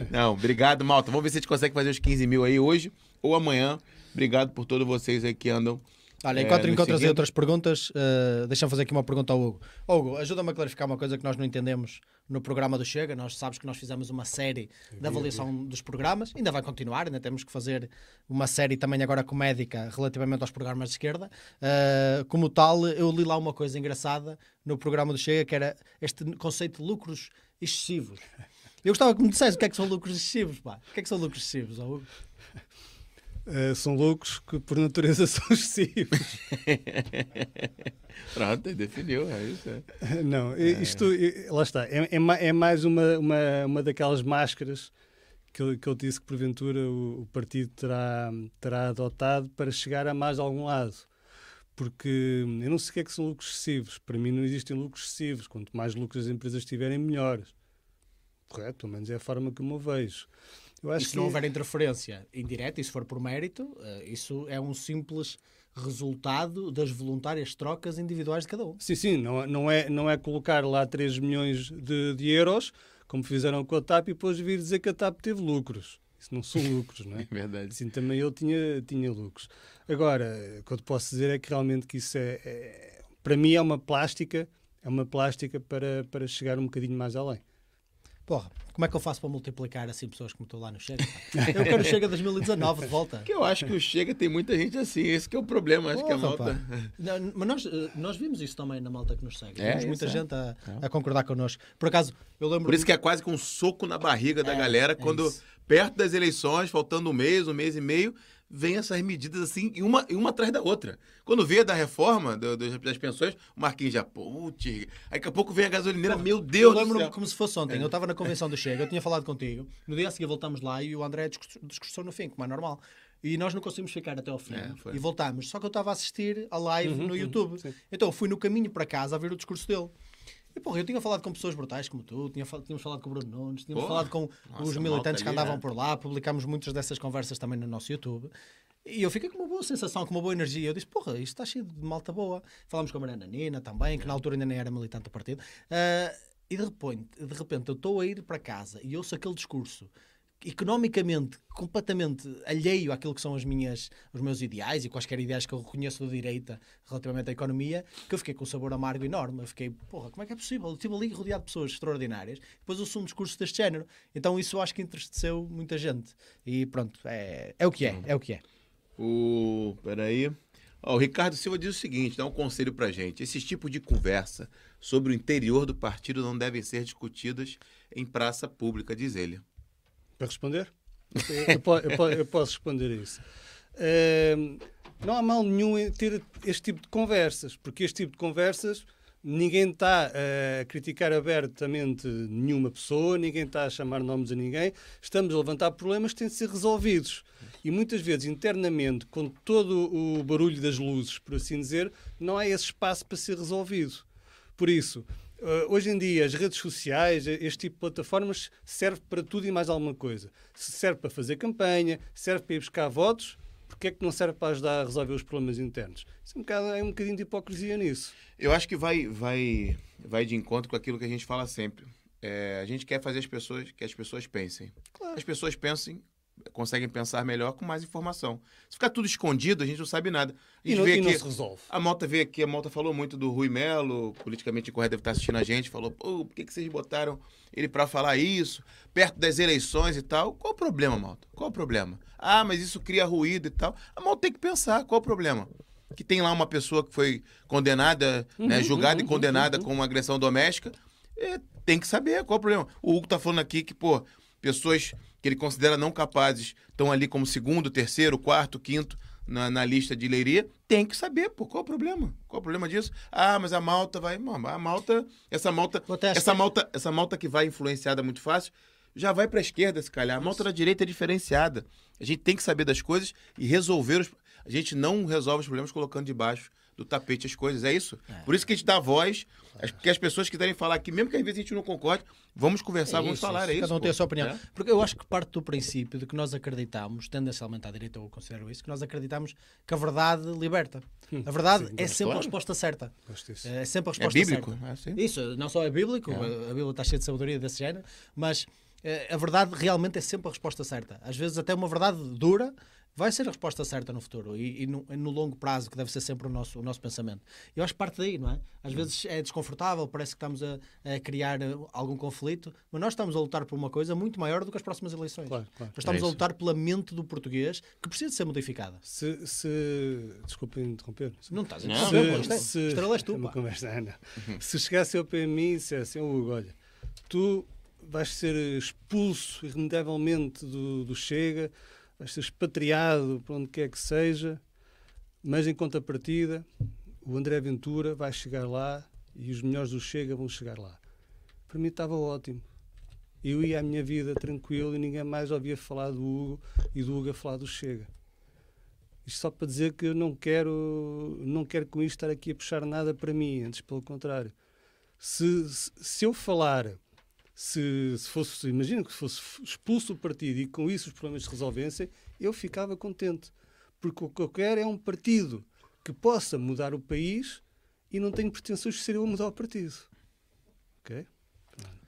Não, obrigado, Malta. Vamos ver se a gente consegue fazer os 15 mil aí hoje ou amanhã. Obrigado por todos vocês aí que andam Olha, enquanto, é, enquanto trazer outras perguntas, uh, deixa-me fazer aqui uma pergunta ao Hugo. Hugo, ajuda-me a clarificar uma coisa que nós não entendemos no programa do Chega. Nós sabes que nós fizemos uma série de avaliação dos programas, ainda vai continuar, ainda temos que fazer uma série também agora comédica relativamente aos programas de esquerda. Uh, como tal, eu li lá uma coisa engraçada no programa do Chega, que era este conceito de lucros excessivos. Eu gostava que me dissesse o que é que são lucros excessivos, pá. O que é que são lucros excessivos, Hugo? Uh, são loucos que por natureza são excessivos. Pronto, definiu, é isso. É. Não, é. isto, lá está, é, é, é, mais uma, uma, uma daquelas máscaras que eu, que eu disse que porventura o, o, partido terá, terá adotado para chegar a mais algum lado. Porque eu não sei o que é que são lucros excessivos. Para mim não existem lucros excessivos. Quanto mais lucros as empresas tiverem, melhores. Correto? Pelo menos é a forma como eu vejo. Eu acho e se que... não houver interferência indireta, e se for por mérito, eh, isso é um simples resultado das voluntárias trocas individuais de cada um. Sim, sim, não, não, é, não é colocar lá 3 milhões de, de euros, como fizeram com a TAP, e depois vir dizer que a TAP teve lucros. Isso não são lucros, não é? é verdade. Sim, também eu tinha, tinha lucros. Agora, o que eu te posso dizer é que realmente que isso é, é para mim é uma plástica, é uma plástica para, para chegar um bocadinho mais além. Porra, como é que eu faço para multiplicar assim pessoas como estou lá no Chega? Eu quero o Chega 2019 de volta. Que eu acho que o Chega tem muita gente assim, esse que é o problema, acho Porra, que a malta. Não, mas nós, eh, nós vimos isso também na malta que nos segue. É, muita é. gente a, a, concordar connosco. Por acaso, eu lembro. Por isso que é quase com um soco na barriga da é, galera é quando, perto das eleições, faltando um mês, um mês e meio, vem essas medidas assim, e uma, uma atrás da outra. Quando vê da reforma do, do, das pensões, o Marquinhos já, putz, aí daqui a pouco vem a gasolineira, Pô, meu Deus Eu lembro como se fosse ontem, é. eu estava na convenção do Chega, eu tinha falado contigo, no dia a seguir voltámos lá e o André discursou no fim, como é normal. E nós não conseguimos ficar até ao fim. É, e voltámos. Só que eu estava a assistir a live uhum, no YouTube. Uhum, então eu fui no caminho para casa a ver o discurso dele. E porra, eu tinha falado com pessoas brutais como tu, tinha, tínhamos falado com o Bruno Nunes, tínhamos porra. falado com os militantes que andavam ali, por lá, publicámos muitas dessas conversas também no nosso YouTube. E eu fiquei com uma boa sensação, com uma boa energia. Eu disse, porra, isto está cheio de malta boa. Falámos com a Mariana Nina também, que na altura ainda nem era militante do partido. Uh, e de repente, de repente eu estou a ir para casa e ouço aquele discurso economicamente completamente alheio àquilo que são as minhas, os meus ideais e quaisquer ideais que eu reconheço da direita relativamente à economia, que eu fiquei com um sabor amargo enorme. Eu fiquei, porra, como é que é possível? Eu estive ali rodeado de pessoas extraordinárias, depois ouço um discurso deste género. Então isso eu acho que entristeceu muita gente. E pronto, é, é o que é, é o que é. O... Peraí. Oh, o Ricardo Silva diz o seguinte, dá um conselho pra gente. Esse tipo de conversa sobre o interior do partido não devem ser discutidas em praça pública, diz ele. Para responder? Eu, eu, eu, posso responder isso. Uh, não há mal nenhum em ter este tipo de conversas, porque este tipo de conversas ninguém está a criticar abertamente nenhuma pessoa, ninguém está a chamar nomes a ninguém. Estamos a levantar problemas que têm de ser resolvidos. E muitas vezes, internamente, com todo o barulho das luzes, por assim dizer, não há esse espaço para ser resolvido. Por isso, Uh, hoje em dia, as redes sociais, este tipo de plataformas, serve para tudo e mais alguma coisa. Se serve para fazer campanha, serve para ir buscar votos, porque é que não serve para ajudar a resolver os problemas internos? Isso é um, bocado, é um bocadinho de hipocrisia nisso. Eu acho que vai, vai, vai de encontro com aquilo que a gente fala sempre. É, a gente quer fazer as pessoas que as pessoas pensem. Claro. As pessoas pensem conseguem pensar melhor com mais informação. Se ficar tudo escondido, a gente não sabe nada. A gente e vê e aqui, resolve. A Malta veio aqui, a Malta falou muito do Rui Melo, politicamente incorreto deve estar assistindo a gente, falou, pô, por que, que vocês botaram ele para falar isso, perto das eleições e tal? Qual o problema, Malta? Qual o problema? Ah, mas isso cria ruído e tal. A Malta tem que pensar, qual o problema? Que tem lá uma pessoa que foi condenada, né, uhum, né, julgada uhum, e condenada uhum. com uma agressão doméstica, é, tem que saber qual o problema. O Hugo tá falando aqui que, pô, pessoas que ele considera não capazes estão ali como segundo, terceiro, quarto, quinto na, na lista de leiria, tem que saber, pô, qual é o problema? Qual é o problema disso? Ah, mas a malta vai. A malta. Essa malta. Essa malta, essa malta que vai influenciada muito fácil, já vai para a esquerda, se calhar. A malta da direita é diferenciada. A gente tem que saber das coisas e resolver os. A gente não resolve os problemas colocando debaixo do tapete as coisas, é isso? É. Por isso que a gente dá voz, é. porque as pessoas quiserem falar aqui, mesmo que às vezes a gente não concorde, vamos conversar, é vamos falar, isso. é isso. Cada um tem a sua opinião. É. Porque eu acho que parte do princípio de que nós acreditamos, tendencialmente à direita eu considero isso, que nós acreditamos que a verdade liberta. Hum, a verdade sim, é sempre claro. a resposta certa. É sempre a resposta é bíblico, certa. isso, não só é bíblico, a Bíblia está cheia de sabedoria desse género, mas eh, a verdade realmente é sempre a resposta certa. Às vezes até uma verdade dura, vai ser a resposta certa no futuro e, e no, no, longo prazo, que deve ser sempre o nosso, o nosso pensamento. Eu acho que parte daí, não é? Às vezes é desconfortável, parece que estamos a, a, criar eh, algum conflito, mas nós estamos a lutar por uma coisa muito maior do que as próximas eleições. Claro, claro. Nós estamos é a lutar pela mente do português que precisa ser modificada. Se. se... Desculpa interromper. Não estás a interromper, se, se, estrela és tu. É uma conversa, Ana. se chegasse ao PMI e dissesse, Hugo, olha, tu vais ser expulso irremediavelmente do, do Chega vais ser expatriado para onde quer que seja, mas em contrapartida, o André Ventura vai chegar lá e os melhores do Chega vão chegar lá. Para mim estava ótimo. Eu ia à minha vida tranquilo e ninguém mais ouvia falar do Hugo e do Hugo a falar do Chega. Isto só para dizer que eu não quero, não quero com isto estar aqui a puxar nada para mim, antes pelo contrário. Se, se, se eu falar se, se fosse, imagina que fosse expulso do partido e com isso os problemas se resolvessem, eu ficava contente. Porque o que eu quero é um partido que possa mudar o país e não tenho pretensões de ser eu a mudar o partido. Ok?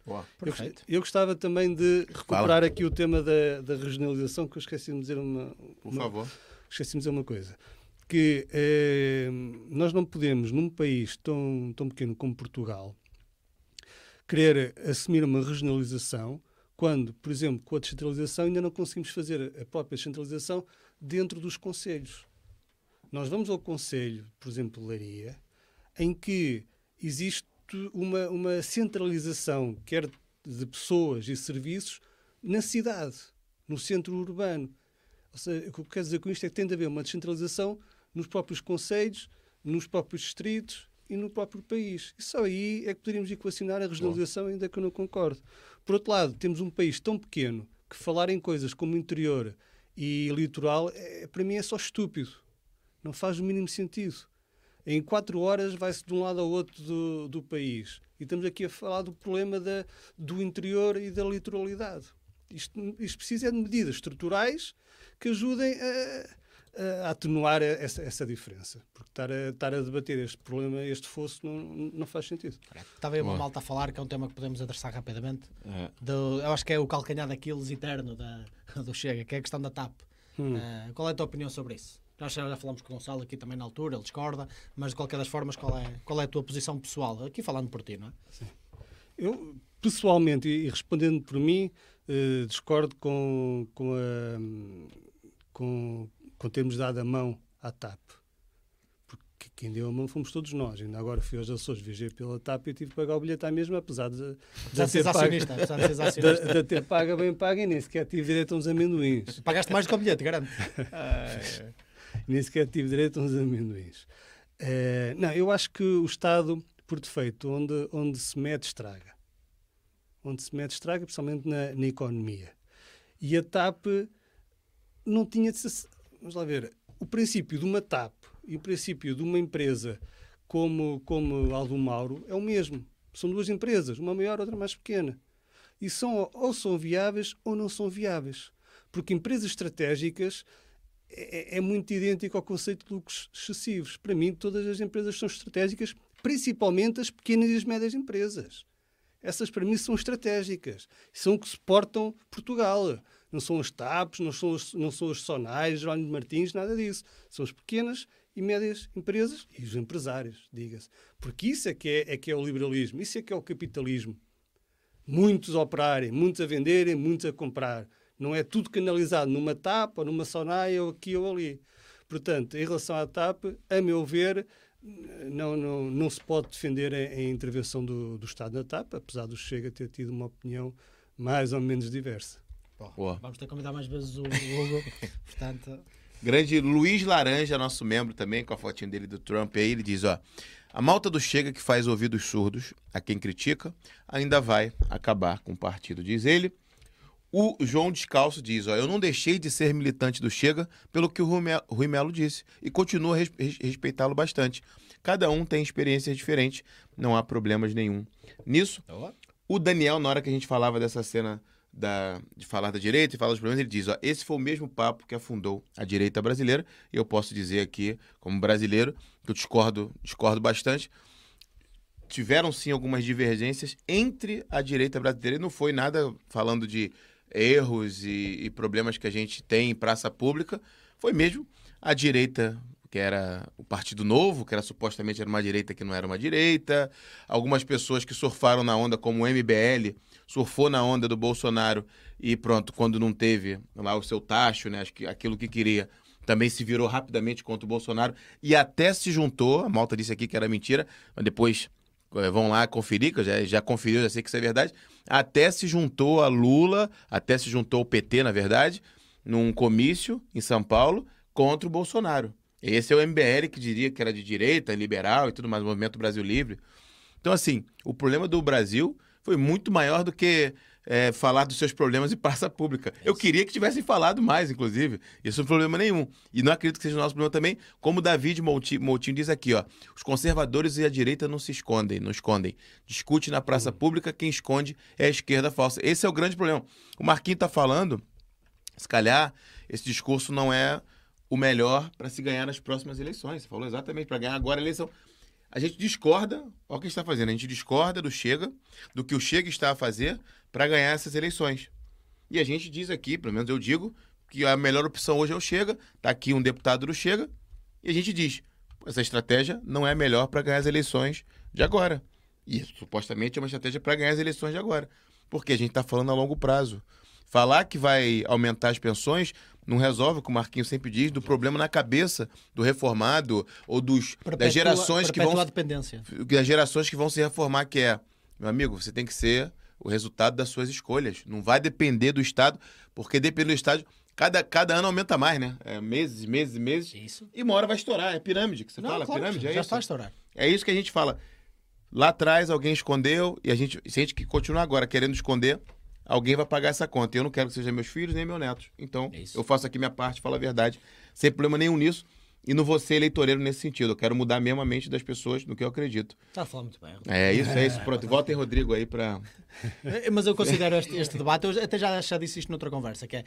Boa, eu, eu, gostava também de recuperar Fala. aqui o tema da, da regionalização, que eu esqueci de dizer uma. Por uma, favor. Esqueci de dizer uma coisa. Que eh, nós não podemos, num país tão, tão pequeno como Portugal, querer assumir uma regionalização quando, por exemplo, com a descentralização ainda não conseguimos fazer a própria descentralização dentro dos conselhos. Nós vamos ao conselho, por exemplo, Leiria, em que existe uma, uma centralização, quer de pessoas e serviços, na cidade, no centro urbano. Seja, o que eu quero dizer com isto é que tem de haver uma descentralização nos próprios conselhos, nos próprios distritos e no próprio país. E só aí é que poderíamos equacionar a regionalização, ainda que eu não concordo. Por outro lado, temos um país tão pequeno que falar em coisas como interior e litoral, é, para mim, é só estúpido. Não faz o mínimo sentido. Em quatro horas vai-se de um lado ao outro do, do país. E estamos aqui a falar do problema da, do interior e da litoralidade. Isto, isto precisa é de medidas estruturais que ajudem a, a atenuar essa, essa, diferença. Porque estar a, estar a debater este problema, este fosso, não, não faz sentido. Estava aí uma malta a falar, que é um tema que podemos adressar rapidamente. É. Do, eu acho que é o calcanhar daqueles eterno da, do Chega, que é a questão da TAP. Hum. Uh, qual é a tua opinião sobre isso? Nós já falamos com o Gonçalo aqui também na altura, ele discorda, mas de qualquer das formas, qual é, qual é a tua posição pessoal? Aqui falando por ti, não é? Sim. Eu, pessoalmente, e respondendo por mim, uh, discordo com, com, a, com, com termos dado a mão à TAP. Porque quem deu a mão fomos todos nós. Ainda agora fui aos Açores, viajei pela TAP e tive que pagar o bilhete à mesma, apesar de, de, ter, pago, de, de ter pago bem pago e nem sequer tive direito a uns amendoins. Pagaste mais do que o bilhete, garanto. nem sequer tive direito a uns amendoins. Uh, não, eu acho que o Estado, por defeito, onde, onde se mete, estraga. Onde se mete, estraga, principalmente na, na economia. E a TAP não tinha de ser. Vamos lá ver. O princípio de uma TAP e o princípio de uma empresa como, como Aldo Mauro é o mesmo. São duas empresas, uma maior, outra mais pequena. E são, ou são viáveis ou não são viáveis. Porque empresas estratégicas é, é, muito idêntico ao conceito de lucros excessivos. Para mim, todas as empresas são estratégicas, principalmente as pequenas e as médias empresas. Essas, para mim, são estratégicas. São que suportam Portugal. Não são as TAPs, não são as, não são as Sonais, Jerónimo Martins, nada disso. São as pequenas e médias empresas e os empresários, diga-se. Porque isso é que é, é que é o liberalismo, isso é que é o capitalismo. Muitos a operarem, muitos a venderem, muitos a comprar. Não é tudo canalizado numa TAP ou numa Sonai ou aqui ou ali. Portanto, em relação à TAP, a meu ver, não, não, não se pode defender a, a intervenção do, do, Estado na TAP, apesar do Chega ter tido uma opinião mais ou menos diversa. Boa. Vamos ter que convidar mais vezes o Hugo. Portanto... Grande Luiz Laranja, nosso membro também, com a fotinho dele do Trump aí, ele diz, ó... A malta do Chega que faz ouvidos surdos a quem critica ainda vai acabar com o partido, diz ele. O João Descalço diz: ó, Eu não deixei de ser militante do Chega pelo que o Rui Melo disse e continuo a res respeitá-lo bastante. Cada um tem experiências diferentes, não há problemas nenhum nisso. O Daniel, na hora que a gente falava dessa cena da, de falar da direita e falar dos problemas, ele diz: ó, Esse foi o mesmo papo que afundou a direita brasileira. E eu posso dizer aqui, como brasileiro, que eu discordo, discordo bastante tiveram sim algumas divergências entre a direita brasileira e não foi nada falando de erros e, e, problemas que a gente tem em praça pública foi mesmo a direita que era o Partido Novo, que era supostamente era uma direita que não era uma direita, algumas pessoas que surfaram na onda como o MBL, surfou na onda do Bolsonaro e pronto, quando não teve lá o seu tacho, né, aquilo que queria, também se virou rapidamente contra o Bolsonaro e até se juntou, a Malta disse aqui que era mentira, mas depois eh, vão lá conferir, que eu já, já conferiu, já sei que isso é verdade, até se juntou a Lula, até se juntou o PT, na verdade, num comício em São Paulo contra o Bolsonaro. Esse é o MBL que diria que era de direita, liberal e tudo mais, Movimento Brasil Livre. Então, assim, o problema do Brasil foi muito maior do que é, falar dos seus problemas em praça pública. Eu queria que tivessem falado mais, inclusive. Isso não é problema nenhum. E não acredito que seja o nosso problema também, como o David Moutinho diz aqui, ó. Os conservadores e a direita não se escondem, não escondem. Discute na praça pública, quem esconde é a esquerda falsa. Esse é o grande problema. O Marquinhos está falando, se calhar, esse discurso não é o melhor para se ganhar nas próximas eleições. Você falou exatamente, para ganhar agora a eleição. A gente discorda, olha o que está fazendo, a gente discorda do Chega, do que o Chega está a fazer para ganhar essas eleições. E a gente diz aqui, pelo menos eu digo, que a melhor opção hoje é o Chega, está aqui um deputado do Chega, e a gente diz, essa estratégia não é a melhor para ganhar as eleições de agora. E supostamente é uma estratégia para ganhar as eleições de agora. Porque a gente está falando a longo prazo. Falar que vai aumentar as pensões não resolve, como o Marquinhos sempre diz, do problema na cabeça do reformado ou dos, perpetua, das gerações que vão. Dependência. Das gerações que vão se reformar, que é, meu amigo, você tem que ser o resultado das suas escolhas. Não vai depender do Estado, porque depende do Estado. Cada, cada ano aumenta mais, né? É, meses, meses, meses. Isso. E uma hora vai estourar. É pirâmide que você não, fala? Claro, pirâmide, é já isso? Já estourar. É isso que a gente fala. Lá atrás alguém escondeu e a gente, se a gente continuar agora querendo esconder, alguém vai pagar essa conta. Eu não quero que sejam meus filhos nem meus netos. Então, é eu faço aqui minha parte, falo a verdade, sem problema nenhum nisso. e não vou ser eleitoreiro nesse sentido. Eu quero mudar mesmo a mente das pessoas no que eu acredito. Está a falar muito bem. É isso, é isso. Pronto, volta em Rodrigo aí para. Mas eu considero este, este, debate, eu até já, já disse isto noutra conversa, que é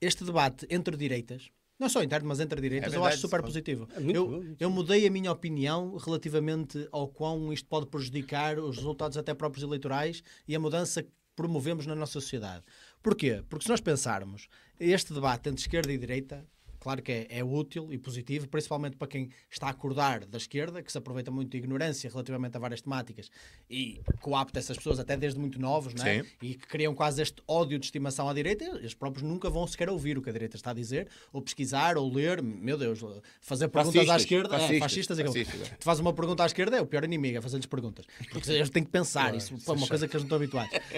este debate entre direitas, não só interno, mas entre direitas, é verdade, eu acho super positivo. É eu, bom, eu mudei a minha opinião relativamente ao quão isto pode prejudicar os resultados até próprios eleitorais e a mudança promovemos na nossa sociedade. Porquê? Porque se nós pensarmos este debate entre esquerda e direita, Claro que é, é, útil e positivo, principalmente para quem está a acordar da esquerda, que se aproveita muito de ignorância relativamente a várias temáticas e coapta essas pessoas até desde muito novos, não é? E que criam quase este ódio de estimação à direita, eles próprios nunca vão sequer ouvir o que a direita está a dizer, ou pesquisar, ou ler, meu Deus, fazer perguntas fascistas, à esquerda, fascistas, é, fascistas, fascistas, é. tu fazes uma pergunta à esquerda, é o pior inimigo, é fazer-lhes perguntas. Porque eles têm que pensar, isso é uma coisa que eles não estão habituados.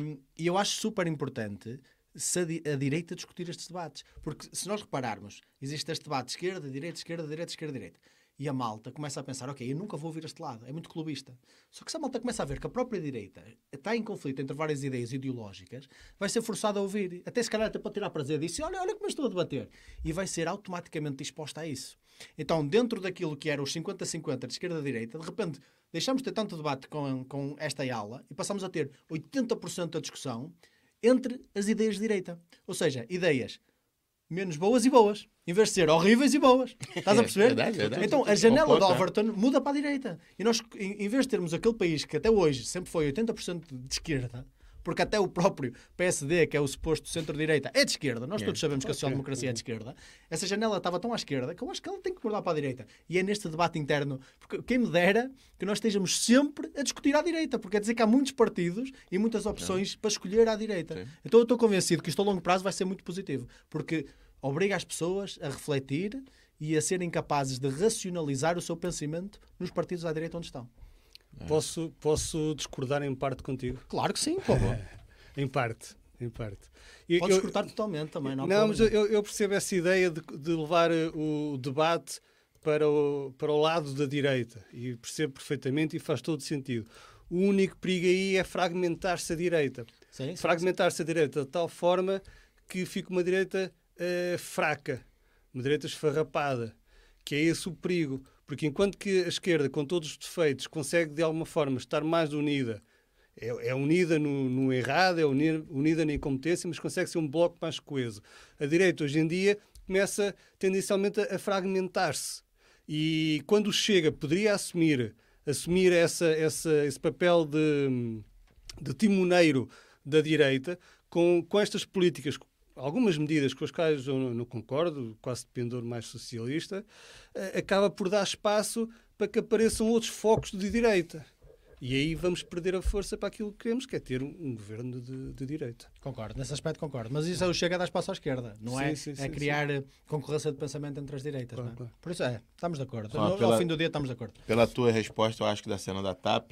Um, e eu acho super importante se a, direita discutir estes debates. Porque se nós repararmos, existe este debate esquerda, direita, esquerda, direita, esquerda, direita. E a malta começa a pensar, ok, eu nunca vou ouvir este lado, é muito clubista. Só que se a malta começa a ver que a própria direita está em conflito entre várias ideias ideológicas, vai ser forçada a ouvir. Até se calhar até pode tirar prazer disso, olha, olha como estou a debater. E vai ser automaticamente disposta a isso. Então, dentro daquilo que era os 50-50 de esquerda-direita, de repente deixamos de ter tanto debate com, com esta aula e passamos a ter 80% da discussão entre as ideias de direita. Ou seja, ideias menos boas e boas, em vez de ser horríveis e boas. Estás a perceber? verdade, verdade. Então a janela de Overton muda para a direita. E nós, em vez de termos aquele país que até hoje sempre foi 80% de esquerda, porque até o próprio PSD, que é o suposto centro-direita, é de esquerda. Nós todos sabemos que a social-democracia é de esquerda. Essa janela estava tão à esquerda que eu acho que ela tem que mudar para a direita. E é neste debate interno, porque quem me dera que nós estejamos sempre a discutir à direita, porque é dizer que há muitos partidos e muitas opções para escolher à direita. Sim. Então eu estou convencido que isto a longo prazo vai ser muito positivo, porque obriga as pessoas a refletir e a serem capazes de racionalizar o seu pensamento nos partidos à direita onde estão. É. Posso, posso discordar em parte contigo? Claro que sim, favor. em parte. Em parte. Podes eu, cortar totalmente também, não Não, mas eu, eu, percebo essa ideia de, de, levar eh, o debate para o, para o lado da direita e percebo perfeitamente e faz todo sentido. O único perigo aí é fragmentar-se a direita. Fragmentar-se a direita de tal forma que fica uma direita uh, fraca, uma direita esfarrapada, que é esse o perigo. Porque enquanto que a esquerda, com todos os defeitos, consegue de alguma forma estar mais unida, é, é unida no, no, errado, é unida, unida na incompetência, mas consegue ser um bloco mais coeso. A direita, hoje em dia, começa tendencialmente a, a fragmentar-se. E quando chega, poderia assumir, assumir essa, essa, esse papel de, de timoneiro da direita, com, com estas políticas algumas medidas com as quais eu não, não concordo, quase de pendor mais socialista, uh, acaba por dar espaço para que apareçam outros focos de direita. E aí vamos perder a força para aquilo que queremos, que é ter um, um governo de, de, direita. Concordo, nesse aspecto concordo. Mas isso é o chega a dar espaço à esquerda, não sim, é? Sim, é sim, criar concorrência de pensamento entre as direitas. Claro, é? claro. Por isso é, estamos de acordo. No, pela, ao fim do dia estamos de acordo. Pela tua resposta, eu acho que da cena da TAP,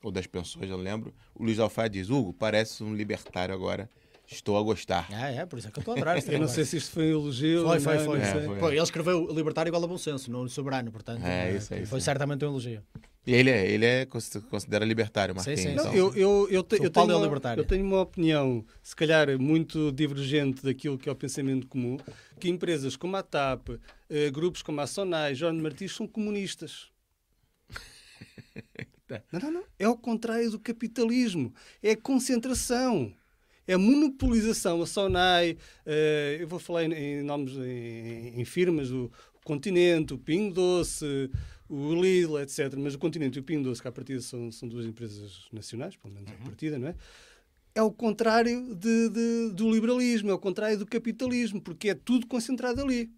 ou das pensões, eu lembro, o Luiz Alfaiate diz, Hugo, parece um libertário agora Estou a gostar. Ah, é, por isso é que eu estou a adorar. eu não sei se isto foi um elogio. Foi, foi, foi. É, foi. Pô, ele escreveu libertário igual a bom senso, no soberano, portanto. É, isso, é, isso, foi certamente um elogio. E ele é, ele é considera libertário, Marquinhos. Sim, sim. Não, eu, eu, eu, te, eu, tenho uma, eu tenho uma opinião, se calhar muito divergente daquilo que é o pensamento comum, que empresas como a TAP, eh, grupos como a Sonai, Jorge Martins são comunistas. não, não, não. É o contrário do capitalismo. É a concentração é a monopolização, a Sonai, uh, eu vou falar em, em nomes, em, em, firmas, o, o Continente, o Pingo Doce, o Lidl, etc. Mas o Continente e o Pingo Doce, que à partida são, são duas empresas nacionais, pelo menos à uhum. partida, não é? É o contrário de, de, do liberalismo, é o contrário do capitalismo, porque é tudo concentrado ali.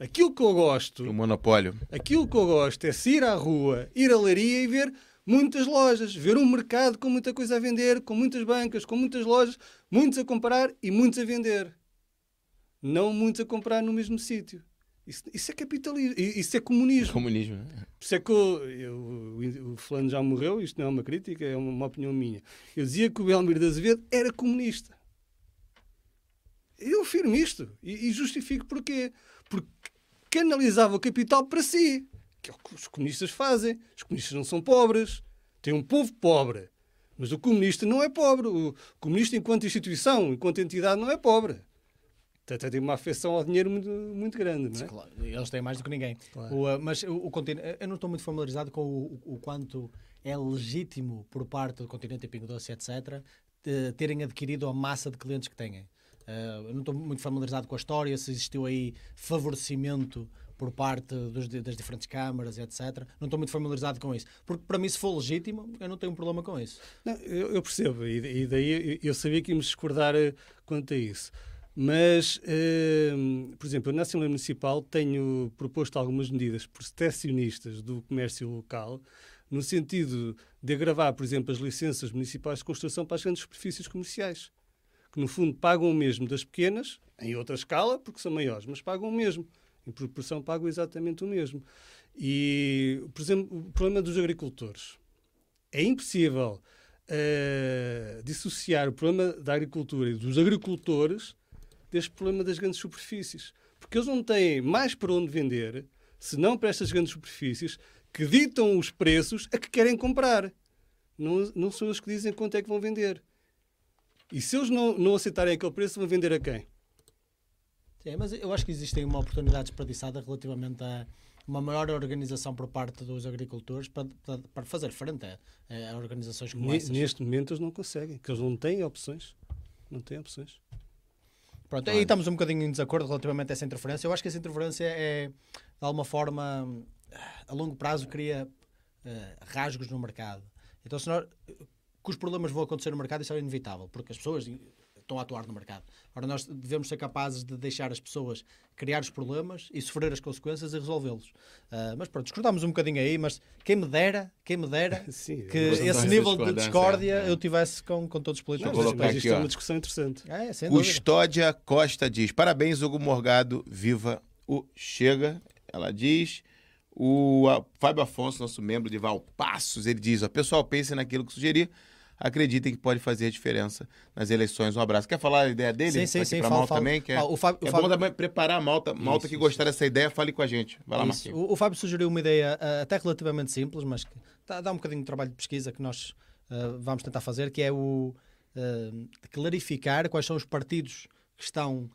Aquilo que eu gosto. O monopólio. Aquilo que eu gosto é se ir à rua, ir à laria e ver muitas lojas, ver um mercado com muita coisa a vender, com muitas bancas, com muitas lojas, muitos a comprar e muitos a vender. Não muitos a comprar no mesmo sítio. Isso, isso, é capitalismo, isso é comunismo. Comunismo, né? Por isso é que eu, eu, o fulano já morreu, isto não é uma crítica, é uma, uma opinião minha. Eu dizia que o Belmir de Azevedo era comunista. Eu afirmo isto e, e justifico porquê. Porque canalizava o capital para si que é o que os comunistas fazem. Os comunistas não são pobres, têm um povo pobre. Mas o comunista não é pobre. O comunista, enquanto instituição, enquanto entidade, não é pobre. até tem uma afeição ao dinheiro muito, muito grande, não é? Claro, eles têm mais do que ninguém. Claro. O, uh, mas o, o, continente, eu não estou muito familiarizado com o, o, quanto é legítimo por parte do continente e Pingo Doce, etc., terem adquirido a massa de clientes que têm. Uh, eu não estou muito familiarizado com a história, se existiu aí favorecimento por parte dos, das diferentes câmaras, etc. Não estou muito familiarizado com isso. Porque para mim, se for legítimo, eu não tenho um problema com isso. Não, eu, eu, percebo, e, e, daí eu sabia que íamos discordar eh, quanto a isso. Mas, uh, por exemplo, eu na Assembleia Municipal tenho proposto algumas medidas proteccionistas do comércio local, no sentido de agravar, por exemplo, as licenças municipais de construção para as grandes superfícies comerciais, que no fundo pagam o mesmo das pequenas, em outra escala, porque são maiores, mas pagam o mesmo. Em proporção, pagam exatamente o mesmo. E, por exemplo, o problema dos agricultores. É impossível uh, dissociar o problema da agricultura e dos agricultores deste problema das grandes superfícies. Porque eles não têm mais para onde vender, senão para estas grandes superfícies que ditam os preços a que querem comprar. Não, não são eles que dizem quanto é que vão vender. E se eles não, não aceitarem aquele preço, vão vender a quem? Sim, mas eu acho que existe uma oportunidade desperdiçada relativamente a uma maior organização por parte dos agricultores para, para, para fazer frente a, a organizações como essas. Neste momento eles não conseguem, porque eles não têm opções. Não têm opções. Pronto, claro. aí estamos um bocadinho em desacordo relativamente a essa interferência. Eu acho que essa interferência é, de alguma forma, a longo prazo, cria uh, rasgos no mercado. Então, se nós, que os problemas vão acontecer no mercado, isso é inevitável, porque as pessoas estão a atuar no mercado. Ora, nós devemos ser capazes de deixar as pessoas criar os problemas e sofrer as consequências e resolvê-los. Uh, mas pronto, discordamos um bocadinho aí, mas quem me dera, quem me dera Sim, que esse nível de discórdia é. eu tivesse com, com todos os políticos. Não, mas isto é uma discussão interessante. É, Custódia Costa diz: Parabéns, Hugo Morgado, viva o Chega. Ela diz. O Fábio Afonso, nosso membro de Valpassos, ele diz: ó, pessoal, pense naquilo que sugerir acreditem que pode fazer a diferença nas eleições. Um abraço. Quer falar a ideia dele? Sim, sim, sim. Para Malta também? Quer... o Fábio, é Fábio... bom preparar a Malta. Malta isso, que gostar dessa ideia, fale com a gente. Vai lá, Marquinhos. O, o, Fábio sugeriu uma ideia uh, até relativamente simples, mas que dá, dá, um bocadinho de trabalho de pesquisa que nós uh, vamos tentar fazer, que é o uh, clarificar quais são os partidos que estão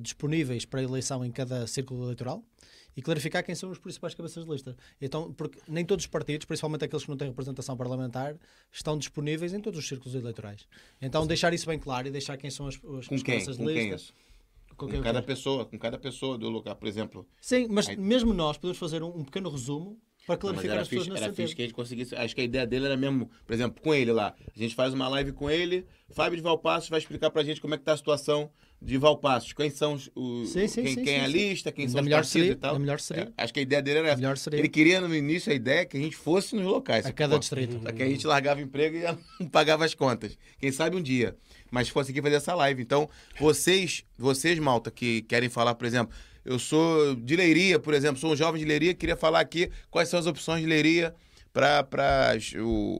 disponíveis para eleição em cada círculo eleitoral e clarificar quem são os principais cabeças de lista. Então, porque nem todos os partidos, principalmente aqueles que não têm representação parlamentar, estão disponíveis em todos os círculos eleitorais. Então, deixar isso bem claro e deixar quem são as, as, com as quem? cabeças de com lista. Com, com cada pessoa, com cada pessoa do lugar, por exemplo. Sim, mas Aí... mesmo nós podemos fazer um, um pequeno resumo para clarificar as pessoas Era fixe que a gente conseguisse. Acho que a ideia dele era mesmo, por exemplo, com ele lá. A gente faz uma live com ele, Fábio de Valpassos vai explicar pra gente como é que tá a situação de Valpassos. Quem são os. sim, sim, quem, sim, quem é a lista, quem são os partidos seria, e tal. melhor seria. É, acho que a ideia dele era essa. Ele queria no início a ideia que a gente fosse nos locais. A cada pô, distrito. Que a gente largava emprego e não pagava as contas. Quem sabe um dia. Mas fosse aqui fazer essa live. Então, vocês, vocês, Malta, que querem falar, por exemplo eu sou de Leiria, por exemplo, sou um jovem de Leiria, queria falar aqui quais são as opções de Leiria para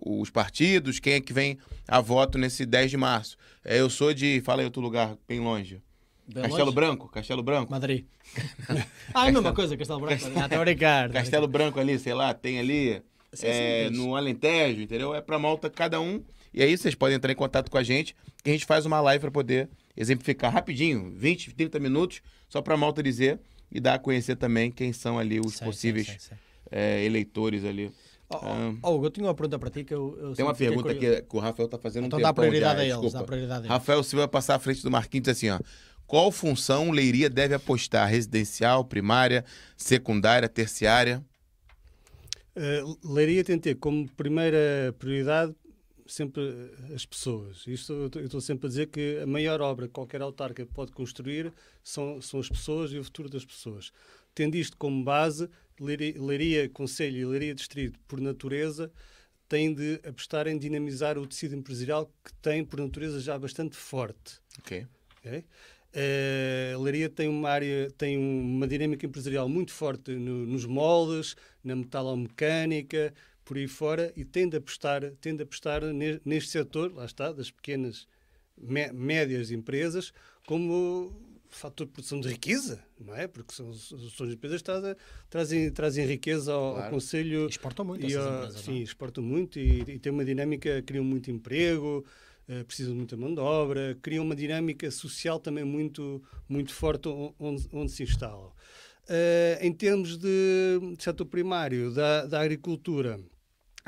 os partidos, quem é que vem a voto nesse 10 de março. É, eu sou de, fala aí outro lugar bem longe. Bem Castelo longe? Branco, Castelo Branco. Madrid. ah, é a mesma coisa, Castelo Branco. Ah, tá brincando. Castelo Branco ali, sei lá, tem ali sim, é, sim, no Alentejo, entendeu? É para Malta cada um. E aí vocês podem entrar em contato com a gente, que a gente faz uma live para poder exemplificar rapidinho, 20, 30 minutos, só para a malta dizer e dar a conhecer também quem são ali os sei, possíveis sei, sei, é, eleitores ali. Oh, oh, Hugo, eu tinha uma pergunta para ti que eu, eu Tem uma pergunta que, que, o Rafael está fazendo então um dá prioridade já, a eles, dá prioridade a eles. Rafael Silva vai passar à frente do Marquinhos assim, ó. Qual função Leiria deve apostar? Residencial, primária, secundária, terciária? Uh, Leiria tem que ter como primeira prioridade sempre as pessoas. Isto eu estou sempre a dizer que a maior obra que qualquer autarca pode construir são, são as pessoas e o futuro das pessoas. Tendo isto como base, Leiria, Conselho e Leiria Distrito, por natureza, têm de apostar em dinamizar o tecido empresarial que tem, por natureza, já bastante forte. Ok. okay? Uh, Leiria tem uma área, tem uma dinâmica empresarial muito forte no, nos moldes, na metalomecânica, por aí fora e tende a apostar, tende a apostar neste setor, lá está, das pequenas, médias empresas, como fator de produção de riqueza, não é? Porque são, as empresas que trazem, trazem riqueza ao, claro. ao Conselho. Exportam muito e, essas empresas, Sim, não? exportam muito e, e têm uma dinâmica, criam muito emprego, uh, precisam de muita mão de obra, criam uma dinâmica social também muito, muito forte onde, onde se instalam. Uh, em termos de, de setor primário, da, da agricultura,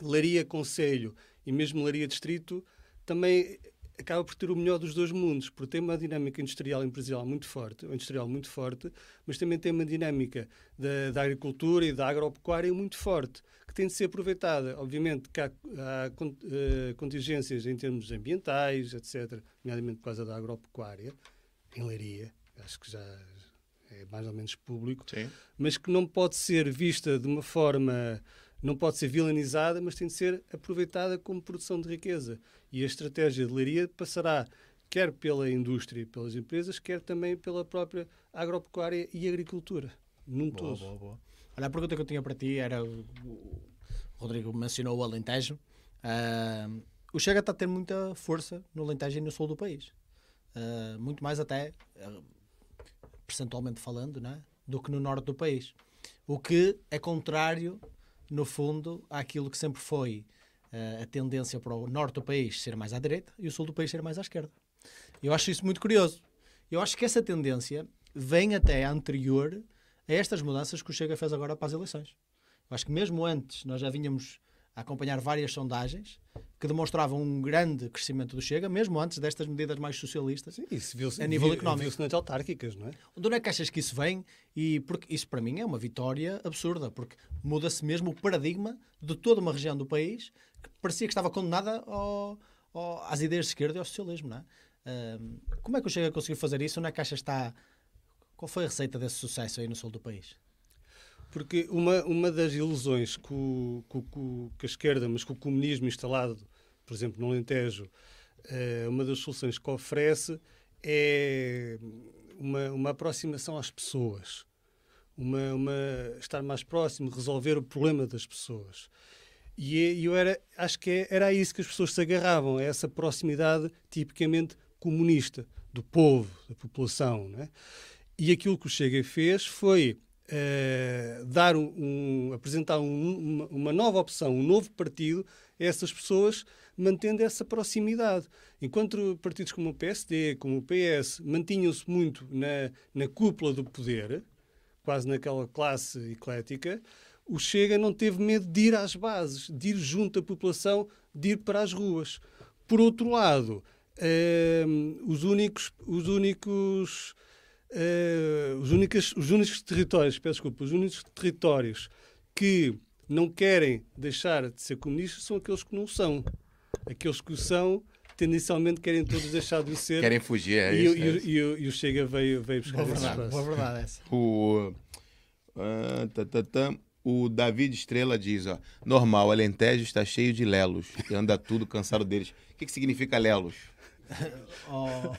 Laria Conselho e mesmo Laria Distrito, também acaba por ter o melhor dos dois mundos, porque tem uma dinâmica industrial e empresarial muito forte, industrial muito forte, mas também tem uma dinâmica da, da agricultura e da agropecuária muito forte, que tem de ser aproveitada. Obviamente que há, há uh, contingências em termos ambientais, etc., nomeadamente por causa da agropecuária, em Leiria, acho que já é mais ou menos público, Sim. mas que não pode ser vista de uma forma não pode ser vilanizada, mas tem de ser aproveitada como produção de riqueza. E a estratégia de Leiria passará quer pela indústria e pelas empresas, quer também pela própria agropecuária e agricultura, num boa, todo. Boa, boa. Olha, a pergunta que eu tinha para ti era, o Rodrigo mencionou o Alentejo, uh, o Chega está a ter muita força no Alentejo e no sul do país. Uh, muito mais até, uh, percentualmente falando, né, do que no norte do país. O que é contrário no fundo, àquilo que sempre foi uh, a tendência para o norte do país ser mais à direita e o sul do país ser mais à esquerda. Eu acho isso muito curioso. Eu acho que essa tendência vem até anterior a estas mudanças que o Chega fez agora para as eleições. Eu acho que mesmo antes nós já vínhamos a acompanhar várias sondagens que demonstravam um grande crescimento do Chega, mesmo antes destas medidas mais socialistas Sim, isso viu a nível viu, económico. Viu-se nas autárquicas, não é? Onde é que achas que isso vem? E porque isso para mim é uma vitória absurda, porque muda-se mesmo o paradigma de toda uma região do país que parecia que estava condenada ao, ao, às ideias de esquerda e ao socialismo, não é? Um, como é que o Chega conseguiu fazer isso? Onde é que achas que está... Qual foi a receita desse sucesso aí no sul do país? Porque uma, uma das ilusões que, o, que, que a esquerda, mas que o comunismo instalado, por exemplo, no Alentejo, é, uma das soluções que oferece é uma, uma aproximação às pessoas, uma, uma, estar mais próximo, resolver o problema das pessoas. E é, eu era, acho que é, era a isso que as pessoas se agarravam, a essa proximidade tipicamente comunista do povo, da população. Né? E aquilo que o Chega fez foi uh, dar um, um apresentar um, uma, uma, nova opção, um novo partido a essas pessoas, mantendo essa proximidade. Enquanto partidos como o PSD, como o PS, mantinham-se muito na, na cúpula do poder, quase naquela classe eclética, o Chega não teve medo de ir às bases, de ir junto à população, de ir para as ruas. Por outro lado, uh, os únicos, os únicos uh, os, únicos, os únicos territórios, peço desculpa, os únicos territórios que não querem deixar de ser comunistas são aqueles que não são. Aqueles que o são, tendencialmente querem todos deixar de ser. Querem fugir, é e, isso. E, é isso. E, e, o Chega veio, veio buscar boa verdade, boa verdade essa. O, uh, tá, tá, tá. o David Estrela diz, ó, normal, Alentejo está cheio de lelos e anda tudo cansado deles. O que, que significa lelos? oh,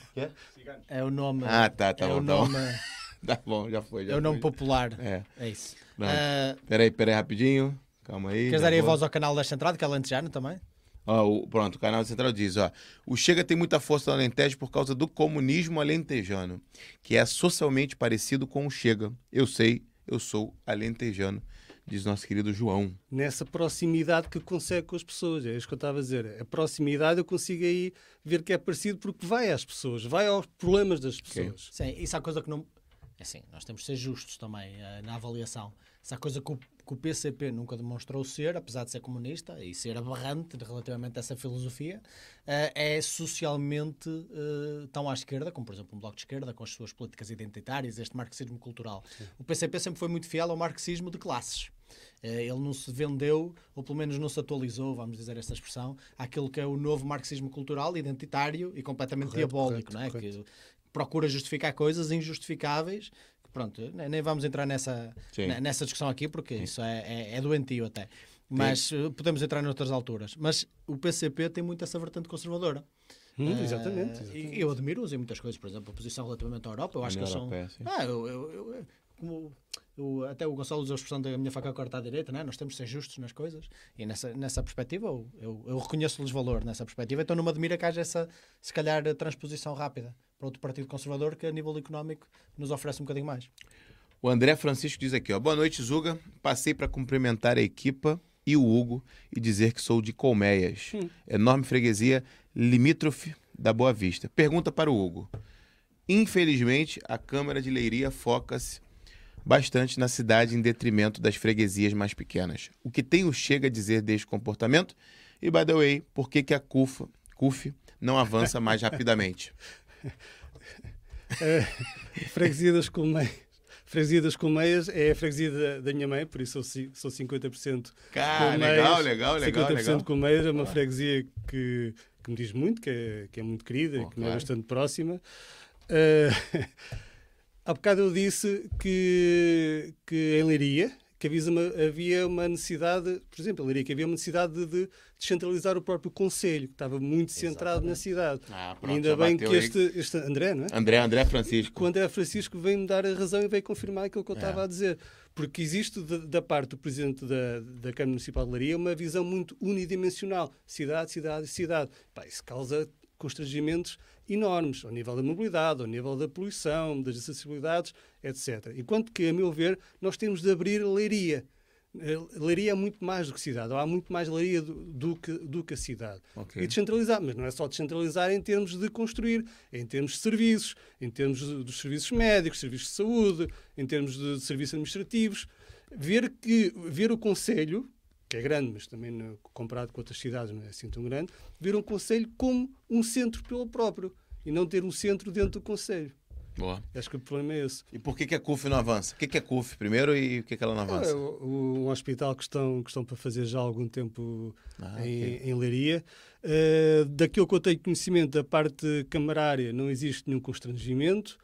é o nome. Ah, tá, tá é bom. O tá nome, bom. tá bom, já foi. Já é o nome foi. popular. É. É isso. Uh, peraí, peraí, rapidinho. Calma aí. Queres dar aí a voz ao canal da Central, que é Alentejano também? Ó, o, pronto, o canal da Central diz, ó. O Chega tem muita força no Alentejo por causa do comunismo alentejano, que é socialmente parecido com o Chega. Eu sei, eu sou alentejano diz nosso querido João. Nessa proximidade que consegue com as pessoas. É isso que eu estava a dizer. A proximidade eu consigo aí ver que é parecido porque vai às pessoas, vai aos problemas das pessoas. Okay. Sim, isso é coisa que não. É assim, nós temos de ser justos também uh, na avaliação. Essa coisa que o, que o, PCP nunca demonstrou ser, apesar de ser comunista e ser aberrante relativamente a essa filosofia, uh, é socialmente uh, tão à esquerda, como por exemplo um bloco de esquerda, com as suas políticas identitárias, este marxismo cultural. Sim. O PCP sempre foi muito fiel ao marxismo de classes. Eh, ele não se vendeu, ou pelo menos não se atualizou, vamos dizer esta expressão, àquilo que é o novo marxismo cultural, identitário e completamente correto, diabólico, correto, não é? Que procura justificar coisas injustificáveis. Pronto, nem vamos entrar nessa, nessa discussão aqui, porque Sim. isso é, é, é doentio até. Mas Sim. Eh, podemos entrar noutras alturas. Mas o PCP tem muito essa vertente conservadora. Hum, exatamente, exatamente. Eu admiro-os em muitas coisas, por exemplo, a posição relativamente à Europa. Eu acho que eles são. Ah, eu, eu, eu, como eu, até o Gonçalo usou a expressão da minha faca corta à direita, né? nós temos de ser justos nas coisas, e nessa, nessa perspectiva eu, eu, eu reconheço-lhes valor nessa perspectiva, então não me admira que haja essa, se calhar, transposição rápida para outro partido conservador que a nível económico nos oferece um bocadinho mais. O André Francisco diz aqui, ó, boa noite, Zuga, passei para cumprimentar a equipa e o Hugo e dizer que sou de Colmeias. Hum. Enorme freguesia, limítrofe da Boa Vista. Pergunta para o Hugo. Infelizmente, a Câmara de Leiria foca-se bastante na cidade em detrimento das freguesias mais pequenas. O que tem o Chega a dizer deste comportamento? E, by the way, por que, que a CUF, CUF não avança mais rapidamente? É, freguesia das Colmeias. Freguesia das Colmeias é a freguesia da, da minha mãe, por isso sou, sou 50% Cara, Colmeias. legal, legal, legal. 50% legal. Colmeias é uma freguesia que, que me diz muito, que é, que é muito querida que claro. me é bastante próxima. Uh, há bocado eu disse que, que em Leiria, que havia uma necessidade, por exemplo, em Leiria, que havia uma necessidade de, de descentralizar o próprio Conselho, que estava muito centrado Exatamente. na cidade. Ah, pronto, ainda bem que este, este André, não é? André, André Francisco. O André Francisco veio-me dar a razão e veio confirmar aquilo que eu é. estava a dizer. Porque existe da, da parte do Presidente da, da Câmara Municipal de Leiria uma visão muito unidimensional. Cidade, cidade, cidade. Pá, isso causa constrangimentos enormes ao nível da mobilidade, ao nível da poluição, das acessibilidades, etc. Enquanto que, a meu ver, nós temos de abrir leiria. Eh, leiria é muito mais do que cidade, ou há muito mais leiria do, do, que, do que a cidade. Okay. E descentralizar, mas não é só descentralizar em termos de construir, em termos de serviços, em termos de, dos serviços médicos, serviços de saúde, em termos de, de serviços administrativos. Ver, que, ver o Conselho, que é grande, mas também no, comparado com outras cidades não é assim tão grande, ver um Conselho como um centro pelo próprio e não ter um centro dentro do Conselho. Boa. Acho que o problema é esse. E por que, que a CUF não avança? O que, que é CUF primeiro e o que, que ela não avança? É, o, o, hospital que estão, que estão para fazer já há algum tempo ah, em, okay. em Leiria. Uh, daquilo que eu tenho conhecimento da parte camarária, não existe nenhum constrangimento.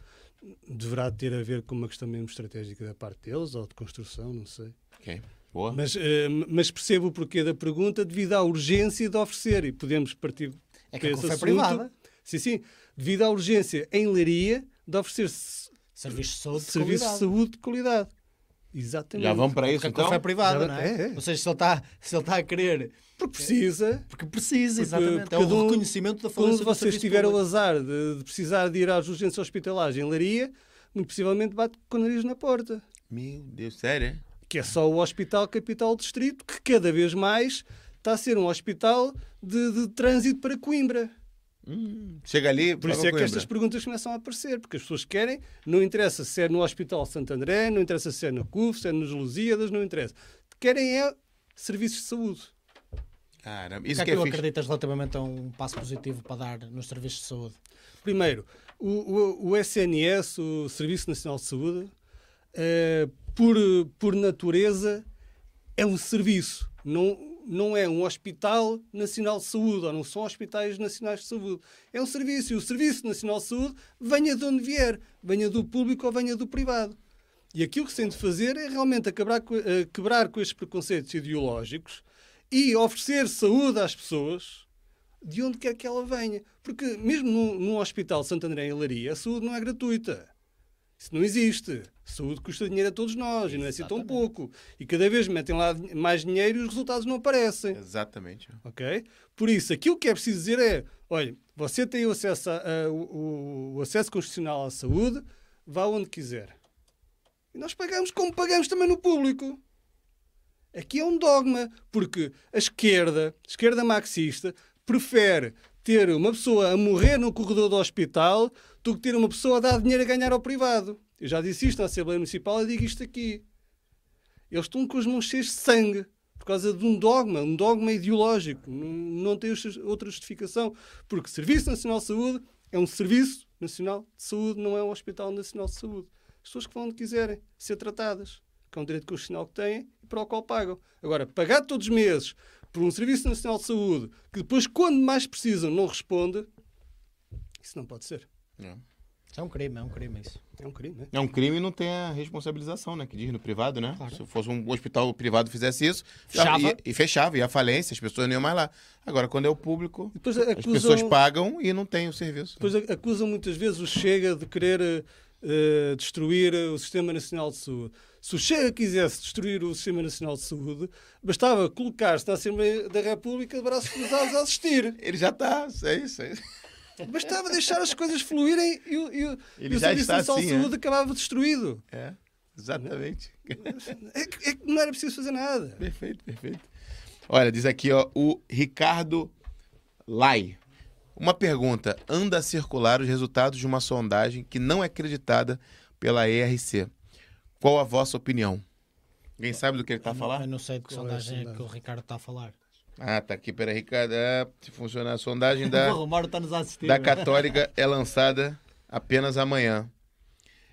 Deverá ter a ver com uma questão mesmo estratégica da parte deles ou de construção, não sei. Ok. Boa. Mas, uh, mas percebo o porquê da pergunta devido à urgência de oferecer e podemos partir é que a foi privada. Sim, sim. Devido à urgência em Leiria de oferecer serviços de saúde, de, serviços de, saúde de qualidade. Exatamente. Já vamos para isso, porque então? é privada, não é? É, é? Ou seja, se ele está se ele está a querer... Porque precisa. Porque precisa, exatamente. Porque, porque é o reconhecimento da falência Quando vocês tiveram o azar de, de, precisar de ir às urgências hospitalares em Leiria, muito possivelmente bate com o nariz na porta. Meu Deus, sério? Que é só o Hospital Capital Distrito, que cada vez mais está a ser um hospital de, de trânsito para Coimbra. Hum, chega ali. Por isso é que estas perguntas começam a aparecer, porque as pessoas querem, não interessa se é no Hospital Santo André, não interessa se é na CUF, se é nos Lusíadas, não interessa. Querem é serviços de saúde. Caramba, isso o que é que, é tu fixe. acreditas relativamente a um passo positivo para dar nos serviços de saúde? Primeiro, o, o, o SNS, o Serviço Nacional de Saúde, é, por, por natureza, é um serviço. Não, não é um Hospital Nacional de Saúde, ou não são hospitais nacionais de saúde. É um serviço. E o Serviço Nacional de Saúde venha de onde vier, venha do público ou venha do privado. E aquilo que se tem de fazer é realmente acabar, quebrar com estes preconceitos ideológicos e oferecer saúde às pessoas de onde quer que ela venha. Porque mesmo num, hospital Santo André em Laria, a saúde não é gratuita. Isso não existe. Saúde custa dinheiro a todos nós Exatamente. e não é assim tão pouco. E cada vez metem lá mais dinheiro e os resultados não aparecem. Exatamente. Ok? Por isso, aquilo que é preciso dizer é: olha, você tem o acesso, a, a, o, o, acesso constitucional à saúde, vá onde quiser. E nós pagamos como pagamos também no público. Aqui é um dogma, porque a esquerda, a esquerda marxista, prefere ter uma pessoa a morrer no corredor do hospital do que ter uma pessoa a dar dinheiro a ganhar ao privado. Eu já disse isto na Assembleia Municipal e digo isto aqui. Eles estão com as mãos cheias de sangue por causa de um dogma, um dogma ideológico. Não, não tem outra justificação. Porque Serviço Nacional de Saúde é um Serviço Nacional de Saúde, não é um Hospital Nacional de Saúde. As pessoas que vão onde quiserem ser tratadas, que é um direito constitucional que têm e para o qual pagam. Agora, pagar todos os meses por um Serviço Nacional de Saúde que depois, quando mais precisam, não responde, isso não pode ser. Não. É um crime, é um crime isso. É um crime, né? É um crime e não tem a responsabilização, né? Que diz no privado, né? Claro. Se fosse um hospital privado fizesse isso, fechava. Ia, e fechava, ia à falência, as pessoas não iam mais lá. Agora, quando é o público, acusam, as pessoas pagam e não tem o serviço. Depois acusam muitas vezes o Chega de querer uh, destruir o Sistema Nacional de Saúde. Se o Chega quisesse destruir o Sistema Nacional de Saúde, bastava colocar-se na Assembleia da República de braços cruzados a assistir. Ele já está, é isso, é isso. Bastava deixar as coisas fluírem e, e, e o Serviço Nacional assim, de Saúde é? acabava destruído. É, exatamente. É que, é que não era preciso fazer nada. Perfeito, perfeito. Olha, diz aqui ó, o Ricardo Lai. Uma pergunta: anda a circular os resultados de uma sondagem que não é acreditada pela ERC. Qual a vossa opinião? Alguém sabe do que ele está a falar? Eu não sei de que sondagem é que o Ricardo está a falar. Ah, tá aqui, peraí, Ricardo. É, se funcionar a sondagem da, o Mauro está nos a assistir. da Católica é lançada apenas amanhã.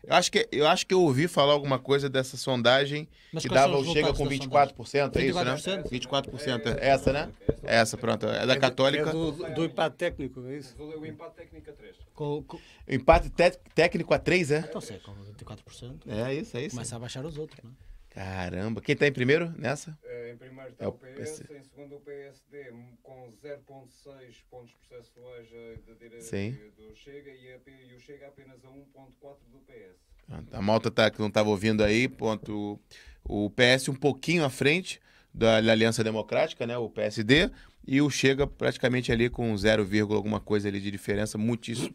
Eu acho, que, eu acho que eu ouvi falar alguma coisa dessa sondagem Mas que dava o Chega com resultados da 24%, é isso, né? 24%? 24%. É essa, né? É essa, pronto. É da Católica. É do, do empate técnico, é isso? O empate técnico a 3. Com, com... Empate te- técnico a 3, é? Então, sei, com 24%. É isso, é isso. Começa a baixar os outros, não é? Caramba. Quem tá em primeiro nessa? Eh, em primeiro está É o PS, em segundo o PSD, com 0,6 pontos percentuais eh, de direita do Chega e, a e o Chega apenas a 1,4 do PS. A malta tá, que não estava ouvindo aí, ponto. O PS um pouquinho à frente da Aliança Democrática, né? O PSD. E o Chega praticamente ali com 0, vírgula alguma coisa ali de diferença, muitíssimo.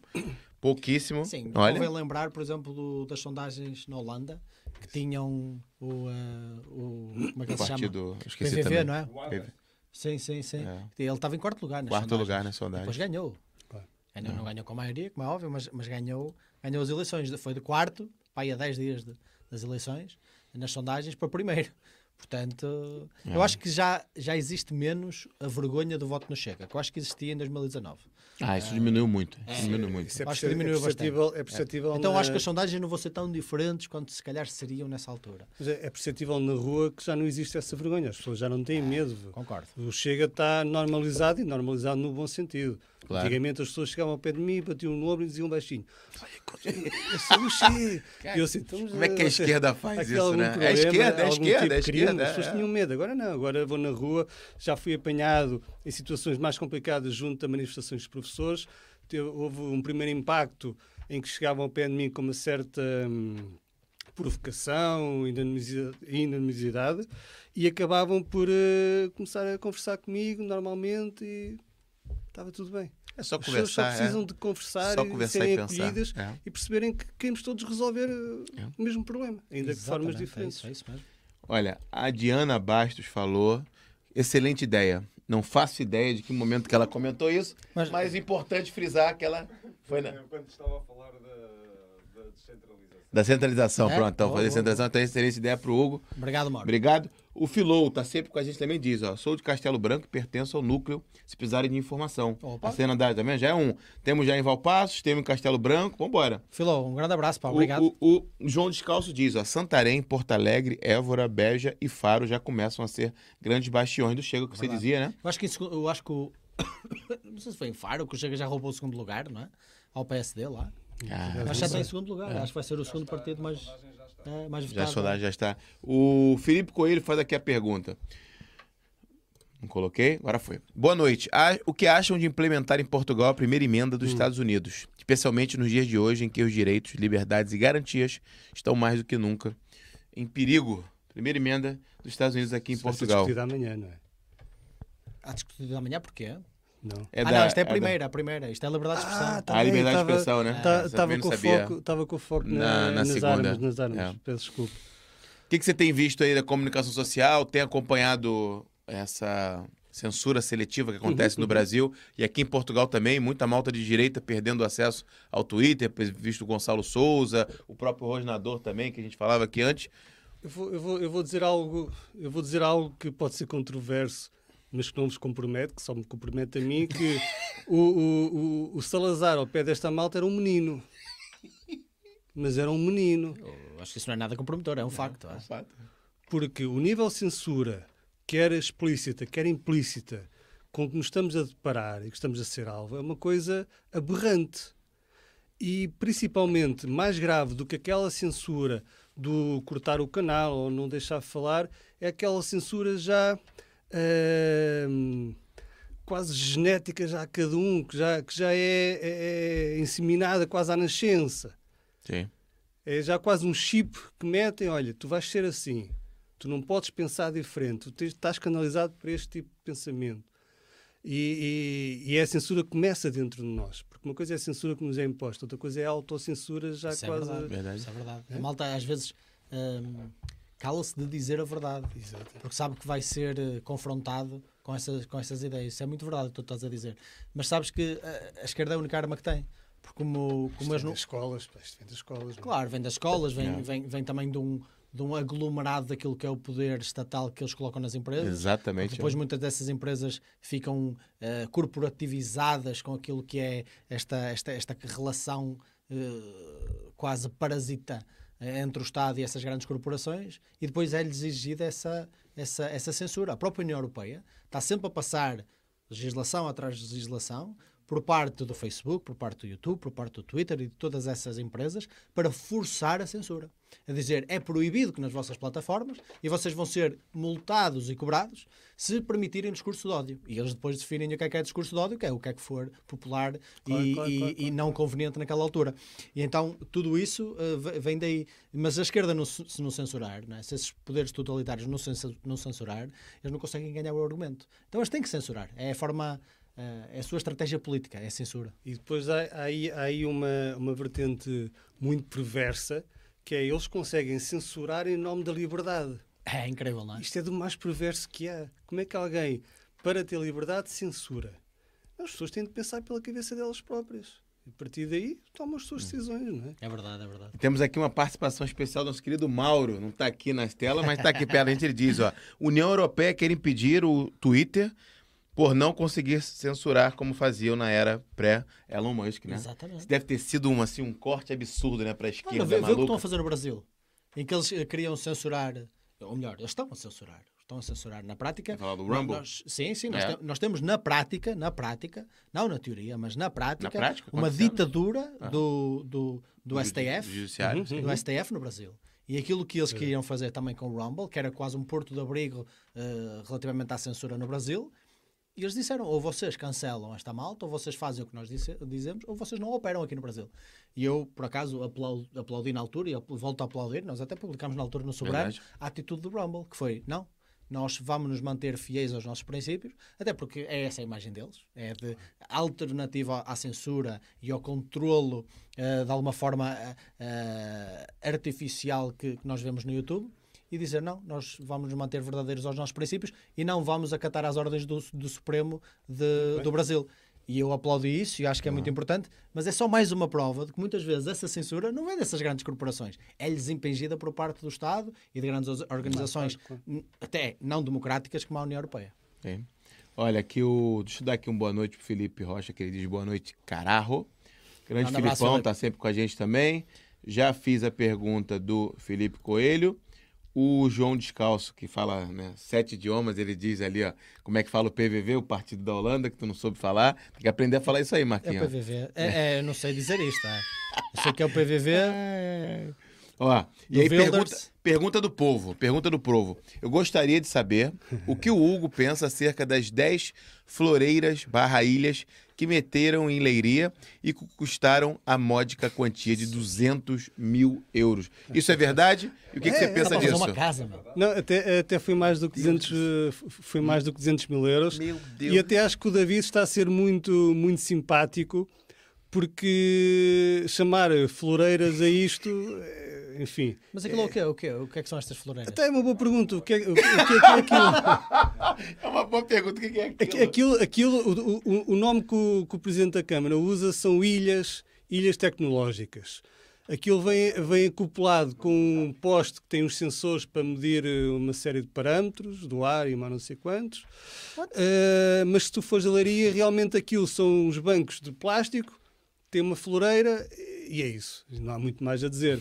Pouquíssimo. Sim, Olha. convém lembrar, por exemplo, do- das sondagens na Holanda, que tinham o. eh, o como é que O ele se chama? partido. Esqueci PVV, também. não é? Sim, sim, sim. É. Ele estava em quarto lugar. Nas Quarto sondagens. lugar na sondagem. Depois ganhou. Claro. Ganhou, não ganhou com a maioria, como é óbvio, mas, mas ganhou, ganhou as eleições. Foi de quarto, para aí a 10 dias de- das eleições, nas sondagens, para primeiro. Portanto, É. eu acho que já, já existe menos a vergonha do voto no Chega, que eu acho que existia em 2019. Ah, isso diminuiu muito. Diminuiu muito. Isso é, Acho que perce- é diminuiu perceptível, é perceptível Então na, acho que as sondagens não vão ser tão diferentes quanto se calhar seriam nessa altura. mas é é perceptível na rua que já não existe essa vergonha. As pessoas já não têm medo. Concordo. O Chega está normalizado e normalizado no bom sentido. Claro. Antigamente as pessoas chegavam ao pé de mim, batiam no ombro e diziam baixinho: Olha, eu sou o Chega. E eu assim, "Então, Como é que a eh, esquerda faz isso, né? É a problema, esquerda, é a algum esquerda, tipo é a de crime?" esquerda, As pessoas é. tinham medo. Agora não, agora vou na rua. Já fui apanhado em situações mais complicadas junto a manifestações de professores. Teve- houve um primeiro impacto em que chegavam ao pé de mim com uma certa. hum, provocação, inanimidade- inanimidade e acabavam por eh, começar a conversar comigo normalmente e estava tudo bem. É só As pessoas só conversar. precisam é. de conversar Só e conversar serem e pensar. acolhidas É. e perceberem que queremos todos resolver eh, o mesmo problema, ainda de formas Exatamente, diferentes. É isso, é isso mesmo. Olha, a Diana Bastos falou. Excelente ideia. Não faço ideia de que momento que ela comentou isso, mas, Mas- é importante frisar que ela foi na, Quando estava a falar da, da descentralização. da centralização. É? Pronto, então fazer centralização. Então, excelente ideia para o Hugo. Obrigado, Mauro. Obrigado. O Filou tá sempre com a gente também diz, ó, sou de Castelo Branco e pertenço ao núcleo, se precisarem de informação. Opa. A cena da também já é um. Temos já em Valpassos, temos em Castelo Branco, vambora. Filó, um grande abraço, pá. O- Obrigado. O, o João Descalço diz, ó, Santarém, Porto Alegre, Évora, Beja e Faro já começam a ser grandes bastiões do Chega, que você dizia, né? Eu acho que, eu acho que o. não sei se foi em Faro, que o Chega já roubou o segundo lugar, não é? Ao PSD lá. Ah, Acho que já está em segundo lugar. Acho que vai ser o segundo partido mais, é, mais já a votado. sondagem já está. O Felipe Coelho faz aqui a pergunta. Não coloquei? Agora foi. Boa noite. O que acham de implementar em Portugal a primeira emenda dos Estados Unidos? Especialmente nos dias de hoje em que os direitos, liberdades e garantias estão mais do que nunca em perigo. Primeira emenda dos Estados Unidos aqui em Isso vai ser Portugal. discutido amanhã, não é? Há discutido amanhã porquê? Não. É ah, da- não, isto é a da- primeira, a primeira. Isto é a liberdade de expressão. tá A liberdade de expressão, né? Estava com, foco, tava com foco na, Na- na nas segunda. armas. Nas armas. É. Peço desculpa. O que, que você tem visto aí da comunicação social? Tem acompanhado essa censura seletiva que acontece no Brasil e aqui em Portugal também? Muita malta de direita perdendo acesso ao Twitter, visto o Gonçalo Souza, o próprio Rosnador também, que a gente falava aqui antes. Eu vou, eu, vou, eu vou dizer algo, eu vou dizer algo que pode ser controverso, mas que não vos compromete, que só me compromete a mim, que o, o, o, o Salazar ao pé desta malta era um menino. Mas era um menino. Eu acho que isso não é nada comprometedor, é um facto. é. Porque o nível de censura, quer explícita, quer implícita, com que nos estamos a deparar e que estamos a ser alvo, é uma coisa aberrante. E principalmente mais grave do que aquela censura do cortar o canal ou não deixar falar, é aquela censura já ahm, quase genética já a cada um, que já, que já é, é, é inseminada quase à nascença. Sim. É já quase um chip que metem, olha, tu vais ser assim, tu não podes pensar diferente, tu estás canalizado para este tipo de pensamento. E, e, e é a censura que começa dentro de nós, porque uma coisa é a censura que nos é imposta, outra coisa é a autocensura já Isso é quase... verdade. Verdade. Isso é verdade. A malta às vezes hum, cala-se de dizer a verdade. Exato. Porque sabe que vai ser eh, confrontado com essas, com essas ideias. Isso é muito verdade o que tu estás a dizer. Mas sabes que a, a esquerda é a única arma que tem. Porque como, como vem das escolas, isto vem das escolas. É? Claro, vem das escolas, vem, vem, vem também de um, de um aglomerado daquilo que é o poder estatal que eles colocam nas empresas. Exatamente. Depois muitas dessas empresas ficam uh, corporativizadas com aquilo que é esta, esta, esta relação uh, quase parasita eh, entre o Estado e essas grandes corporações e depois é-lhes exigida essa, essa, essa censura. A própria União Europeia está sempre a passar legislação atrás de legislação por parte do Facebook, por parte do YouTube, por parte do Twitter e de todas essas empresas para forçar a censura. A dizer, é proibido que nas vossas plataformas e vocês vão ser multados e cobrados se permitirem discurso de ódio. E eles depois definem o que é que é discurso de ódio, que é o que é que for popular claro, e, claro, e, claro, e, não conveniente naquela altura. E então tudo isso uh, vem daí. Mas a esquerda, não, se não censurar, não é? se esses poderes totalitários não, não censurar, eles não conseguem ganhar o argumento. Então eles têm que censurar. É a forma Uh, é a sua estratégia política, é a censura. E depois há, há aí, há aí uma, uma vertente muito perversa, que é eles conseguem censurar em nome da liberdade. É incrível, não é? Isto é do mais perverso que há. Como é que alguém, para ter liberdade, censura? As pessoas têm de pensar pela cabeça delas próprias. E a partir daí tomam as suas decisões, não é? É verdade, é verdade. Temos aqui uma participação especial do nosso querido Mauro. Não está aqui nas telas, mas está aqui perto. A gente ele diz: ó, União Europeia quer impedir o Twitter por não conseguir censurar como faziam na era pré-Elon Musk, né? Exatamente. Isso deve ter sido um, assim, um corte absurdo, né, para a esquerda. vê, vê o que estão a fazer no Brasil, em que eles eh, queriam censurar, ou melhor, eles estão a censurar, estão a censurar na prática. Falar do Rumble? Nós, sim, sim, nós, é. te, nós, temos na prática, na prática, não na teoria, mas na prática, na prática uma ditadura ah. do, do, do, do STF, judiciário, uhum, do STF no Brasil. E aquilo que eles queriam fazer também com o Rumble, que era quase um porto de abrigo uh, relativamente à censura no Brasil, e eles disseram: ou vocês cancelam esta malta, ou vocês fazem o que nós disse, dizemos, ou vocês não operam aqui no Brasil. E eu, por acaso, aplaudi, aplaudi na altura e volto a aplaudir. Nós até publicámos na altura no Soberano a atitude do Rumble, que foi: não, nós vamos nos manter fiéis aos nossos princípios, até porque é essa a imagem deles, é de alternativa à censura e ao controlo uh, de alguma forma uh, artificial que, que nós vemos no YouTube e dizer não, nós vamos nos manter verdadeiros aos nossos princípios e não vamos acatar as ordens do, do Supremo de, do Brasil. E eu aplaudo isso e acho que é muito importante, mas é só mais uma prova de que muitas vezes essa censura não vem dessas grandes corporações, é-lhes impingida por parte do Estado e de grandes organizações, até não democráticas, como a União Europeia. É. Olha, aqui o. Deixa eu dar aqui um boa noite pro Felipe Rocha, que ele diz boa noite, cararro. Grande Filipão, tá sempre com a gente também. Já fiz a pergunta do Felipe Coelho. O João Descalço, que fala né, sete idiomas, ele diz ali, ó, como é que fala o PVV, o Partido da Holanda, que tu não soube falar. Tem que aprender a falar isso aí, Marquinhos. É o PVV. É, é. eu não sei dizer isto. É. Eu sei que é o PVV. É. Ó, e aí pergunta, pergunta do povo, pergunta do povo. Eu gostaria de saber o que o Hugo pensa acerca das 10 floreiras barra ilhas que meteram em Leiria e custaram a módica quantia de 200 mil euros. Isso é verdade? E o que, é, que você pensa disso? Uma casa, meu. Não, até, até foi mais do que 200, foi mais do que 200 mil euros. Meu Deus. E até acho que o David está a ser muito, muito simpático porque chamar floreiras a isto enfim. Mas aquilo é, o quê? O quê? O que é que são estas floreiras? Até é uma boa pergunta. O que é, o, o que, é, que é aquilo? é uma boa pergunta. O que é aquilo? Aquilo, aquilo o, o, o nome que o, que o Presidente da Câmara usa são ilhas, ilhas tecnológicas. Aquilo vem, vem acoplado com um poste que tem uns sensores para medir eh, uma série de parâmetros do ar e mais não sei quantos. Uh, mas se tu fores a leiria, realmente aquilo são uns bancos de plástico, tem uma floreira e é isso. Não há muito mais a dizer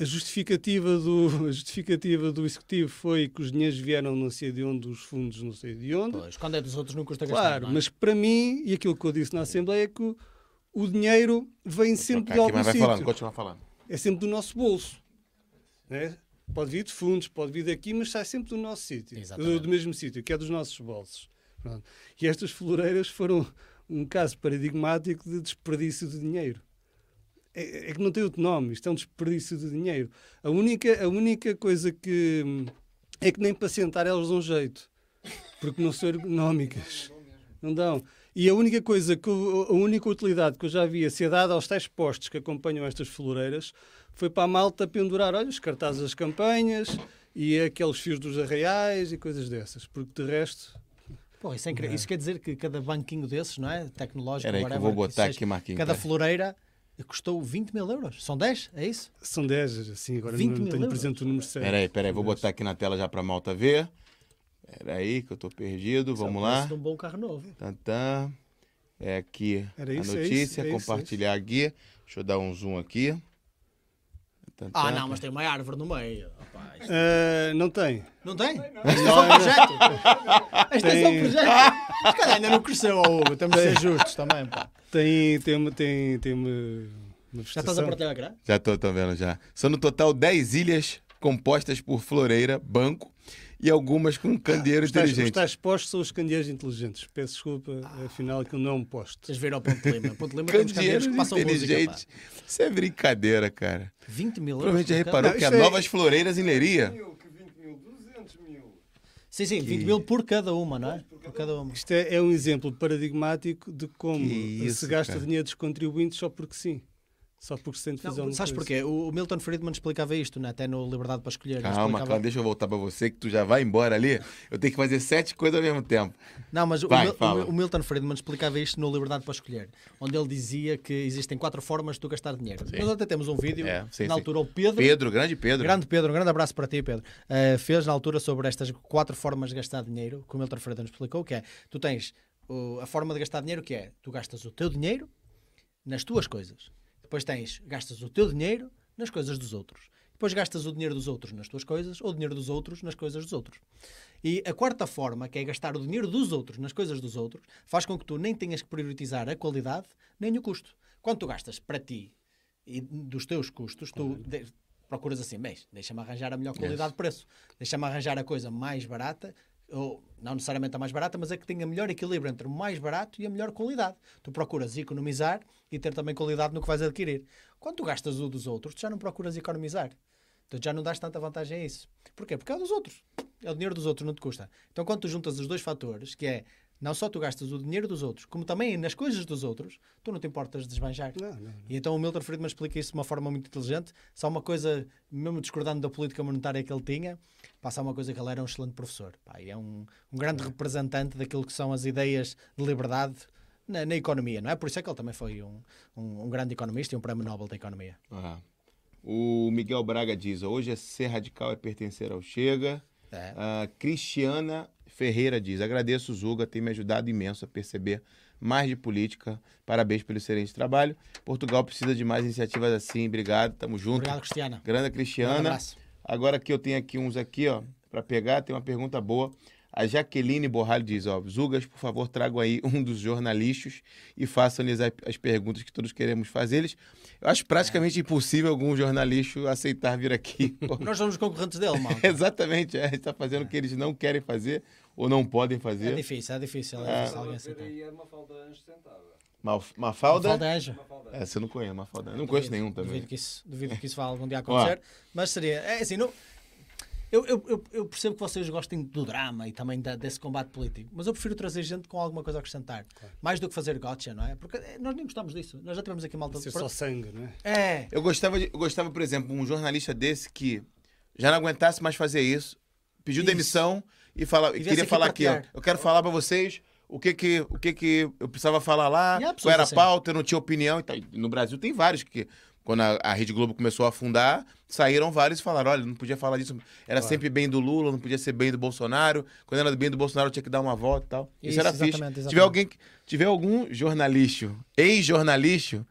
a justificativa do, a justificativa do executivo foi que os dinheiros vieram não sei de onde, os fundos não sei de onde. Pois, quando é dos outros não custa gastar. Claro, é? mas para mim, e aquilo que eu disse na Assembleia, é que o, o dinheiro vem sempre de algum sítio. Falando, continua falando. É sempre do nosso bolso. Né? Pode vir de fundos, pode vir daqui, mas sai sempre do nosso sítio. Do, do, mesmo sítio, que é dos nossos bolsos. Pronto. E estas floreiras foram um caso paradigmático de desperdício de dinheiro é, é, que não tem outro nome, isto é um desperdício de dinheiro. A única, a única coisa que é que nem para sentar elas dão jeito, porque não são ergonómicas. Não dão. E a única coisa, que a única utilidade que eu já vi a ser dada aos tais postos que acompanham estas floreiras foi para a malta pendurar, olha, os cartazes das campanhas e aqueles fios dos arraiais e coisas dessas, porque de resto. Pô, isso, é incrível. isso quer dizer que cada banquinho desses, não é? Tecnológico, Era aí que eu vou que botar seja, aqui, Marquinhos. Cada pera. floreira custou 20 mil euros. São 10? É isso? São 10, assim, agora 20 não mil tenho euros? presente o número certo. Peraí, peraí, vou botar aqui na tela já pra malta ver. Peraí, que eu tô perdido. Isso é Vamos preço lá. de um bom carro novo. Tantã. É aqui Era a isso, é notícia, isso, é isso, compartilhar aqui. Deixa eu dar um zoom aqui. Ah, não, mas tem uma árvore no meio. Opa, isto- Ah, não tem. Não tem? Este é só um projeto. Este é só um projeto. Se calhar ainda não cresceu, ó, Hugo. Temos de ser justos também, pá. Tem, tem, tem, tem uma, Já estás a partilhar ecrã? Já tô, tô vendo já. São no total 10 ilhas compostas por floreira, banco e algumas com candeeiro Os tais, os inteligente. tais postos são os candeeiros inteligentes. Peço desculpa, afinal, que não é um posto. Vocês viram ao Ponte de Lima. Ponte Lima Candeeiros candeeiros que passam música, inteligentes. Isso é brincadeira, cara. 20 mil euros. Provavelmente já reparou Não, que há é- novas floreiras em Leiria. mil, que 20 mil, 200 mil. Sim, sim, 20 mil por cada uma, não é? Por cada uma. Isto é, é um exemplo paradigmático de como isso, se gasta cara. dinheiro dos contribuintes só porque sim. Só porque se de fazer Não, sabes porquê? O o Milton Friedman explicava isto, né? até no Liberdade para Escolher. Calma, explicava- calma, deixa eu voltar pra você, que tu já vai embora ali. Eu tenho que fazer sete coisas ao mesmo tempo. Não, mas o, Vai, fala. o Milton Friedman explicava isto no Liberdade para Escolher, onde ele dizia que existem quatro formas de tu gastar dinheiro. Nós até temos um vídeo, É, sim, na sim. altura o Pedro, Pedro, grande Pedro. grande Pedro, um grande abraço para ti, Pedro, eh, fez na altura sobre estas quatro formas de gastar dinheiro, que o Milton Friedman explicou, que é, tu tens o- a forma de gastar dinheiro que é, tu gastas o teu dinheiro nas tuas coisas. Depois tens, gastas o teu dinheiro nas coisas dos outros. Depois gastas o dinheiro dos outros nas tuas coisas ou o dinheiro dos outros nas coisas dos outros. E a quarta forma, que é gastar o dinheiro dos outros nas coisas dos outros, faz com que tu nem tenhas que priorizar a qualidade nem o custo. Quando tu gastas para ti e dos teus custos, tu de- procuras assim, bem, deixa-me arranjar a melhor qualidade de preço, deixa-me arranjar a coisa mais barata, ou não necessariamente a mais barata, mas a que tenha melhor equilíbrio entre o mais barato e a melhor qualidade. Tu procuras economizar e ter também qualidade no que vais adquirir. Quando tu gastas o dos outros, tu já não procuras economizar. Tu já não dás tanta vantagem a isso. Porquê? Porque é o dos outros. É o dinheiro dos outros, não te custa. Então, quando tu juntas os dois fatores, que é não só tu gastas o dinheiro dos outros, como também nas coisas dos outros, tu não te importas de desbanjar. Não, não, não. E então o Milton Friedman explica isso de uma forma muito inteligente. Só uma coisa, mesmo discordando da política monetária que ele tinha, passa uma coisa que ele era um excelente professor. Pá, e é um, um grande representante daquilo que são as ideias de liberdade na, na economia, não é? Por isso é que ele também foi um, um, um grande economista e um prémio Nobel da Economia. Ah. O Miguel Braga diz: hoje é ser radical é pertencer ao Chega. É. A Cristiana Ferreira diz: agradeço Zuga, tem me ajudado imenso a perceber mais de política. Parabéns pelo excelente trabalho. Portugal precisa de mais iniciativas assim. Obrigado, tamo junto. Obrigado, Cristiana. Grande Um Cristiana. abraço. Agora que eu tenho aqui uns aqui, ó, para pegar, tem uma pergunta boa. A Jaqueline Borralho diz, ó, Zugas, por favor, tragam aí um dos jornalistas e façam-lhes a- as perguntas que todos queremos fazer-lhes. Eu acho praticamente impossível algum jornalista aceitar vir aqui. Nós somos concorrentes dele, mano. Exatamente, é, está fazendo o que eles não querem fazer ou não podem É fazer. difícil, é difícil. É Ah. difícil alguém aceitar. é uma falda anjo Mafalda? É. Uma falda Essa eu não conheço, Mafalda. Eu não conheço nenhum também. Duvido que isso, duvido que isso vá algum dia acontecer. Mas seria. É assim, não. Eu, eu, eu, percebo que vocês gostem do drama e também da- desse combate político, mas eu prefiro trazer gente com alguma coisa a acrescentar. Mais do que fazer gotcha, não é? Porque eh, nós nem gostamos disso. Nós já tivemos aqui malta Ser só sangue, não é? É. Eu gostava, de- eu gostava, por exemplo, um jornalista desse que já não aguentasse mais fazer isso, pediu Isso. demissão e fala, queria aqui falar aqui, ó, eu quero falar pra vocês o que que, o que que eu precisava falar lá, há qual era a assim. pauta, eu não tinha opinião e No Brasil tem vários que, quando a, a Rede Globo começou a afundar, saíram vários e falaram, olha, não podia falar disso, era sempre bem do Lula, não podia ser bem do Bolsonaro, quando era bem do Bolsonaro tinha que dar uma volta e tal. Isso, Isso, era fixe. exatamente, Se exatamente. tiver alguém, tiver algum jornalista, ex-jornalista,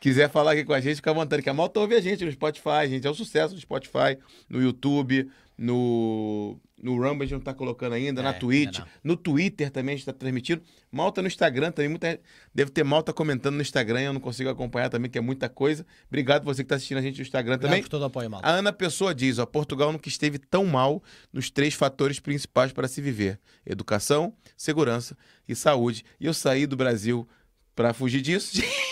quiser falar aqui com a gente, fica à vontade, que a malta ouve a gente no Spotify, gente. É um sucesso no Spotify, no YouTube, no, no Rumble a gente não tá colocando ainda, na É, Twitch, ainda no Twitter também a gente tá transmitindo. Malta no Instagram também, muita deve ter malta comentando no Instagram, eu não consigo acompanhar também, que é muita coisa. Obrigado você que tá assistindo a gente no Instagram Obrigado também. por todo o apoio, malta. A Ana Pessoa diz, ó, Portugal nunca esteve tão mal nos três fatores principais para se viver: educação, segurança e saúde. E eu saí do Brasil para fugir disso.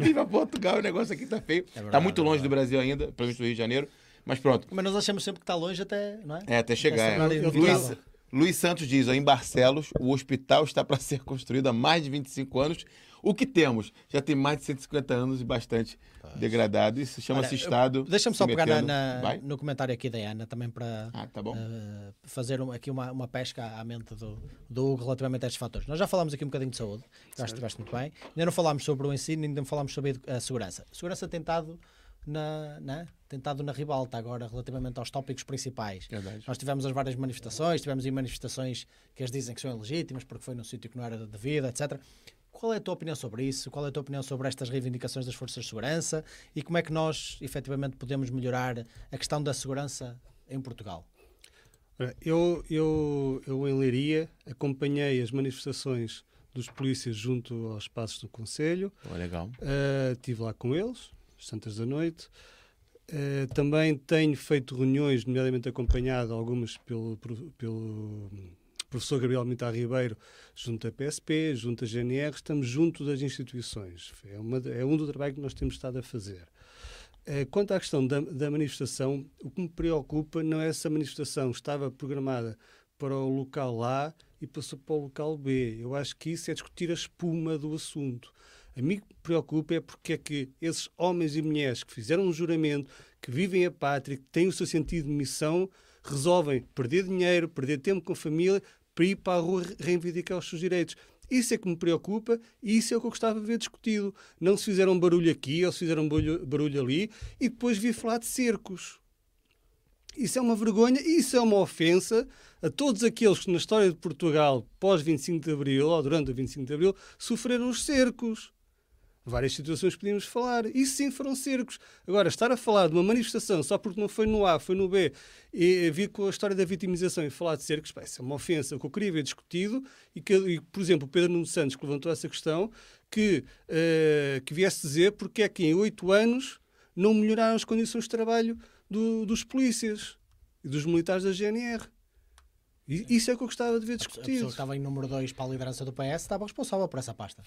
vim pra Portugal, o negócio aqui tá feio. verdade, tá muito é longe verdade. do Brasil ainda, principalmente do Rio de Janeiro. Mas pronto. Mas nós achamos sempre que está longe até, não é? É, até chegar. Até é. inevitável. Luiz, Luiz Santos diz, ó, em Barcelos, o hospital está para ser construído há mais de 25 anos. O que temos já tem mais de 150 anos e bastante degradado. Isso chama-se Estado. Deixa-me só pegar na, na, no comentário aqui da Ana também para ah, tá uh, fazer um, aqui uma, uma pesca à mente do, do Hugo relativamente a estes fatores. Nós já falámos aqui um bocadinho de saúde, acho que estiveste muito bem. Ainda não falámos sobre o ensino, ainda não falámos sobre a segurança. A segurança tem estado na, na, tentado na ribalta agora relativamente aos tópicos principais. Verdade. Nós tivemos as várias manifestações, tivemos aí manifestações que as dizem que são ilegítimas porque foi num sítio que não era devido, etc. Qual é a tua opinião sobre isso? Qual é a tua opinião sobre estas reivindicações das forças de segurança e como é que nós efetivamente podemos melhorar a questão da segurança em Portugal? Eu, eu, eu em Leiria acompanhei as manifestações dos polícias junto aos espaços do Conselho. Oh, legal. Uh, estive lá com eles, Santas da Noite. Uh, também tenho feito reuniões, nomeadamente acompanhado algumas pelo, pelo professor Gabriel Mitar Ribeiro, junto à PSP, junto à GNR, estamos junto das instituições. É, uma, é um do trabalho que nós temos estado a fazer. Uh, quanto à questão da, da manifestação, o que me preocupa não é se a manifestação estava programada para o local A e passou para o local B. Eu acho que isso é discutir a espuma do assunto. A mim me preocupa é porque é que esses homens e mulheres que fizeram um juramento, que vivem a pátria, que têm o seu sentido de missão, resolvem perder dinheiro, perder tempo com a família para ir para a rua reivindicar os seus direitos. Isso é que me preocupa e isso é o que eu gostava de ver discutido. Não se fizeram barulho aqui ou se fizeram barulho, barulho ali e depois vi falar de cercos. Isso é uma vergonha e isso é uma ofensa a todos aqueles que na história de Portugal, pós 25 de Abril ou durante o 25 de Abril, sofreram os cercos várias situações podíamos falar. Isso sim foram cercos. Agora, estar a falar de uma manifestação só porque não foi no A, foi no B, e vir com a história da vitimização e falar de cercos, pá, isso é uma ofensa. Que eu queria ver discutido, e que, e, por exemplo, o Pedro Nuno Santos, que levantou essa questão, que, uh, que viesse dizer porque é que em oito anos não melhoraram as condições de trabalho do, dos polícias e dos militares da GNR. E, isso é que eu gostava de ver discutido. A pessoa que estava em número 2 para a liderança do PS estava responsável por essa pasta.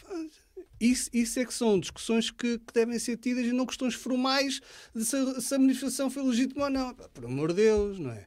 Isso, isso é que são discussões que, que, devem ser tidas e não questões formais de se, se a manifestação foi legítima ou não. Por amor de Deus, não é?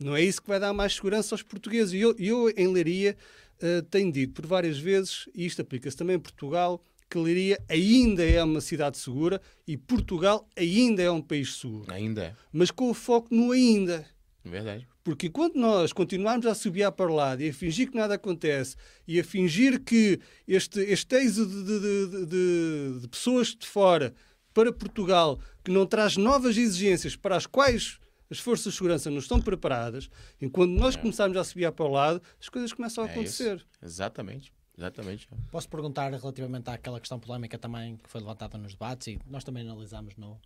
Não é isso que vai dar mais segurança aos portugueses. E eu, eu, em Leiria, uh, tenho dito por várias vezes, e isto aplica-se também em Portugal, que Leiria ainda é uma cidade segura e Portugal ainda é um país seguro. Ainda é. Mas com o foco no ainda. Verdade. Porque enquanto nós continuarmos a subir para o lado e a fingir que nada acontece e a fingir que este, este êxodo de, de, de, de, pessoas de fora para Portugal que não traz novas exigências para as quais as forças de segurança não estão preparadas, enquanto nós é. começarmos a subir para o lado, as coisas começam a é acontecer. Isso. Exatamente. Exatamente. Posso perguntar relativamente àquela questão polémica também que foi levantada nos debates e nós também analisamos no,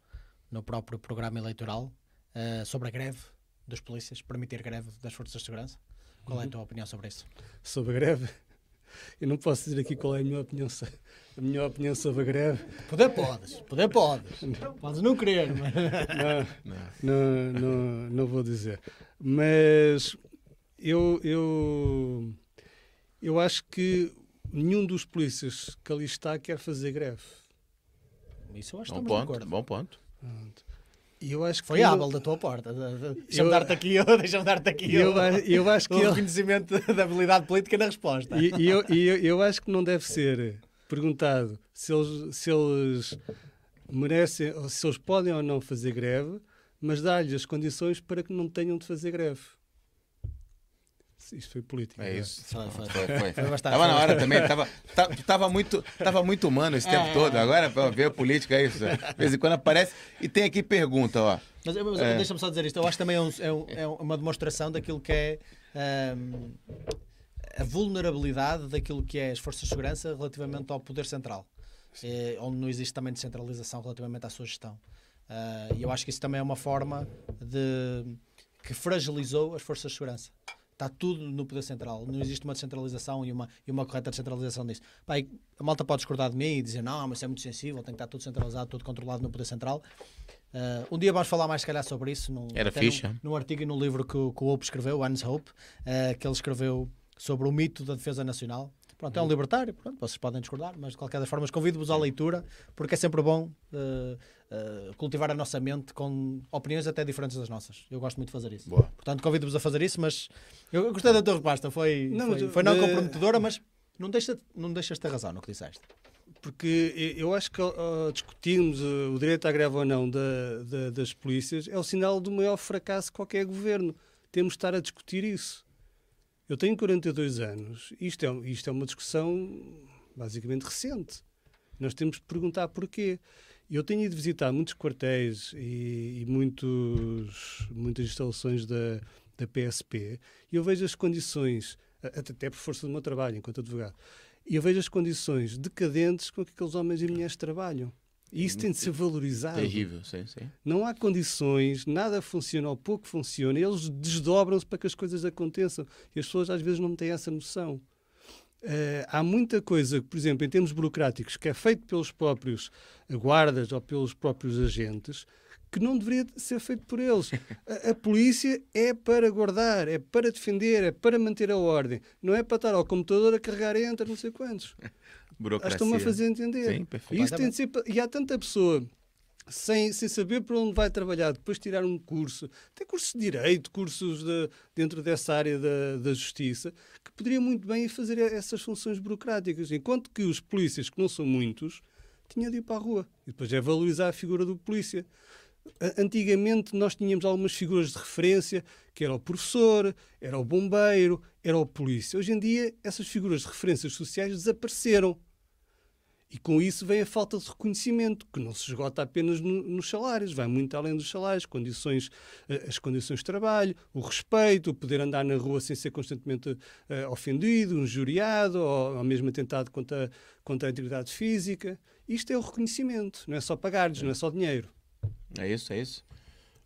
no próprio programa eleitoral uh, sobre a greve dos polícias permitir greve das forças de segurança? Qual é a uhum. tua opinião sobre isso? Sobre a greve? Eu não posso dizer aqui qual é a minha opinião, a minha opinião sobre a greve. Poder podes, poder podes. Podes não querer, mas... não, não, não, não vou dizer. Mas eu, eu, eu acho que nenhum dos polícias que ali está quer fazer greve. Isso eu acho bom ponto, Bom ponto. Pronto. E eu acho que Foi hábil da tua porta. Deixa-me dar-te aqui, deixa dar aqui eu, eu acho que o reconhecimento ele... da habilidade política na resposta. E, e eu, eu, eu acho que não deve ser perguntado se eles, se eles merecem, se eles podem ou não fazer greve, mas dar-lhes as condições para que não tenham de fazer greve. Isto foi político. É, é? isso. Foi, foi. foi, foi. foi Estava na hora também. Estava tava muito, tava muito humano esse tempo é, todo. Agora, para ver a política, é isso. De vez em quando aparece. E tem aqui pergunta, ó. Mas, mas é. deixa-me só dizer isto. Eu acho que também é, um, é, um, é uma demonstração daquilo que é. Um, a vulnerabilidade daquilo que é as forças de segurança relativamente ao poder central, é, onde não existe também descentralização relativamente à sua gestão. Uh, e eu acho que isso também é uma forma de que fragilizou as forças de segurança. Está tudo no poder central. Não existe uma descentralização e uma, e uma correta descentralização disso. Pai, a malta pode discordar de mim e dizer não, mas é muito sensível, tem que estar tudo centralizado, tudo controlado no poder central. Uh, um dia vamos falar mais, se calhar, sobre isso. Num, Era fixe. Num, num, artigo e num livro que, que o Hope escreveu, Hans Hope, uh, que ele escreveu sobre o mito da defesa nacional. Pronto, é um libertário, pronto, vocês podem discordar, mas de qualquer das formas convido-vos à leitura, porque é sempre bom uh, uh, cultivar a nossa mente com opiniões até diferentes das nossas. Eu gosto muito de fazer isso. Boa. Portanto, convido-vos a fazer isso, mas eu gostei da tua resposta, foi não, foi, foi não comprometedora, mas Não, deixa, não deixas ter razão no que disseste. Porque eu acho que discutirmos o direito à greve ou não da, da, das polícias é o sinal do maior fracasso de qualquer governo. Temos de estar a discutir isso. Eu tenho 42 anos. Isto é, isto é uma discussão basicamente recente. Nós temos de perguntar porquê. Eu tenho ido visitar muitos quartéis e, e muitos, muitas instalações da, da PSP e eu vejo as condições, até por força do meu trabalho enquanto advogado, e eu vejo as condições decadentes com que aqueles homens e mulheres trabalham. E isso tem de ser valorizado. Terrível, sim, sim. Não há condições, nada funciona ou pouco funciona, eles desdobram-se para que as coisas aconteçam. E as pessoas às vezes não têm essa noção. Uh, há muita coisa, por exemplo, em termos burocráticos, que é feito pelos próprios guardas ou pelos próprios agentes, que não deveria ser feito por eles. A, a, polícia é para guardar, é para defender, é para manter a ordem. Não é para estar ao computador a carregar entre não sei quantos. Burocracia. Estão-me a fazer entender. Sim, perfeito. Isso tem de ser, e há tanta pessoa sem, sem saber para onde vai trabalhar, depois tirar um curso, tem cursos de direito, cursos de, dentro dessa área da, da justiça, que poderia muito bem fazer essas funções burocráticas. Enquanto que os polícias, que não são muitos, tinham de ir para a rua. E depois é valorizar a figura do polícia. Antigamente nós tínhamos algumas figuras de referência, que era o professor, era o bombeiro, era o polícia. Hoje em dia essas figuras de referências sociais desapareceram. E com isso vem a falta de reconhecimento, que não se esgota apenas no, nos salários, vai muito além dos salários, condições, eh, as condições de trabalho, o respeito, o poder andar na rua sem ser constantemente uh, ofendido, injuriado, ou, ou mesmo atentado contra, contra a integridade física. Isto é o reconhecimento, não é só pagar-lhes, não é só dinheiro. É isso, é isso.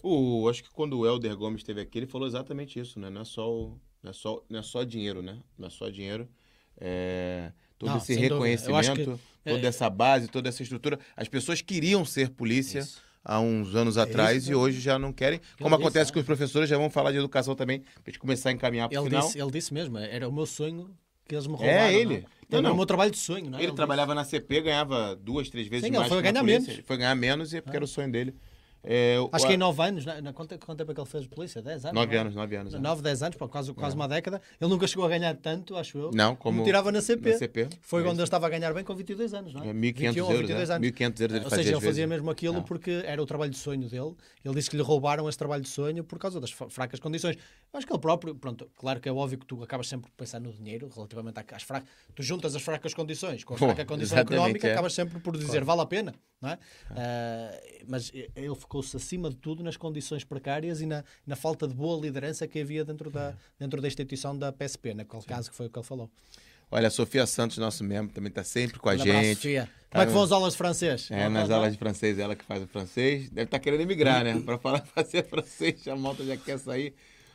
O, acho que quando o Helder Gomes esteve aqui, ele falou exatamente isso, né? Não é só, o, não é só, não é só dinheiro, né? Não é só dinheiro. É, todo não, esse reconhecimento, que, toda é, essa base, toda essa estrutura. As pessoas queriam ser polícia. Isso há uns anos é atrás e hoje já não querem. Como acontece disse, com os professores, já vão falar de educação também, para a gente começar a encaminhar para o final. Disse, ele disse mesmo, era o meu sonho que eles me é roubaram. É ele. Não, não, não. o meu trabalho de sonho, não é? Ele, ele trabalhava disse. na CP, ganhava duas, três vezes Sim, mais. Ele foi ganhar menos. Ele foi ganhar menos e porque ah. era o sonho dele. É, Acho que em 9 anos, na, na, quanto, quanto tempo é que ele fez polícia? 10 anos? 9 anos, 9 anos. 9, 10 anos, quase, quase é. uma década. Ele nunca chegou a ganhar tanto, acho eu. Não, como. como tirava na CP. Na CP. Foi é quando ele estava a ganhar bem com 22 anos, não é? 1500 euros. 22 é. anos. 1500 euros ele Ou seja, ele fazia mesmo aquilo não. porque era o trabalho de sonho dele. Ele disse que lhe roubaram esse trabalho de sonho por causa das fracas condições. Acho que ele próprio, pronto, claro que é óbvio que tu acabas sempre por pensar no dinheiro relativamente às fracas. Tu juntas as fracas condições com a fraca condição económica, é. acabas sempre por dizer claro. vale a pena, não é? Uh, mas ele ficou-se acima de tudo nas condições precárias e na, na falta de boa liderança que havia dentro da, dentro da instituição da PSP, naquele caso que foi o que ele falou. Olha, a Sofia Santos, nosso membro, também está sempre com a um gente. Abraço, Sofia. Como é que vão as aulas de francês? É, nas aulas de francês, ela que faz o francês. Deve estar tá querendo emigrar, né? Para falar fazer francês, a malta já quer sair.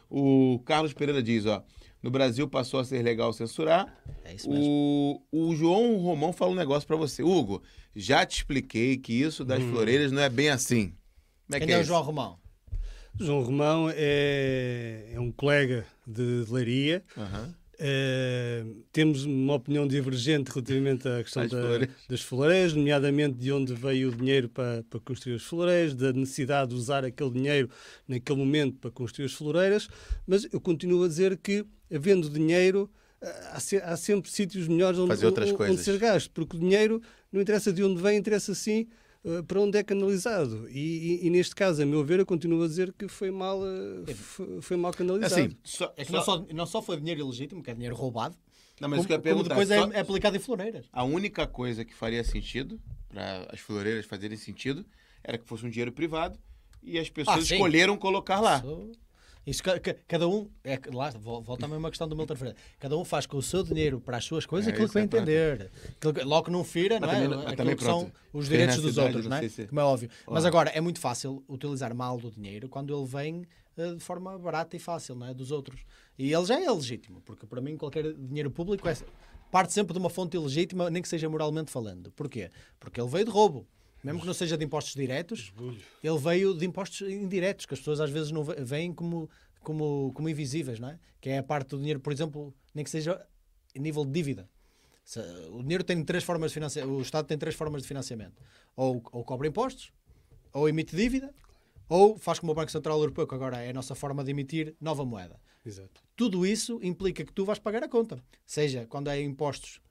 O Carlos Pereira diz, ó. No Brasil passou a ser legal censurar. É isso mesmo. O, o João Romão fala um negócio para você. Hugo, já te expliquei que isso das hum. floreiras não é bem assim. Como é Quem que é, é o João Romão? João Romão é, é um colega de, de Leiria. Uhum. Uh, temos uma opinião divergente relativamente à questão da, das floreiras, nomeadamente de onde veio o dinheiro para, para construir as floreiras, da necessidade de usar aquele dinheiro naquele momento para construir as floreiras, mas eu continuo a dizer que, havendo dinheiro, há, se, há sempre sítios melhores onde, onde, ser gasto, porque o dinheiro não interessa de onde vem, interessa sim eh, para onde é canalizado. E, e, e, neste caso, a meu ver, eu continuo a dizer que foi mal, eh, foi, foi mal canalizado. Assim, só, é que só... Não, só, não só foi dinheiro ilegítimo, que é dinheiro roubado, não, mas como, como depois é, é, aplicado em floreiras. A única coisa que faria sentido para as floreiras fazerem sentido era que fosse um dinheiro privado e as pessoas ah, escolheram colocar lá. Isso, cada um, é, lá, volta a mesma questão do Milton Ferreira. Cada um faz com o seu dinheiro para as suas coisas é, aquilo que vai entender. Aquilo, logo não fira, não é? Também, aquilo também, que são os direitos dos outros, não é? Como é óbvio. Mas agora, é muito fácil utilizar mal do dinheiro quando ele vem uh, de forma barata e fácil, não é? Dos outros. E ele já é legítimo, porque para mim qualquer dinheiro público é, parte sempre de uma fonte ilegítima, nem que seja moralmente falando. Porquê? Porque ele veio de roubo. Mesmo que não seja de impostos diretos, ele veio de impostos indiretos, que as pessoas às vezes não veem como, como, como invisíveis, não é? Que é a parte do dinheiro, por exemplo, nem que seja em nível de dívida. O dinheiro tem três formas de financiamento, o Estado tem três formas de financiamento. Ou, ou cobra impostos, ou emite dívida, ou faz como o Banco Central Europeu, que agora é a nossa forma de emitir nova moeda. Exato. Tudo isso implica que tu vais pagar a conta. Seja quando é impostos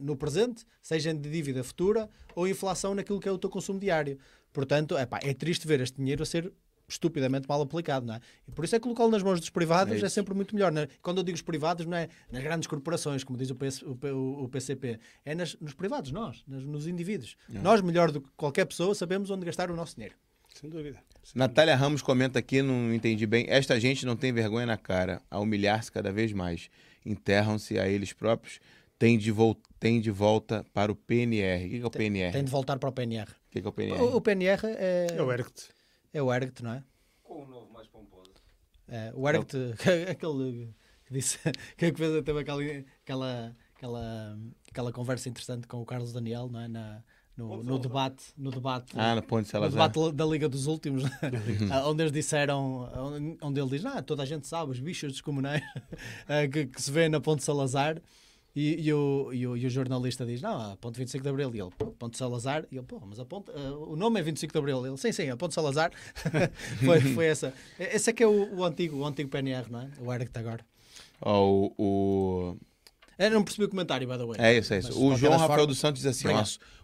no presente, seja de dívida futura ou inflação naquilo que é o teu consumo diário. Portanto, epá, é triste ver este dinheiro a ser estupidamente mal aplicado, não é? E por isso é que colocá-lo nas mãos dos privados é, é sempre muito melhor. É? Quando eu digo os privados, não é nas grandes corporações, como diz o, PC, o, o PCP, é nas, nos privados, nós, nas, nos indivíduos. Não. Nós, melhor do que qualquer pessoa, sabemos onde gastar o nosso dinheiro. Sem dúvida. Sem Natália dúvida. Ramos comenta aqui, não entendi bem. Esta gente não tem vergonha na cara, a humilhar-se cada vez mais. Enterram-se a eles próprios, tem de, tem de volta para o PNR. O que é, o PNR? Tem de voltar para o PNR. O que é, o PNR? O, o PNR é... É o ERGT. É o ERGT, não é? Com um novo mais pomposo. É, o ERGT, aquele que disse, que fez, teve aquela, aquela, aquela, aquela conversa interessante com o Carlos Daniel, não é? Na, no, no, debate, no debate, ah, no, ponto no debate da Liga dos Últimos, onde eles disseram, onde ele diz, ah, toda a gente sabe, os bichos dos comunais que, que, se vê na Ponte Salazar, e, e, o, e, o, e, o, jornalista diz: Não, a ponte 25 de Abril. E ele, Ponte Salazar. E ele, pô, mas a ponte, uh, o nome é 25 de Abril. Ele, sim, sim, a Ponte Salazar. foi, foi essa. Esse é que é o, o, antigo, o antigo PNR, não é? O Eric agora. Oh, o, Eu não percebi o comentário, by the way. É isso, é isso. O João Rafael forma... dos Santos diz assim: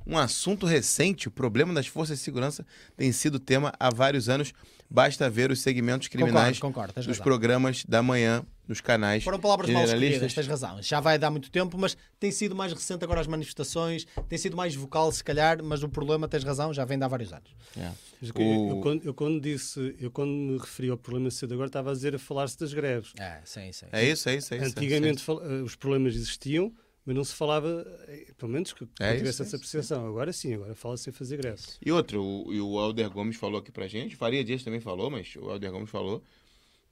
um assunto recente, o problema das forças de segurança tem sido tema há vários anos. Basta ver os segmentos criminais concordo, concordo, dos programas da manhã nos canais. Foram palavras mal escolhidas, tens razão. Já vai dar muito tempo, mas tem sido mais recente agora as manifestações, tem sido mais vocal, se calhar, mas o problema, tens razão, já vem de há vários anos. É. O... Eu, eu, quando, eu, quando, disse, eu quando me referi ao problema cedo agora, estava a dizer a falar-se das greves. É, sim, sim. É isso, é isso. É isso Antigamente é isso. os problemas existiam, mas não se falava, eh, pelo menos que é tivesse essa apreciação. É agora sim, agora fala-se em fazer greve. E outro, o, o Alder Gomes falou aqui pra gente, Faria Dias também falou, mas o Alder Gomes falou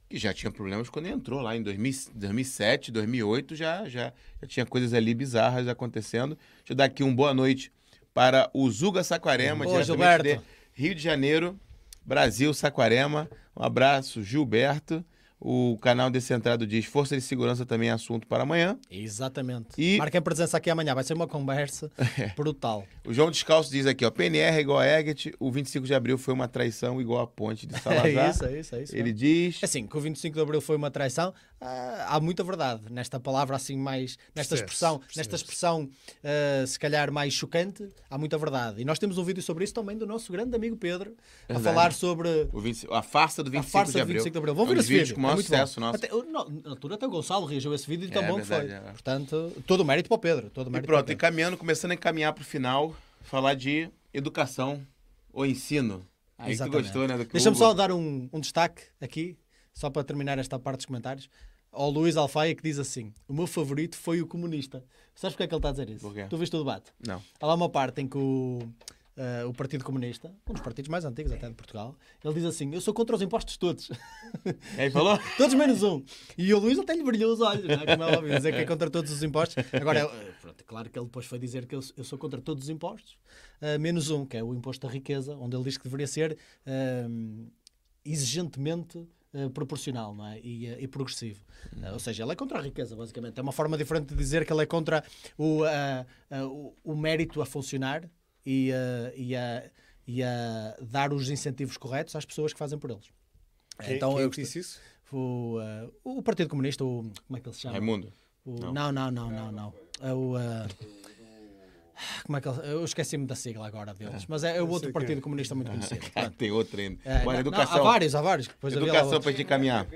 que já tinha problemas quando entrou lá em 2000, 2007, 2008, já, já, já tinha coisas ali bizarras acontecendo. Deixa eu dar aqui uma boa noite para o Zuga Saquarema, Ô, Gilberto. de Rio de Janeiro, Brasil, Saquarema. Um abraço, Gilberto. O canal Descentrado diz Força de Segurança também é assunto para amanhã. Exatamente. E... Marquem presença aqui amanhã, vai ser uma conversa brutal. o João Descalço diz aqui, ó, PNR é igual a Egget, o 25 de abril foi uma traição igual a ponte de Salazar. é isso, é isso, é isso. Ele diz... Assim, que o 25 de abril foi uma traição, há muita verdade nesta palavra assim mais, nesta expressão, nesta expressão uh, se calhar mais chocante, há muita verdade. E nós temos um vídeo sobre isso também do nosso grande amigo Pedro, a falar sobre... 20, a farsa do 25, a farsa de, abril. 25 de abril. Vamos ver esse vídeo maior sucesso nosso. Até, na altura até o Gonçalo reagiu a esse vídeo e tão é, bom verdade, que foi. É. Portanto, todo o mérito para o Pedro. Todo o mérito e pronto, encaminhando, começando a encaminhar para o final, falar de educação ou ensino. Ah, que gostou, né? Deixa-me só dar um, um destaque aqui, só para terminar esta parte dos comentários ao Luís Alfaia que diz assim: O meu favorito foi o comunista. Sabes porque é que ele está a dizer isso? Tu viste o debate? Não. Há lá uma parte em que o, uh, o Partido Comunista, um dos partidos mais antigos até de Portugal, ele diz assim: Eu sou contra os impostos todos. Aí falou? todos menos um. E o Luís até lhe brilhou os olhos, é? Como é óbvio, dizer que é contra todos os impostos. Agora, é, pronto, claro que ele depois foi dizer que eu, eu sou contra todos os impostos, uh, menos um, que é o imposto da riqueza, onde ele diz que deveria ser uh, exigentemente proporcional não é? e, e progressivo. Uh, ou seja, ele é contra a riqueza, basicamente. É uma forma diferente de dizer que ele é contra o, o, o mérito a funcionar e a, e a, e a dar os incentivos corretos às pessoas que fazem por eles. Quem, então, quem eu disse isso? O, uh, o Partido Comunista, o, como é que ele se chama? Raimundo. O, não. não, não, não, não. não. É o, uh, como é que ele, eu esqueci-me da sigla agora deles, é. mas é, é o outro Partido Comunista muito conhecido. Tem outro ainda. É, não, educação. Não, há vários, há vários. educação para te encaminhar.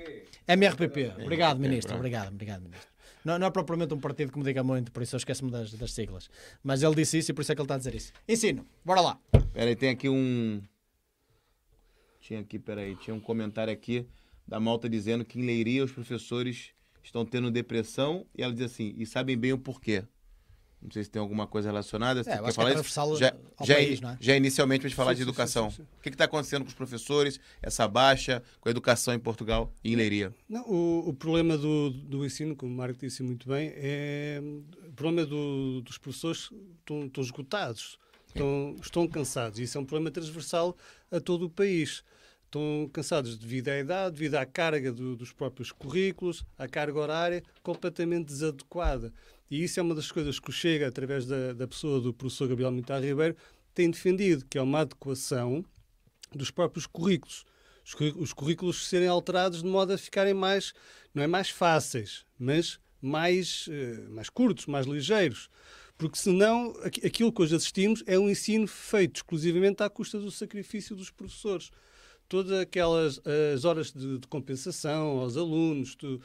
MRPP. Obrigado, Ministro. Obrigado, obrigado, Ministro. Não, não, é propriamente um partido que me diga muito, por isso eu esqueço-me das, das siglas. Mas ele disse isso e por isso é que ele está a dizer isso. Ensino, bora lá. Espera aí, tem aqui um. Tinha aqui, peraí, tinha um comentário aqui da malta dizendo que em Leiria os professores estão tendo depressão e ela diz assim, e sabem bem o porquê. Não sei se tem alguma coisa relacionada. É, quer falar isso? Já, já, país, é? já inicialmente para falar sim, de educação. Sim, sim, o que está acontecendo com os professores, essa baixa, com a educação em Portugal e em Leiria? Não, o, o problema do, do ensino, como o Marco disse muito bem, é o problema do, dos professores estão, estão esgotados, estão, estão cansados. E isso é um problema transversal a todo o país estão cansados devido à idade, devido à carga do, dos próprios currículos, à carga horária completamente desadequada. E isso é uma das coisas que o Chega, através da, da pessoa do professor Gabriel Militar Ribeiro, tem defendido, que é uma adequação dos próprios currículos. Os currículos serem alterados de modo a ficarem mais, não é mais fáceis, mas mais, uh, mais curtos, mais ligeiros. Porque senão aquilo que hoje assistimos é um ensino feito exclusivamente à custa do sacrifício dos professores. Todas aquelas as horas de, de compensação aos alunos, tu,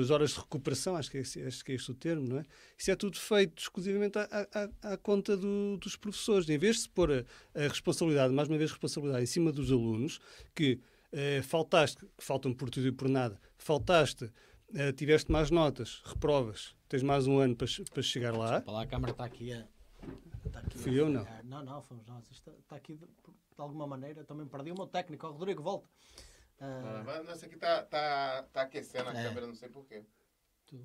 as horas de recuperação, acho que, é, acho que é este o termo, não é? Isso é tudo feito exclusivamente à, à, à conta do, dos professores. Em vez de se pôr a, a, responsabilidade, mais uma vez, responsabilidade em cima dos alunos, que eh, faltaste, que faltam por tudo e por nada, faltaste uh, tiveste mais notas, reprovas, tens mais um ano para, para chegar lá. Desculpa lá, a câmara está aqui a. Está aqui Fui a... eu, não? Não, não, fomos nós. Isto está aqui de, de alguma maneira. Também perdi o meu técnico, o Rodrigo, volta. Ah, mas aqui está tá, tá aquecendo a é. câmera, não sei porquê. Tudo.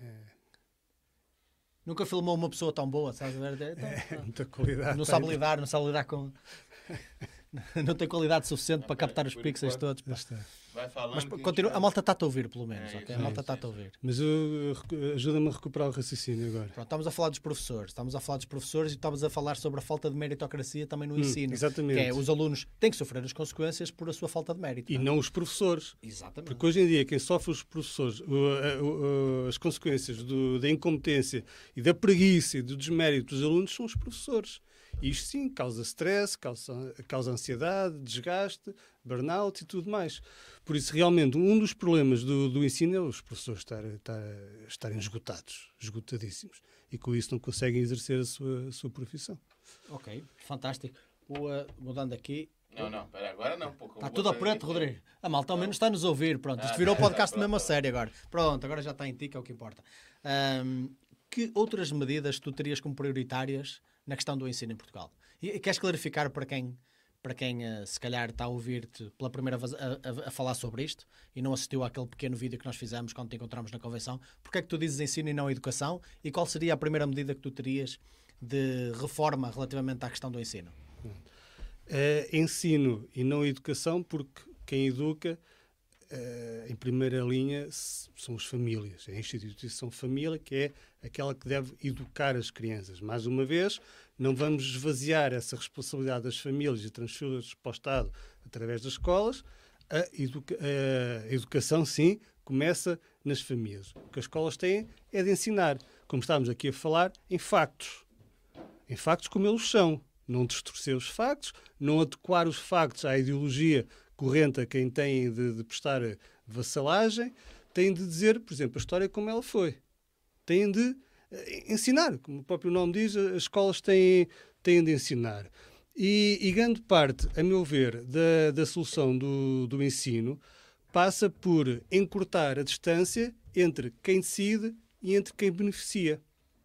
É. Nunca filmou uma pessoa tão boa, sabes? Então, é, muita qualidade. Não sabe lidar, não sabe lidar com. não tem qualidade suficiente para captar os pixels todos. Vai falando. Mas continua, a malta está-te a ouvir, pelo menos. É, okay? A malta está-te a ouvir. Mas ajuda-me a recuperar o raciocínio agora. Pronto, estamos a falar dos professores. Estamos a falar dos professores e estamos a falar sobre a falta de meritocracia também no hum, ensino. Exatamente. Que é, os alunos têm que sofrer as consequências por a sua falta de mérito. E não, não os professores. Exatamente. Porque hoje em dia quem sofre os professores, as consequências do, da incompetência e da preguiça e do desmérito dos alunos são os professores. Isto sim causa stress, causa, causa ansiedade, desgaste, burnout e tudo mais. Por isso, realmente, um dos problemas do, do ensino é os professores estarem, estar, estarem esgotados, esgotadíssimos, e com isso não conseguem exercer a sua, a sua profissão. Ok, fantástico. O, uh, mudando aqui. Não, não, pera, agora não. Está tudo ao preto, Rodrigo. A malta ao menos está a nos ouvir. Pronto, isto ah, virou o podcast mesmo a sério agora. Pronto, agora já está em ti, que é o que importa. Um, que outras medidas tu terias como prioritárias na questão do ensino em Portugal. E queres clarificar para quem, para quem uh, se calhar está a ouvir-te pela primeira vez a, a, a, falar sobre isto e não assistiu àquele pequeno vídeo que nós fizemos quando te encontramos na convenção, porque é que tu dizes ensino e não educação e qual seria a primeira medida que tu terias de reforma relativamente à questão do ensino? É ensino e não educação, porque quem educa Uh, em primeira linha são as famílias, é a instituição família que é aquela que deve educar as crianças. Mais uma vez, não vamos esvaziar essa responsabilidade das famílias e transferi-las para o Estado através das escolas. A, educa a educação, sim, começa nas famílias. O que as escolas têm é de ensinar, como estávamos aqui a falar, em factos. Em factos como eles são. Não distorcer os factos, não adequar os factos à ideologia corrente a quem tem de, de prestar vassalagem, têm de dizer, por exemplo, a história como ela foi. Têm de eh, ensinar, como o próprio nome diz, as escolas têm, têm de ensinar. E, e grande parte, a meu ver, da, da solução do, do ensino passa por encurtar a distância entre quem decide e entre quem beneficia.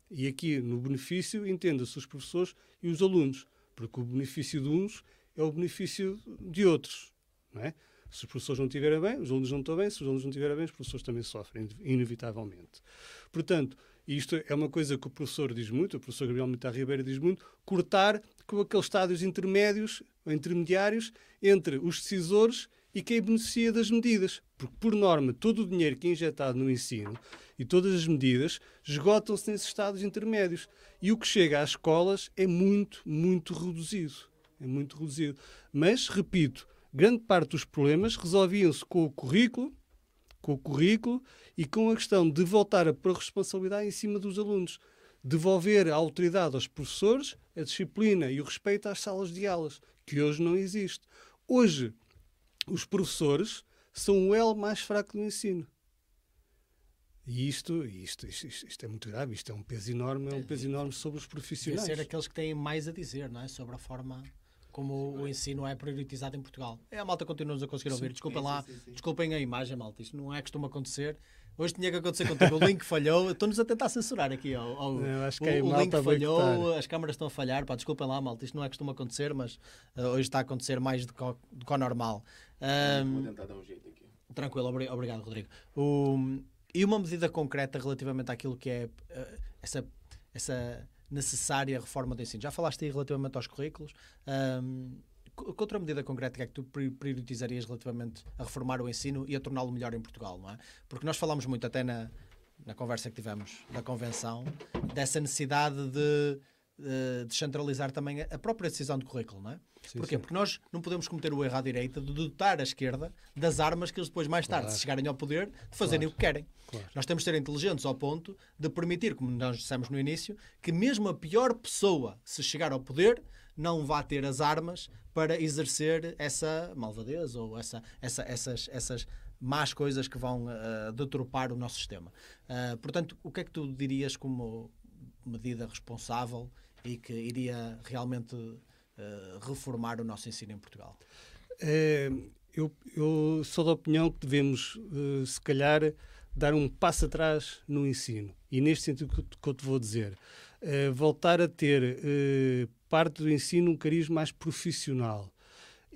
E aqui, no benefício, entenda-se os professores e os alunos, porque o benefício de uns é o benefício de outros. Não é? Se os professores não estiverem bem, os alunos não estão bem, se os alunos não estiverem bem, os professores também sofrem, inevitavelmente. Portanto, isto é uma coisa que o professor diz muito, o professor Gabriel Mitar Ribeiro diz muito, cortar com aqueles estádios intermédios ou intermediários entre os decisores e quem beneficia das medidas. Porque, por norma, todo o dinheiro que é injetado no ensino e todas as medidas esgotam-se nesses estádios intermédios. E o que chega às escolas é muito, muito reduzido. É muito reduzido. Mas, repito, grande parte dos problemas resolviam-se com o currículo, com o currículo e com a questão de voltar a pôr a responsabilidade em cima dos alunos. Devolver a autoridade aos professores, a disciplina e o respeito às salas de aulas, que hoje não existe. Hoje, os professores são o elo mais fraco do ensino. E isto, isto, isto, isto, é muito grave, isto é um peso enorme, é um peso enorme sobre os profissionais. Deve ser aqueles que têm mais a dizer, não é? Sobre a forma como o ensino é priorizado em Portugal. É, a malta continua-nos a conseguir ouvir. Desculpem lá, sim, sim, desculpem a imagem, malta. Isto não é costuma acontecer. Hoje tinha que acontecer contigo. O link falhou. Estou-nos a tentar censurar aqui. Ao, ao não, acho que o, o link falhou, as câmaras estão a falhar. Pá, desculpem lá, malta. Isto não é costuma acontecer, mas uh, hoje está a acontecer mais do que, do que ao normal. Um, Vou tentar dar um jeito aqui. Tranquilo, obrigado, Rodrigo. e uma medida concreta relativamente àquilo que é uh, essa, essa necessária reforma do ensino. Já falaste aí relativamente aos currículos. Um, que outra medida concreta é que tu priorizarias relativamente a reformar o ensino e a torná-lo melhor em Portugal, não é? Porque nós falamos muito até na, na conversa que tivemos na convenção dessa necessidade de uh, descentralizar também a própria decisão de currículo, não é? Sim, Porquê? Sim. Porque nós não podemos cometer o erro à direita de dotar a esquerda das armas que eles depois, mais tarde, claro. se chegarem ao poder, de fazerem claro. o que querem. Claro. Nós temos de ser inteligentes ao ponto de permitir, como nós dissemos no início, que mesmo a pior pessoa, se chegar ao poder, não vá ter as armas para exercer essa malvadez ou essa, essa, essas, essas más coisas que vão uh, deturpar o nosso sistema. Uh, portanto, o que é que tu dirias como medida responsável e que iria realmente uh, reformar o nosso ensino em Portugal? É, eu, eu, sou da opinião que devemos, se calhar, dar um passo atrás no ensino. E neste sentido que, eu te vou dizer, voltar a ter parte do ensino um cariz mais profissional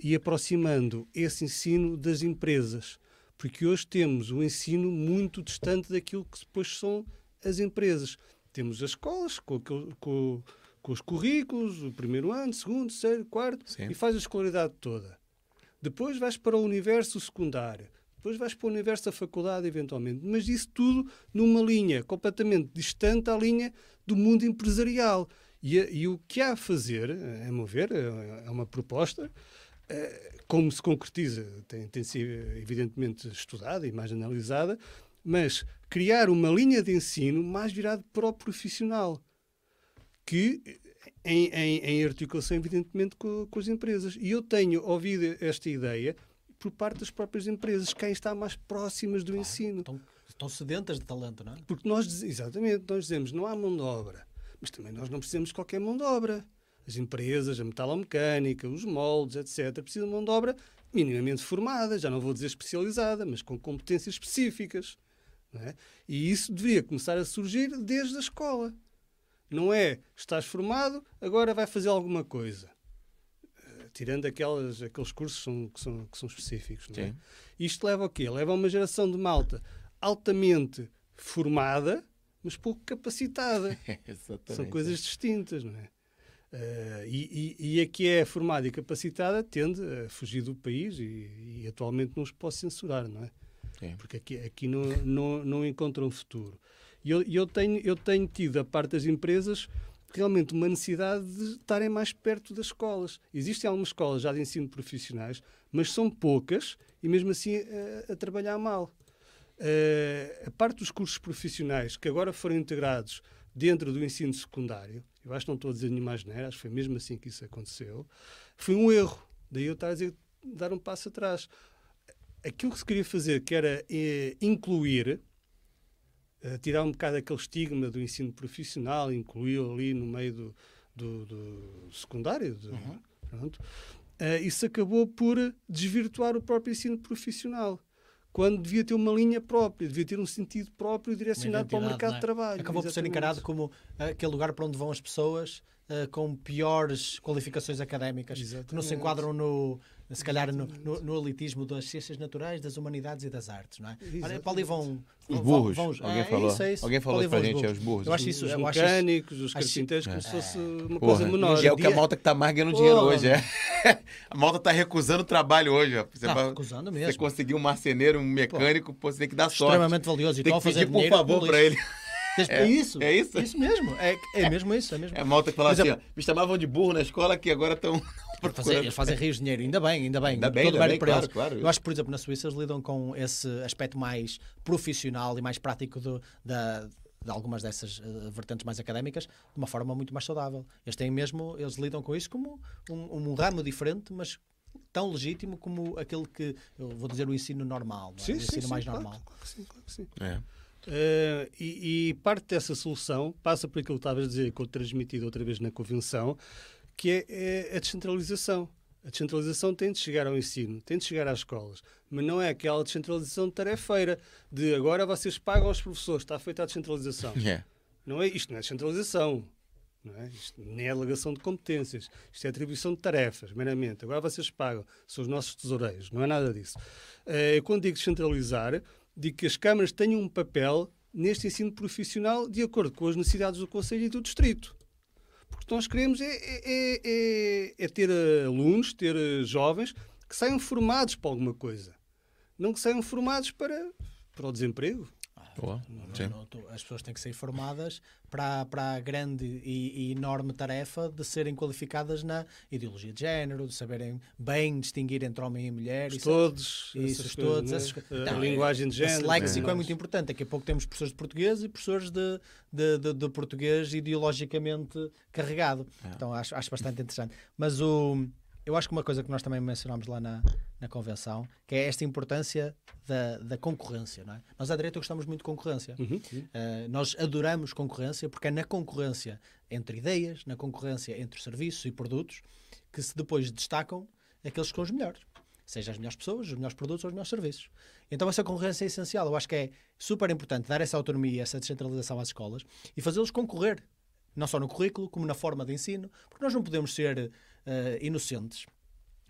e aproximando esse ensino das empresas, porque hoje temos um ensino muito distante daquilo que depois são as empresas. Temos as escolas com, com os currículos, o primeiro ano, segundo, terceiro, quarto, Sim. e faz a escolaridade toda. Depois vais para o universo secundário, depois vais para o universo da faculdade, eventualmente, mas isso tudo numa linha completamente distante à linha do mundo empresarial. E, e, o que há a fazer, a meu ver, é, é uma proposta, é, como se concretiza, tem, tem sido evidentemente estudada e mais analisada, mas criar uma linha de ensino mais virada para o profissional, que em, em, em articulação, evidentemente, com, com, as empresas. E eu tenho ouvido esta ideia por parte das próprias empresas, quem está mais próximas do ensino. Estão, estão sedentas de talento, não é? Porque nós, exatamente, nós dizemos, não há mão de obra mas também nós não precisamos de qualquer mão de obra. As empresas, a metalomecânica, os moldes, etc., precisam de mão de obra minimamente formada, já não vou dizer especializada, mas com competências específicas. É? E isso deveria começar a surgir desde a escola. Não é, estás formado, agora vai fazer alguma coisa. Uh, tirando aquelas, aqueles cursos são, que, são, que são específicos. Não é? Isto leva ao quê? Leva a uma geração de malta altamente formada, mas pouco capacitada. São coisas distintas, não é? Uh, e, e, e, a que é formada e capacitada tende a fugir do país e, e atualmente não os posso censurar, não é? é. Porque aqui, aqui não, não, não encontram futuro. E eu, eu, tenho, eu tenho tido, a parte das empresas, realmente uma necessidade de estarem mais perto das escolas. Existem algumas escolas já de ensino profissionais, mas são poucas e mesmo assim a, a trabalhar mal. Uh, a parte dos cursos profissionais que agora foram integrados dentro do ensino secundário, eu acho que não estou a dizer nenhuma asneira, acho que foi mesmo assim que isso aconteceu, foi um erro. Daí eu estar a dizer, dar um passo atrás. Aquilo que se queria fazer, que era eh, incluir, eh, tirar um bocado aquele estigma do ensino profissional, incluir ali no meio do, do, do secundário, uhum. pronto, uh, isso acabou por desvirtuar o próprio ensino profissional quando devia ter uma linha própria, devia ter um sentido próprio direcionado para o mercado é? de trabalho. Acabou Exatamente. por ser encarado como aquele lugar para onde vão as pessoas uh, com piores qualificações académicas, Exatamente. que não se enquadram no, se calhar no, no, no, elitismo das ciências naturais, das humanidades e das artes, não é? Olha, para ali vão... Os burros, vão, alguém, é, falou, isso, é isso. alguém falou para a gente, é os burros. Eu acho isso, os eu mecânicos, os carpinteiros, como se fosse uma Porra, coisa menor. E é o que a malta que está mais ganhando dinheiro hoje, é. a malta está recusando o trabalho hoje. Ó. Você, não, recusando mesmo. Você conseguir um marceneiro, um mecânico, pô, você tem que dar sorte. Extremamente valioso. E tem que pedir por favor para ele. É, isso. É isso? Isso mesmo. É, é mesmo isso. É, mesmo. é a malta que fala assim, ó, me chamavam de burro na escola que agora estão fazer, eles fazem rios de dinheiro, ainda bem, ainda bem. Ainda bem, ainda bem claro, claro. Eu acho que, por exemplo, na Suíça eles lidam com esse aspecto mais profissional e mais prático do, da, de algumas dessas uh, vertentes mais académicas de uma forma muito mais saudável. Eles têm mesmo, eles lidam com isso como um, um ramo diferente, mas tão legítimo como aquele que, eu vou dizer, o ensino normal, é? sim, o ensino sim, mais sim, normal. Claro, claro, sim, claro que sim. É. Uh, e, e, parte dessa solução passa por aquilo que estavas a dizer, que eu transmitido outra vez na convenção, que é, é a descentralização. A descentralização tem de chegar ao ensino, tem de chegar às escolas, mas não é aquela descentralização de tarefeira, de agora vocês pagam aos professores, está feita a descentralização. Yeah. Não é, isto não é descentralização, não é? Isto nem é alegação de competências, isto é atribuição de tarefas, meramente. Agora vocês pagam, são os nossos tesoureiros, não é nada disso. Uh, quando digo descentralizar, digo que as câmaras tenham um papel neste ensino profissional de acordo com as necessidades do Conselho e do Distrito. Porque nós queremos é, é, é, é ter alunos, ter jovens que saiam formados para alguma coisa. Não que saiam formados para, para o desemprego. Boa. Não, não, tu, as pessoas têm que ser formadas para, para a grande e, e, enorme tarefa de serem qualificadas na ideologia de género, de saberem bem distinguir entre homem e mulher. Os todos. Isso, os todos. Né? Essas, a não, linguagem de género. Esse léxico é, é muito importante. Daqui a pouco temos professores de português e professores de, de, de, de português ideologicamente carregado. É. Então acho, acho bastante interessante. Mas o eu acho que uma coisa que nós também mencionámos lá na, na convenção, que é esta importância da, da concorrência. Não é? Nós à direita gostamos muito de concorrência. Uhum. Uh, nós adoramos concorrência porque é na concorrência entre ideias, na concorrência entre serviços e produtos, que se depois destacam aqueles que são os melhores. Seja as melhores pessoas, os melhores produtos ou os melhores serviços. Então essa concorrência é essencial. Eu acho que é super importante dar essa autonomia, essa descentralização às escolas e fazê-los concorrer. Não só no currículo, como na forma de ensino, porque nós não podemos ser uh, inocentes.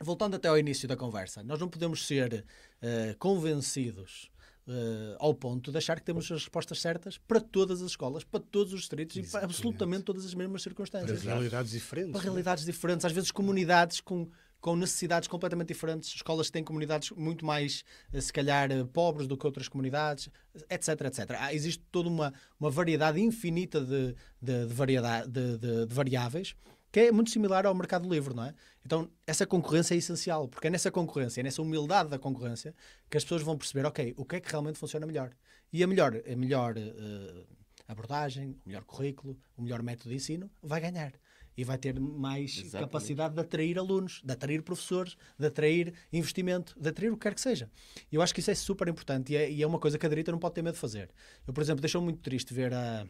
Voltando até ao início da conversa, nós não podemos ser uh, convencidos uh, ao ponto de achar que temos as respostas certas para todas as escolas, para todos os distritos Exatamente. e para absolutamente todas as mesmas circunstâncias. Para realidades diferentes. Para realidades diferentes, às vezes comunidades com com necessidades completamente diferentes. Escolas que têm comunidades muito mais, se calhar, pobres do que outras comunidades, etc, etc. Há, existe toda uma, uma variedade infinita de, de, de, variedade, de, de, de variáveis que é muito similar ao mercado livre, não é? Então, essa concorrência é essencial, porque é nessa concorrência, é nessa humildade da concorrência, que as pessoas vão perceber, ok, o que é que realmente funciona melhor. E a melhor, a melhor uh, abordagem, o melhor currículo, o melhor método de ensino vai ganhar. E vai ter mais Exatamente. capacidade de atrair alunos, de atrair professores, de atrair investimento, de atrair o que quer que seja. Eu acho que isso é super importante e é, e é uma coisa que a direita não pode ter medo de fazer. Eu, por exemplo, deixou-me muito triste ver a.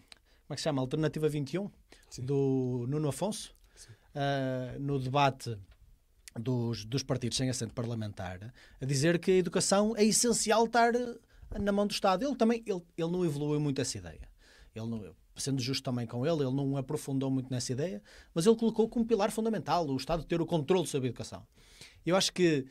Como é que se chama? A Alternativa 21, Sim. do Nuno Afonso uh, no debate dos, dos partidos sem assento parlamentar a dizer que a educação é essencial estar na mão do Estado. Ele também ele, ele não evoluiu muito essa ideia. Ele não, sendo justo também com ele, ele não aprofundou muito nessa ideia, mas ele colocou como pilar fundamental o Estado ter o controle sobre a educação. Eu acho que uh,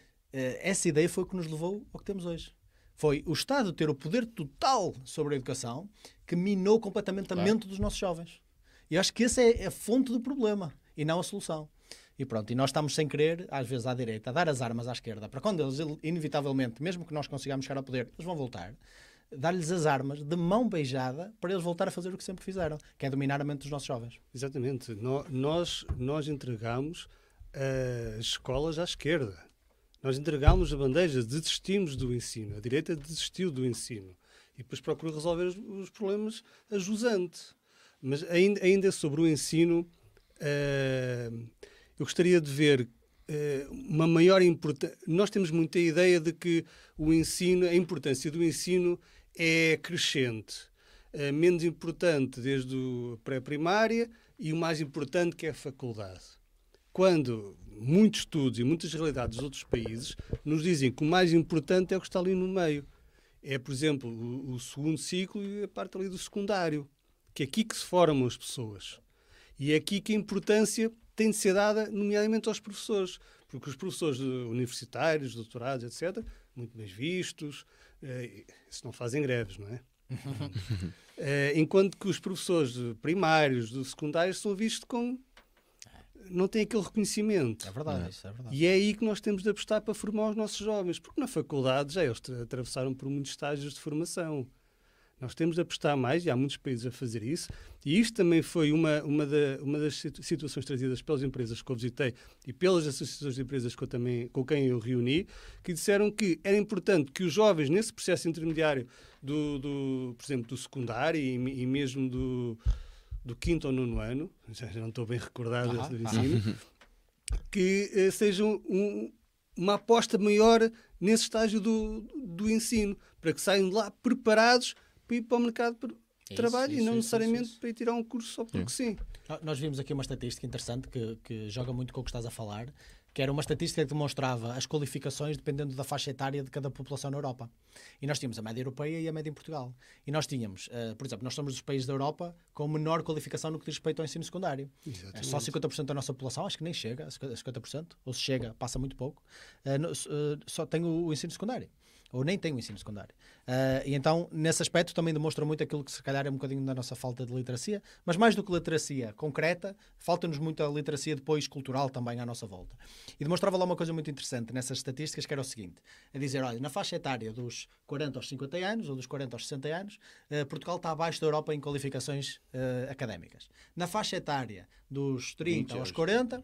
essa ideia foi o que nos levou ao que temos hoje. Foi o Estado ter o poder total sobre a educação que minou completamente a mente dos nossos jovens. E acho que essa é a fonte do problema e não a solução. E pronto, e nós estamos sem querer, às vezes à direita, a dar as armas à esquerda, para quando eles, inevitavelmente, mesmo que nós consigamos chegar ao poder, eles vão voltar, dar-lhes as armas de mão beijada para eles voltar a fazer o que sempre fizeram, que é dominar a mente dos nossos jovens. Exatamente. Nós, nós entregamos uh, as escolas à esquerda. Nós entregamos a bandeja, desistimos do ensino. A direita desistiu do ensino. E depois procura resolver os, problemas a jusante. Mas ainda, ainda sobre o ensino, Uh, eu gostaria de ver uh, uma maior importância. Nós temos muita ideia de que o ensino, a importância do ensino é crescente. Uh, menos importante desde a pré-primária e o mais importante que é a faculdade. Quando muitos estudos e muitas realidades dos outros países nos dizem que o mais importante é o que está ali no meio. É, por exemplo, o, o segundo ciclo e a parte ali do secundário. Que é aqui que se formam as pessoas. E é aqui que a importância tem de ser dada, nomeadamente aos professores, porque os professores universitários, doutorados, etc., muito bem vistos, eh, se não fazem greves, não é? eh, enquanto que os professores primários, do secundário, são vistos como não têm aquele reconhecimento. É verdade, é? isso é verdade. E é aí que nós temos de apostar para formar os nossos jovens, porque na faculdade já eles atravessaram por muitos estágios de formação. Nós temos de apostar mais, e há muitos países a fazer isso, e isto também foi uma, uma, da, uma das situações trazidas pelas empresas que eu visitei e pelas associações de empresas que eu também, com quem eu reuni, que disseram que era importante que os jovens, nesse processo intermediário, do, do por exemplo, do secundário e, e mesmo do, do quinto ou nono ano, já não estou bem recordado do ensino, que eh, sejam um, uma aposta maior nesse estágio do, do ensino, para que saiam de lá preparados para ir para o mercado de é trabalho isso, e não isso, necessariamente isso, para ir tirar um curso só porque sim. Nós vimos aqui uma estatística interessante que, que joga muito com o que estás a falar, que era uma estatística que demonstrava as qualificações dependendo da faixa etária de cada população na Europa. E nós tínhamos a média europeia e a média em Portugal. E nós tínhamos, uh, por exemplo, nós somos dos países da Europa com menor qualificação no que diz respeito ao ensino secundário. É só 50% da nossa população, acho que nem chega a 50%, ou se chega, passa muito pouco, uh, no, uh, só tem o, o ensino secundário. Ou nem têm o ensino secundário. Uh, e então, nesse aspecto, também demonstra muito aquilo que se calhar é um bocadinho da nossa falta de literacia, mas mais do que literacia concreta, falta-nos muita literacia depois cultural também à nossa volta. E demonstrava lá uma coisa muito interessante nessas estatísticas, que era o seguinte: a dizer, olha, na faixa etária dos 40 aos 50 anos, ou dos 40 aos 60 anos, uh, Portugal está abaixo da Europa em qualificações uh, académicas. Na faixa etária dos 30 aos 40,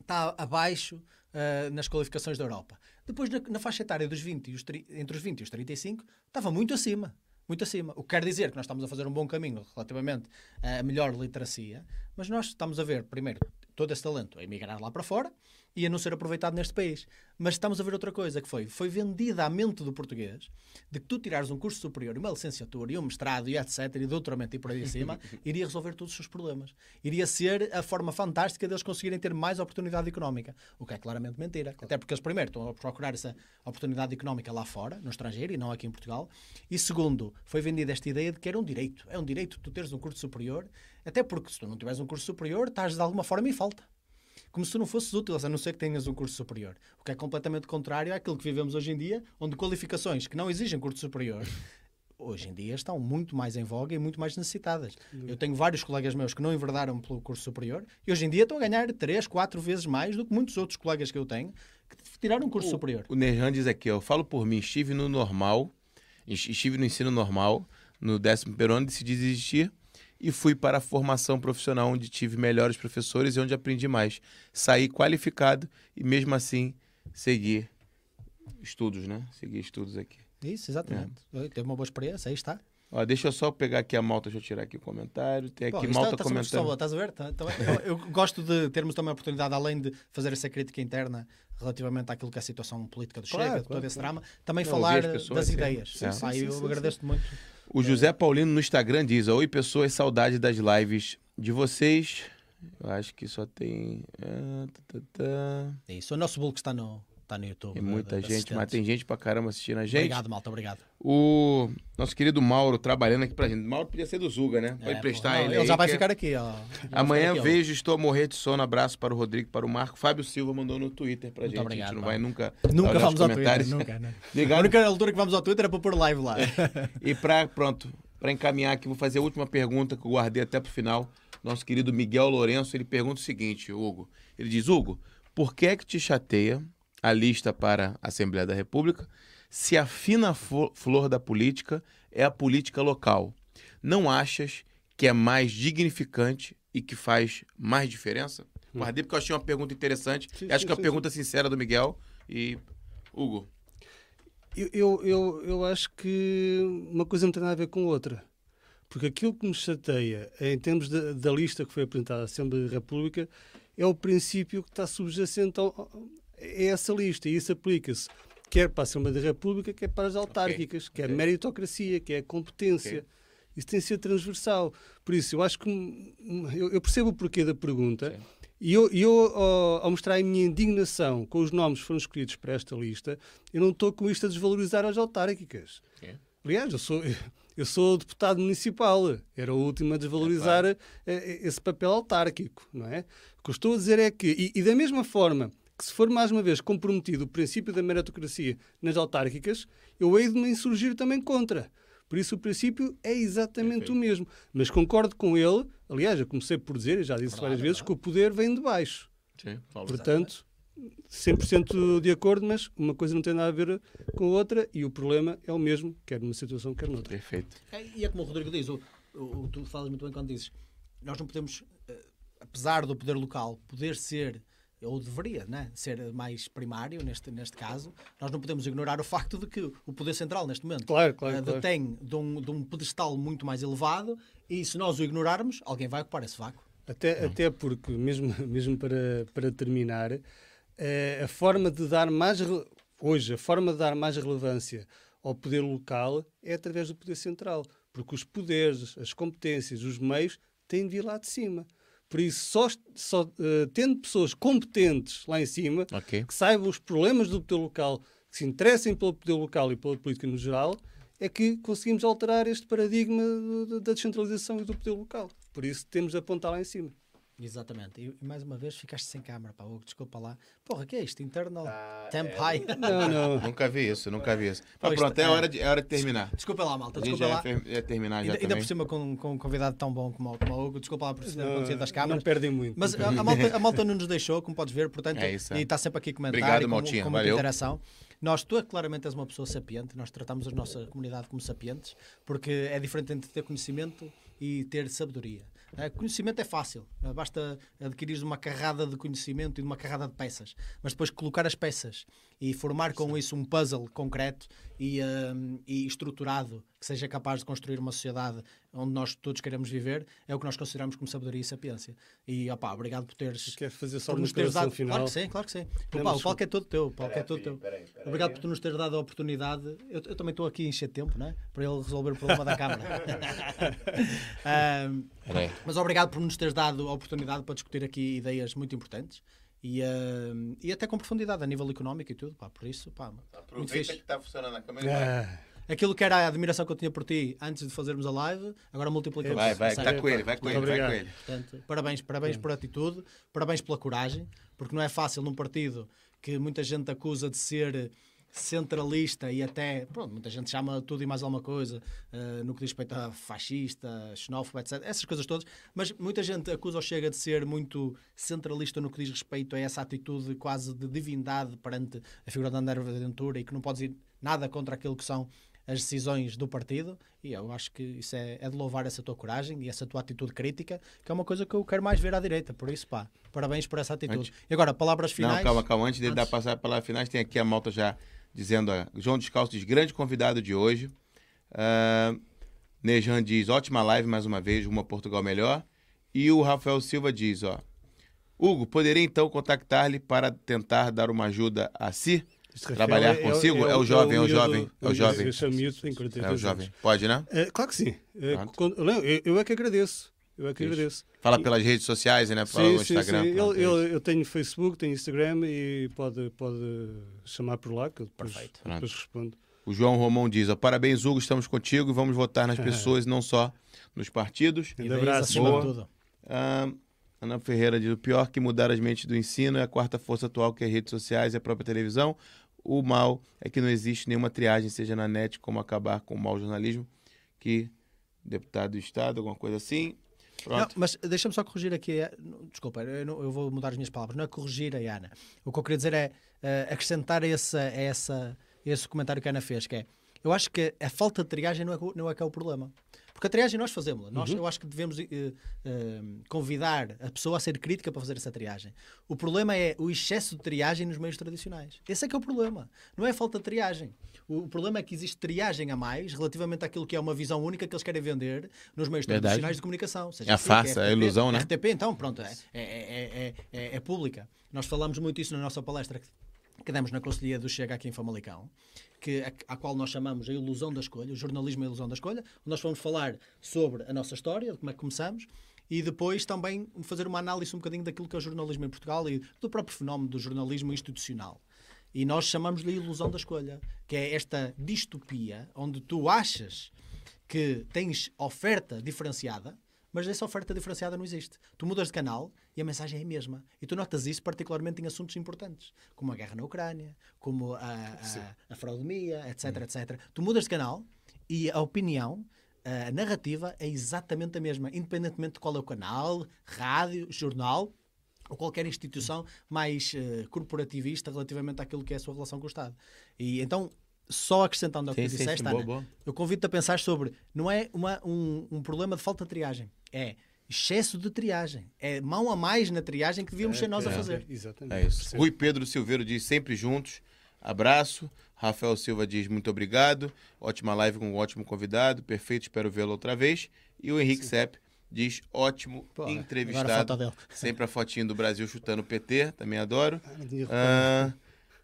está abaixo uh, nas qualificações da Europa. Depois, na, na faixa etária dos 20 e os, entre os 20 e os 35, estava muito acima. Muito acima. O que quer dizer que nós estamos a fazer um bom caminho relativamente à melhor literacia, mas nós estamos a ver, primeiro, todo esse talento a emigrar lá para fora e a não ser aproveitado neste país. Mas estamos a ver outra coisa que foi, foi vendida à mente do português de que tu tirares um curso superior, uma licenciatura e um mestrado e etc, e doutoramento e por aí acima, iria resolver todos os seus problemas. Iria ser a forma fantástica deles conseguirem ter mais oportunidade económica, o que é claramente mentira. Até porque eles primeiro estão a procurar essa oportunidade económica lá fora, no estrangeiro e não aqui em Portugal. E segundo, foi vendida esta ideia de que era um direito. É um direito tu teres um curso superior, até porque se tu não tiveres um curso superior, estás de alguma forma em falta como se tu não fosses útil, a não ser que tenhas um curso superior. O que é completamente contrário àquilo que vivemos hoje em dia, onde qualificações que não exigem curso superior hoje em dia estão muito mais em voga e muito mais necessitadas. Eu tenho vários colegas meus que não enverdaram pelo curso superior e hoje em dia estão a ganhar 3, 4 vezes mais do que muitos outros colegas que eu tenho que tiraram um curso o, superior. O Nerhan diz aqui, eu falo por mim, estive no normal, estive no ensino normal, no décimo ano, decidi desistir e fui para a formação profissional, onde tive melhores professores e onde aprendi mais. Saí qualificado e, mesmo assim, segui estudos, né? Segui estudos aqui. Isso, exatamente. É. Teve uma boa experiência, aí está. Ó, deixa eu só pegar aqui a malta, deixa eu tirar aqui o comentário. Tem aqui Pô, malta tá, comentando. Estás a ver? Tá, tá, eu, eu, gosto de termos também a oportunidade, além de fazer essa crítica interna relativamente àquilo que é a situação política do claro, Chega, claro, todo esse claro. drama, também Não, falar pessoas, das sim. ideias. Sim, sim, sim, eu agradeço-te muito. O José Paulino no Instagram diz: Oi, pessoas, saudade das lives de vocês. Eu acho que só tem. É, tá, tá, tá. É isso, o nosso bolo que está no, está no YouTube. Tem muita gente, mas tem gente pra caramba assistindo a gente. Obrigado, Malta, obrigado. O nosso querido Mauro trabalhando aqui pra gente. Mauro podia ser do Zuga, né? Pode é, prestar ele. Ele já vai que... ficar aqui, ó. Amanhã aqui, vejo, ó. estou a morrer de sono. Abraço para o Rodrigo, para o Marco. Fábio Silva mandou no Twitter pra Muito gente. Obrigado, a gente não vai nunca. Nunca vamos ao Twitter, nunca. Né? A única altura que vamos ao Twitter é para pôr live lá. e pra, pronto, para encaminhar aqui, vou fazer a última pergunta que eu guardei até para o final. Nosso querido Miguel Lourenço, ele pergunta o seguinte, Hugo. Ele diz, Hugo, por que é que te chateia a lista para a Assembleia da República se a fina flor da política é a política local? Não achas que é mais dignificante e que faz mais diferença? Hum. Guardei porque eu achei uma pergunta interessante. Sim, acho sim, que é uma sim, pergunta sincera do Miguel. E, Hugo, eu, eu, eu, eu acho que uma coisa não tem nada a ver com outra. Porque aquilo que me chateia, em termos de, da lista que foi apresentada à Assembleia da República, é o princípio que está subjacente a essa lista. E isso aplica-se quer para a Assembleia da República, quer para as autárquicas, okay. quer okay. meritocracia, quer competência. Okay. Isso tem de ser transversal. Por isso, eu acho que eu, eu percebo o porquê da pergunta. Sim. E eu, eu ao, ao, mostrar a minha indignação com os nomes que foram escolhidos para esta lista, eu não estou com isto a desvalorizar as autárquicas. É. Aliás, eu sou, eu sou deputado municipal, era o último a desvalorizar é claro. esse papel autárquico, não é? O que eu estou a dizer é que, e, e da mesma forma que se for mais uma vez comprometido o princípio da meritocracia nas autárquicas, eu hei de me insurgir também contra. Por isso o princípio é exatamente Perfeito. o mesmo. Mas concordo com ele, aliás, eu comecei por dizer, e já disse várias vezes, que o poder vem de baixo. Sim, Portanto, 100% de acordo, mas uma coisa não tem nada a ver com a outra e o problema é o mesmo, quer numa situação, quer noutra. Perfeito. É, e é como o Rodrigo diz, o, o, tu falas muito bem quando dizes, nós não podemos, eh, apesar do poder local poder ser ou deveria né, ser mais primário neste, neste caso, nós não podemos ignorar o facto de que o poder central, neste momento, claro, claro, uh, detém claro. De, um, de um pedestal muito mais elevado e se nós o ignorarmos, alguém vai ocupar esse vácuo. Até, até porque, mesmo, mesmo para, para terminar, uh, a forma de dar mais. Hoje, a forma de dar mais relevância ao poder local é através do poder central. Porque os poderes, as competências, os meios têm de vir lá de cima. Por isso, só, só uh, tendo pessoas competentes lá em cima, okay. que saibam os problemas do poder local, que se interessem pelo poder local e pela política no geral, é que conseguimos alterar este paradigma da descentralização e do poder local. Por isso, temos de apontar lá em cima. Exatamente. E, mais uma vez ficaste sem câmara, pá. Hugo, Desculpa lá. Porra, que é isto? Internal Ah, Temp é. High. Não, não. Nunca vi isso, nunca vi isso. Mas pronto, é é. hora de, é hora de terminar. Desculpa lá, malta. Desculpa lá. ia terminar já Ainda, ainda por cima com, com um convidado tão bom como, o- como o Hugo. Desculpa lá por ter acontecido das Não, câmaras. perdem muito. Mas a, a malta, a malta não nos deixou, como podes ver, portanto, É isso, é. e está sempre aqui a comentar Obrigado, e com, Maltinha, com muita valeu. interação. Nós, tu é claramente és uma pessoa sapiente, nós tratamos a nossa comunidade como sapientes, porque é diferente entre ter conhecimento e ter sabedoria. Eh, Conhecimento é fácil, eh, basta adquirir uma carrada de conhecimento e uma carrada de peças, mas depois colocar as peças e formar com isso um puzzle concreto e, eh, e estruturado que seja capaz de construir uma sociedade onde nós todos queremos viver, é o que nós consideramos como sabedoria e sapiência. E opá, obrigado por teres Quer fazer só por uma nos teres dado. final? Claro que sim, claro que sim. Opa, o palco é todo teu. Palco é todo teu. peraí, peraí. Obrigado por tu nos teres dado a oportunidade. Eu, eu também estou aqui a encher tempo, né? Para ele resolver o problema da câmara. Peraí. mas obrigado por nos teres dado a oportunidade para discutir aqui ideias muito importantes e, ahm, e até com profundidade a nível económico e tudo. Pá, por isso, pá, muito Aproveita fixe. que está funcionando a câmera. Ah, Aquilo que era a admiração que eu tinha por ti antes de fazermos a live, agora multiplica Vai, vai, está com ele, vai com ele, vai com ele. Portanto, parabéns, parabéns por atitude, parabéns pela coragem, porque não é fácil num partido que muita gente acusa de ser centralista e até, pronto, muita gente chama tudo e mais alguma coisa eh, no que diz respeito a fascista, xenófobo, etc. Essas coisas todas, mas muita gente acusa ou chega de ser muito centralista no que diz respeito a essa atitude quase de divindade perante a figura de André Ventura e que não pode dizer nada contra aquilo que são as decisões do partido e eu acho que isso é, é de louvar essa tua coragem e essa tua atitude crítica, que é uma coisa que eu quero mais ver à direita. Por isso, pá, parabéns por essa atitude. Antes- E agora, palavras finais. Não, calma, calma. Antes de dar Antes- passar para a finais, tem aqui a malta já dizendo: ó, João Descalço diz, grande convidado de hoje. Ah, Nejan diz, ótima live mais uma vez, uma Portugal melhor. E o Rafael Silva diz, ó. Hugo, poderia então contactar-lhe para tentar dar uma ajuda a si? este Rafael Trabalhar consigo? É o jovem, é o jovem, é o jovem. Miúdo, tem 42 É o jovem. Pode, né? É, claro que sim. É, eu, eu é que agradeço. Eu é que agradeço. Fala pelas redes sociais, né? Fala Sim, no sim, Instagram. sim. pronto, Eu, eu, eu tenho Facebook, tenho Instagram e pode, pode chamar por lá que eu depois, Perfeito. Depois respondo. O João Romão diz, ó, parabéns, Hugo, estamos contigo e vamos votar nas pessoas, não só nos partidos. Ideias abraço. Boa. tudo. Ah, Ana Ferreira diz: o pior que mudar as mentes do ensino é a quarta força atual, que é as redes sociais e a própria televisão. O mal é que não existe nenhuma triagem, seja na net, como acabar com o mau jornalismo, que deputado do Estado, alguma coisa assim. Não, mas deixa-me só corrigir aqui. a- Desculpa, eu, não- eu vou mudar as minhas palavras. Não é corrigir a Ana. O que eu queria dizer é eh, acrescentar essa, essa, esse comentário que a Ana fez, que é eu acho que a falta de triagem não é, não é que é o problema. Porque a triagem nós fazemos. Nós, Eu acho que devemos eh, eh, convidar a pessoa a ser crítica para fazer essa triagem. O problema é o excesso de triagem nos meios tradicionais. Esse é que é o problema. Não é a falta de triagem. O, o problema é que existe triagem a mais relativamente àquilo que é uma visão única que eles querem vender nos meios Verdade. tradicionais de comunicação. Seja É a farsa, é a ilusão, né? RTP, então, pronto, é, é, é, é, é- é pública. Nós falamos muito isso na nossa palestra que, que demos na Conselhia do Chega aqui em Famalicão, que, a, a qual nós chamamos a ilusão da escolha, o jornalismo é a ilusão da escolha, onde nós vamos falar sobre a nossa história, de como é que começamos, e depois também fazer uma análise um bocadinho daquilo que é o jornalismo em Portugal e do próprio fenómeno do jornalismo institucional. E nós chamamos-lhe a ilusão da escolha, que é esta distopia onde tu achas que tens oferta diferenciada, mas essa oferta diferenciada não existe. Tu mudas de canal e a mensagem é a mesma. E tu notas isso particularmente em assuntos importantes, como a guerra na Ucrânia, como a, a, a fraudemia, etc, etc. Tu mudas de canal e a opinião, a narrativa é exatamente a mesma, independentemente de qual é o canal, rádio, jornal ou qualquer instituição mais eh, corporativista relativamente àquilo que é a sua relação com o Estado. E então, só acrescentando ao que Sim, tu sim, disseste, sim, boa, Ana, boa. eu convido-te a pensar sobre, não é uma- um, um problema de falta de triagem, é excesso de triagem. É mão a mais na triagem que devíamos ser nós a É, fazer. Exatamente. É isso. Rui Pedro Silveiro diz sempre juntos. Abraço. Rafael Silva diz muito obrigado. Ótima live com um ótimo convidado. Perfeito, espero vê-lo outra vez. E o Henrique Sepp diz ótimo Pô, agora a entrevistado. foto dele. Sempre a fotinho do Brasil chutando o PT, também adoro. Ah,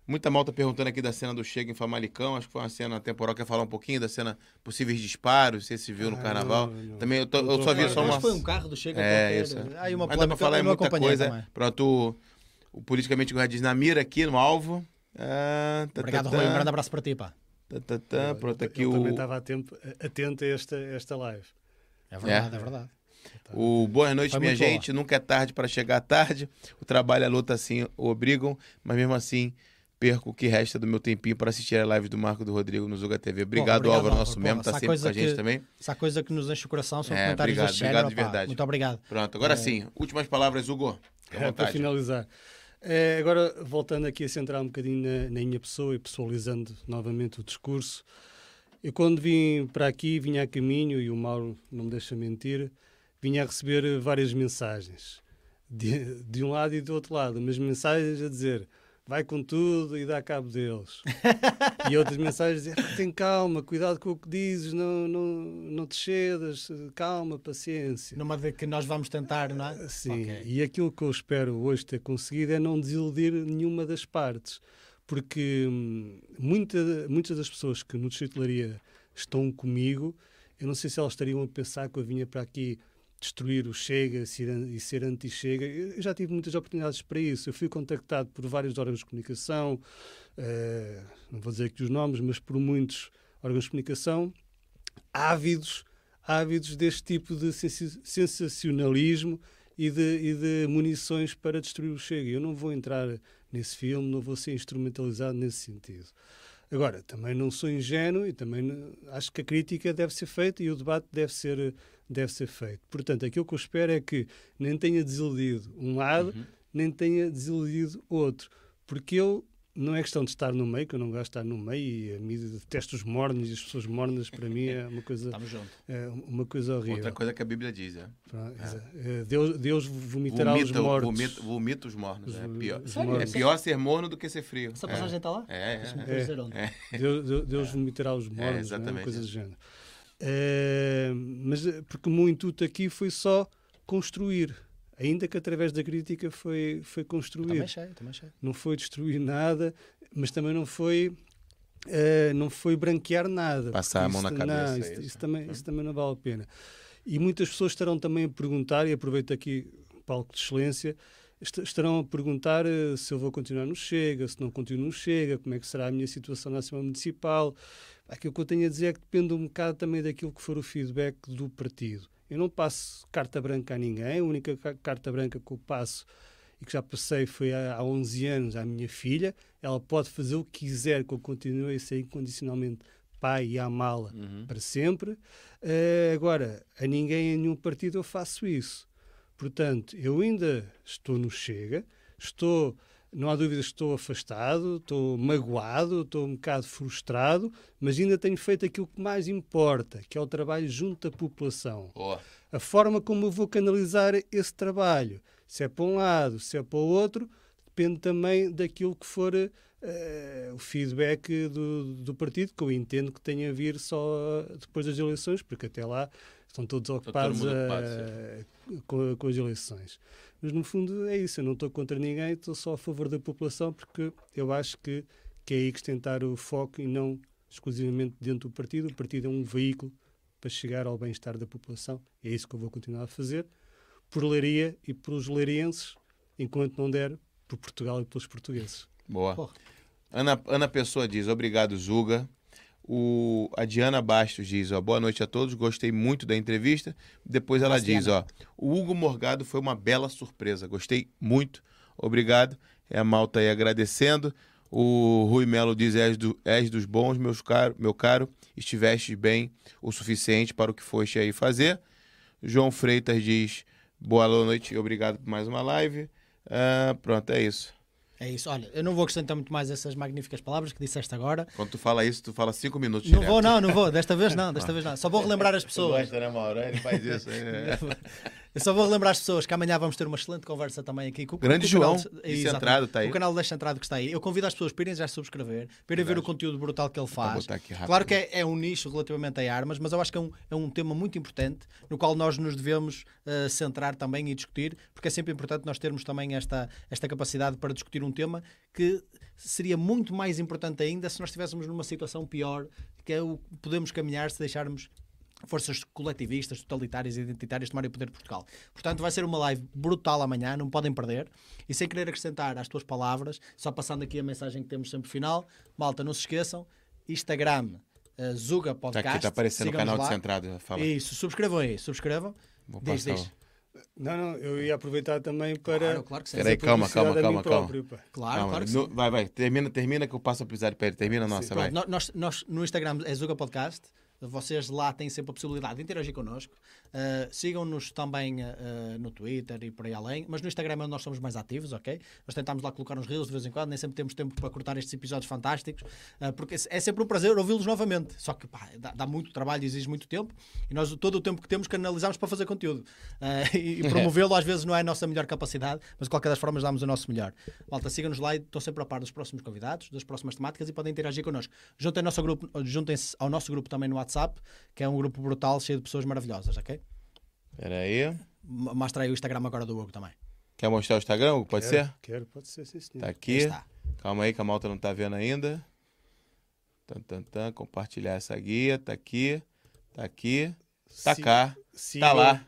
muita malta perguntando aqui da cena do Chega em Famalicão. Acho que foi uma cena temporal. Quer falar um pouquinho da cena possíveis disparos, se se viu no Ah, carnaval? não, não. Também eu, tô- eu tô só vi só uma. Mas foi um carro do Chega É, qualquer. isso. Aí uma Mas dá pra falar eu em não muita acompanhei coisa. também. Pronto, o, o politicamente correto diz Namira aqui no alvo. Ah, tá, Obrigado, tá, Rui. Um tá, grande abraço para ti, pá. tá, tá, tá. Eu- Pronto, eu aqui também o. estava a tempo- atento a esta, esta live. É verdade, é, verdade. O boa noite, Foi minha muito boa. gente. Nunca é tarde para chegar tarde. O trabalho e a luta assim o obrigam, mas mesmo assim perco o que resta do meu tempinho para assistir a live do Marco do Rodrigo no Zuga TV. Obrigado, obrigado, Álvaro, nosso Pô, membro, tá sempre com a gente que- também. Essa coisa que nos enche o coração são É, comentários obrigado, género, obrigado de verdade. Muito obrigado. Pronto, agora sim. Últimas palavras, Hugo. É, para finalizar. É, agora, voltando aqui a centrar um bocadinho na, na minha pessoa e pessoalizando novamente o discurso, eu quando vim para aqui, vinha a caminho, e o Mauro não me deixa mentir, vinha a receber várias mensagens, de, de um lado e do outro lado, mas mensagens a dizer vai com tudo e dá cabo deles. e outras mensagens a dizer tem calma, cuidado com o que dizes, não, não, não te cedas, calma, paciência. Numa de que nós vamos tentar, não é? Sim, Ok. e aquilo que eu espero hoje ter conseguido é não desiludir nenhuma das partes, porque hum, muita, muitas das pessoas que no Leiria estão comigo, eu não sei se elas estariam a pensar que eu vinha para aqui destruir o Chega e ser anti-Chega. Eu já tive muitas oportunidades para isso. Eu fui contactado por vários órgãos de comunicação, eh, não vou dizer aqui os nomes, mas por muitos órgãos de comunicação, ávidos, ávidos deste tipo de sensacionalismo e de, e de munições para destruir o Chega. Eu não vou entrar nesse filme, não vou ser instrumentalizado nesse sentido. Agora, também não sou ingênuo e também acho que a crítica deve ser feita e o debate deve ser, deve ser feito. Portanto, aquilo que eu espero é que nem tenha desiludido um lado, nem tenha desiludido outro. Porque eu, não é questão de estar no meio, que eu não gosto de estar no meio e a mídia detesta os mornos e as pessoas mornas, para mim é uma coisa, Estamos juntos. é uma coisa horrível. Outra coisa que a Bíblia diz, é. Pronto, exa- eh, Deus, Deus vomitará os Vomita, mortos. vomita, vomita os mornos. Os- É pior. os É mornos. pior ser morno do que ser frio. Essa É. passagem está lá? É, é, é. Deus, Deus- vomitará os mortos, não é? uma exatamente, coisa é. do género. Eh, mas eh, porque o meu intuito aqui foi só construir, ainda que através da crítica foi, foi construir. Também cheio, também cheio. não foi destruir nada, mas também não foi eh, não foi branquear nada. Passar a mão na cabeça, Não, é isso, isso. isso também, isso também não vale a pena. E muitas pessoas estarão também a perguntar, e aproveito aqui o palco de excelência, estarão a perguntar eh, se eu vou continuar no Chega, se não continuo no Chega, como é que será a minha situação na Assembleia Municipal. Aquilo que eu tenho a dizer é que depende um bocado também daquilo que for o feedback do partido. Eu não passo carta branca a ninguém, a única ca- carta branca que eu passo e que já passei foi há, há 11 anos à minha filha. Ela pode fazer o que quiser, que eu continue a ser incondicionalmente pai e amá-la Uhum. para sempre. Eh, agora, a ninguém, em nenhum partido, eu faço isso. Portanto, eu ainda estou no Chega, estou, não há dúvida, estou afastado, estou magoado, estou um bocado frustrado, mas ainda tenho feito aquilo que mais importa, que é o trabalho junto à população Boa. a forma como eu vou canalizar esse trabalho, se é para um lado, se é para o outro, depende também daquilo que for eh, o feedback do, do partido, que eu entendo que tenha a vir só depois das eleições, porque até lá estão todos ocupados ocupado, eh, com, com as eleições. Mas no fundo é isso, eu não estou contra ninguém, estou só a favor da população, porque eu acho que, que é aí que tentar o foco e não exclusivamente dentro do partido. O partido é um veículo para chegar ao bem-estar da população. É isso que eu vou continuar a fazer, por Leiria e pelos leirienses, enquanto não der por Portugal e pelos portugueses. Boa. Porra. Ana, Ana Pessoa diz, obrigado, Zuga. O, a Diana Bastos diz, ó, boa noite a todos, gostei muito da entrevista. Depois ela diz, Diana. ó, o Hugo Morgado foi uma bela surpresa, gostei muito, obrigado. É a malta aí agradecendo. O Rui Melo diz, és, do, és dos bons, meus caro, meu caro, estiveste bem o suficiente para o que foste aí fazer. João Freitas diz, boa noite e obrigado por mais uma live. Ah, pronto, é isso. É isso. Olha, eu não vou acrescentar muito mais essas magníficas palavras que disseste agora. Quando tu fala isso, tu fala cinco minutos Não direto. vou, não, não vou. Desta vez não, desta vez não. Só vou relembrar as Tu pessoas. gosta, né, Mauro? Ele faz isso. é. Eu só vou relembrar as pessoas que amanhã vamos ter uma excelente conversa também aqui com, Grande com o canal João, de- e Exatamente. Centrado tá aí. O canal Descentrado que está aí. Eu convido as pessoas para irem já subscrever, para irem ver o conteúdo brutal que ele faz. aqui rápido. Claro que é, é um nicho relativamente a armas, mas eu acho que é um, é um tema muito importante no qual nós nos devemos eh, centrar também e discutir, porque é sempre importante nós termos também esta, esta capacidade para discutir um tema que seria muito mais importante ainda se nós estivéssemos numa situação pior, que é o que podemos caminhar se deixarmos forças coletivistas, totalitárias e identitárias tomarem o poder de Portugal. Portanto, vai ser uma live brutal amanhã, não podem perder. E sem querer acrescentar às tuas palavras, só passando aqui a mensagem que temos sempre final, malta, não se esqueçam, Instagram, uh, Zuga Tá Podcast. aqui, tá aparecendo o canal de lá. Centrado. Fala. Isso, subscrevam aí, subscrevam. Vou Diz, passar. diz. Não, não, eu ia aproveitar também para. Claro, claro que sim. Peraí, calma, calma, calma, calma. próprio. Claro, Calma, claro que no- sim. vai, vai. Termina, termina que eu passo a pisar ele. Termina a nossa, vai. Pronto, nó- nós, nós no Instagram é Zuga Podcast. Vocês lá têm sempre a possibilidade de interagir connosco. Uh, Sigam-nos também uh, no Twitter e por aí além. Mas no Instagram é onde nós somos mais ativos, ok? Nós tentamos lá colocar uns reels de vez em quando. Nem sempre temos tempo para cortar estes episódios fantásticos. uh, porque é sempre um prazer ouvi-los novamente. Só que pá, dá, dá muito trabalho, exige muito tempo. E nós todo o tempo que temos canalizamos para fazer conteúdo. E e promovê-lo às vezes não é a nossa melhor capacidade. Mas de qualquer das formas damos o nosso melhor. Malta, sigam-nos lá e estão sempre a par dos próximos convidados, das próximas temáticas e podem interagir connosco. Juntem-se ao nosso grupo, juntem-se ao nosso grupo também no WhatsApp, que é um grupo brutal, cheio de pessoas maravilhosas, ok? Espera aí. Mostra aí o Instagram agora do Hugo também. Quer mostrar o Instagram? Hugo? Pode Quero, ser? Quero, pode ser, sim, senhor. Tá aqui. está. Calma aí que a malta não tá vendo ainda. Tan, tan, tan. Compartilhar essa guia. Tá aqui. Tá aqui. Tá Si- cá. Tá sigam- lá.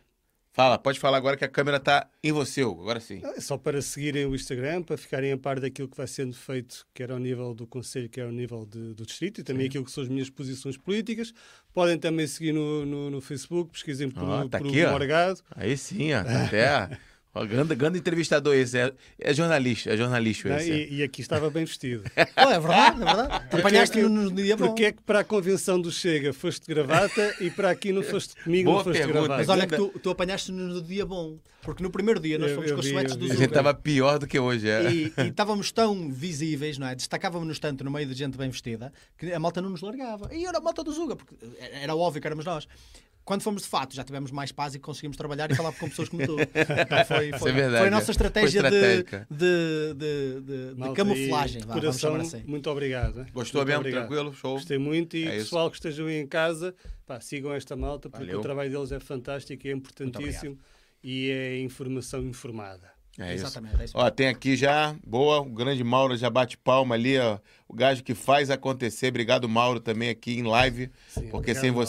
Fala, pode falar agora que a câmera tá em você, Hugo. Agora sim. É só para seguirem o Instagram, para ficarem a par daquilo que vai sendo feito, quer ao nível do Conselho, quer ao nível de- do Distrito, e também aquilo que são as minhas posições políticas. Podem também seguir no, no, no Facebook, pesquisem por, Ó, tá por aqui, ó. Morgado. Aí sim, ó. Tá até. Ó, grande, grande entrevistador esse. É, é jornalista, é jornalista esse. E, e aqui estava bem vestido. Oh, é verdade, é verdade. Apanhaste-no no dia bom. Porque é que para a convenção do Chega foste de gravata e para aqui não foste comigo, Boa não foste pergunta. Mas gravata? olha que tu, tu apanhaste-no no dia bom. Porque no primeiro dia nós Eu- fomos eu com os suetes do vi. A Zuga. gente tava pior do que hoje, é. E, e estávamos tão visíveis, não é? Destacávamos-nos tanto no meio de gente bem vestida que a malta não nos largava. E era a malta do Zuga, porque era óbvio que éramos nós. Quando fomos de fato, já tivemos mais paz e conseguimos trabalhar e falar com pessoas como tu. Então foi, foi, é foi a nossa foi estratégia de, de, de, de- Malta, camuflagem. e vá, coração, assim. muito obrigado. Gostou Muito mesmo? obrigado. Tranquilo? Show? Gostei muito e É isso. pessoal que estejam aí em casa, pá, sigam esta malta porque Valeu. o trabalho deles é fantástico, é importantíssimo e é informação informada. É isso. Exatamente, é isso. Ó, tem aqui já, boa, o grande Mauro já bate palma ali, ó. O gajo que faz acontecer. Obrigado, Mauro, também aqui em live. Sim, porque obrigado, sem Mauro.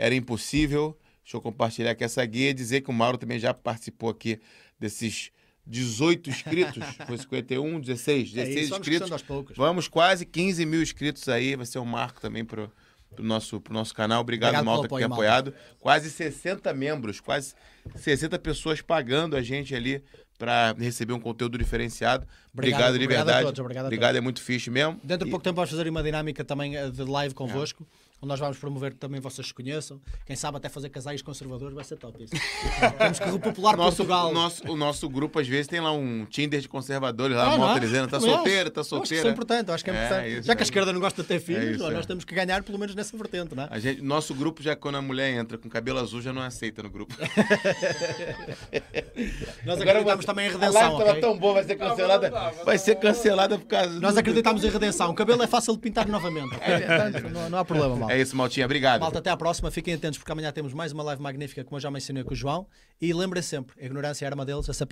Era impossível. Deixa eu compartilhar aqui essa guia e dizer que o Mauro também já participou aqui desses 18 inscritos. Foi 51, 16, É 16 isso, vamos inscritos. crescendo aos poucos. Vamos quase 15 mil inscritos aí. Vai ser um marco também pro, pro, nosso, pro nosso canal. Obrigado, Obrigado Malta, que tem Malta. apoiado. Quase 60 membros, quase 60 pessoas pagando a gente ali para receber um conteúdo diferenciado. Obrigado, Obrigado, de obrigado a verdade. todos, obrigado a obrigado é muito fixe mesmo. Dentro de E- pouco tempo vamos fazer uma dinâmica também eh, de live convosco, onde nós vamos promover que também vocês se conheçam. Quem sabe até fazer casais conservadores vai ser top isso. Temos que repopular Nosso, Portugal. o, nosso, o nosso grupo, às vezes, tem lá um Tinder de conservadores, lá, Ah, a malta é? dizendo, tá Também solteira, acho. tá Eu Acho que isso é solteira. importante, acho que é É, importante. isso Já que a esquerda não gosta de ter filhos, isso aí. nós temos que ganhar pelo menos nessa vertente, não é? A gente, nosso grupo, já quando a mulher entra com cabelo azul, já não aceita no grupo. Nós acreditamos também em A redenção, live tava ok? tão boa, vai ser cancelada. Vai ser cancelada por causa Nós do- acreditamos em redenção. O cabelo é fácil de pintar novamente. ok? não, não há problema, malta. É isso, Maltinha. Obrigado. Malta, até à próxima. Fiquem atentos porque amanhã temos mais uma live magnífica, como eu já mencionei com o João. E lembrem sempre, a ignorância é arma deles, a sapiência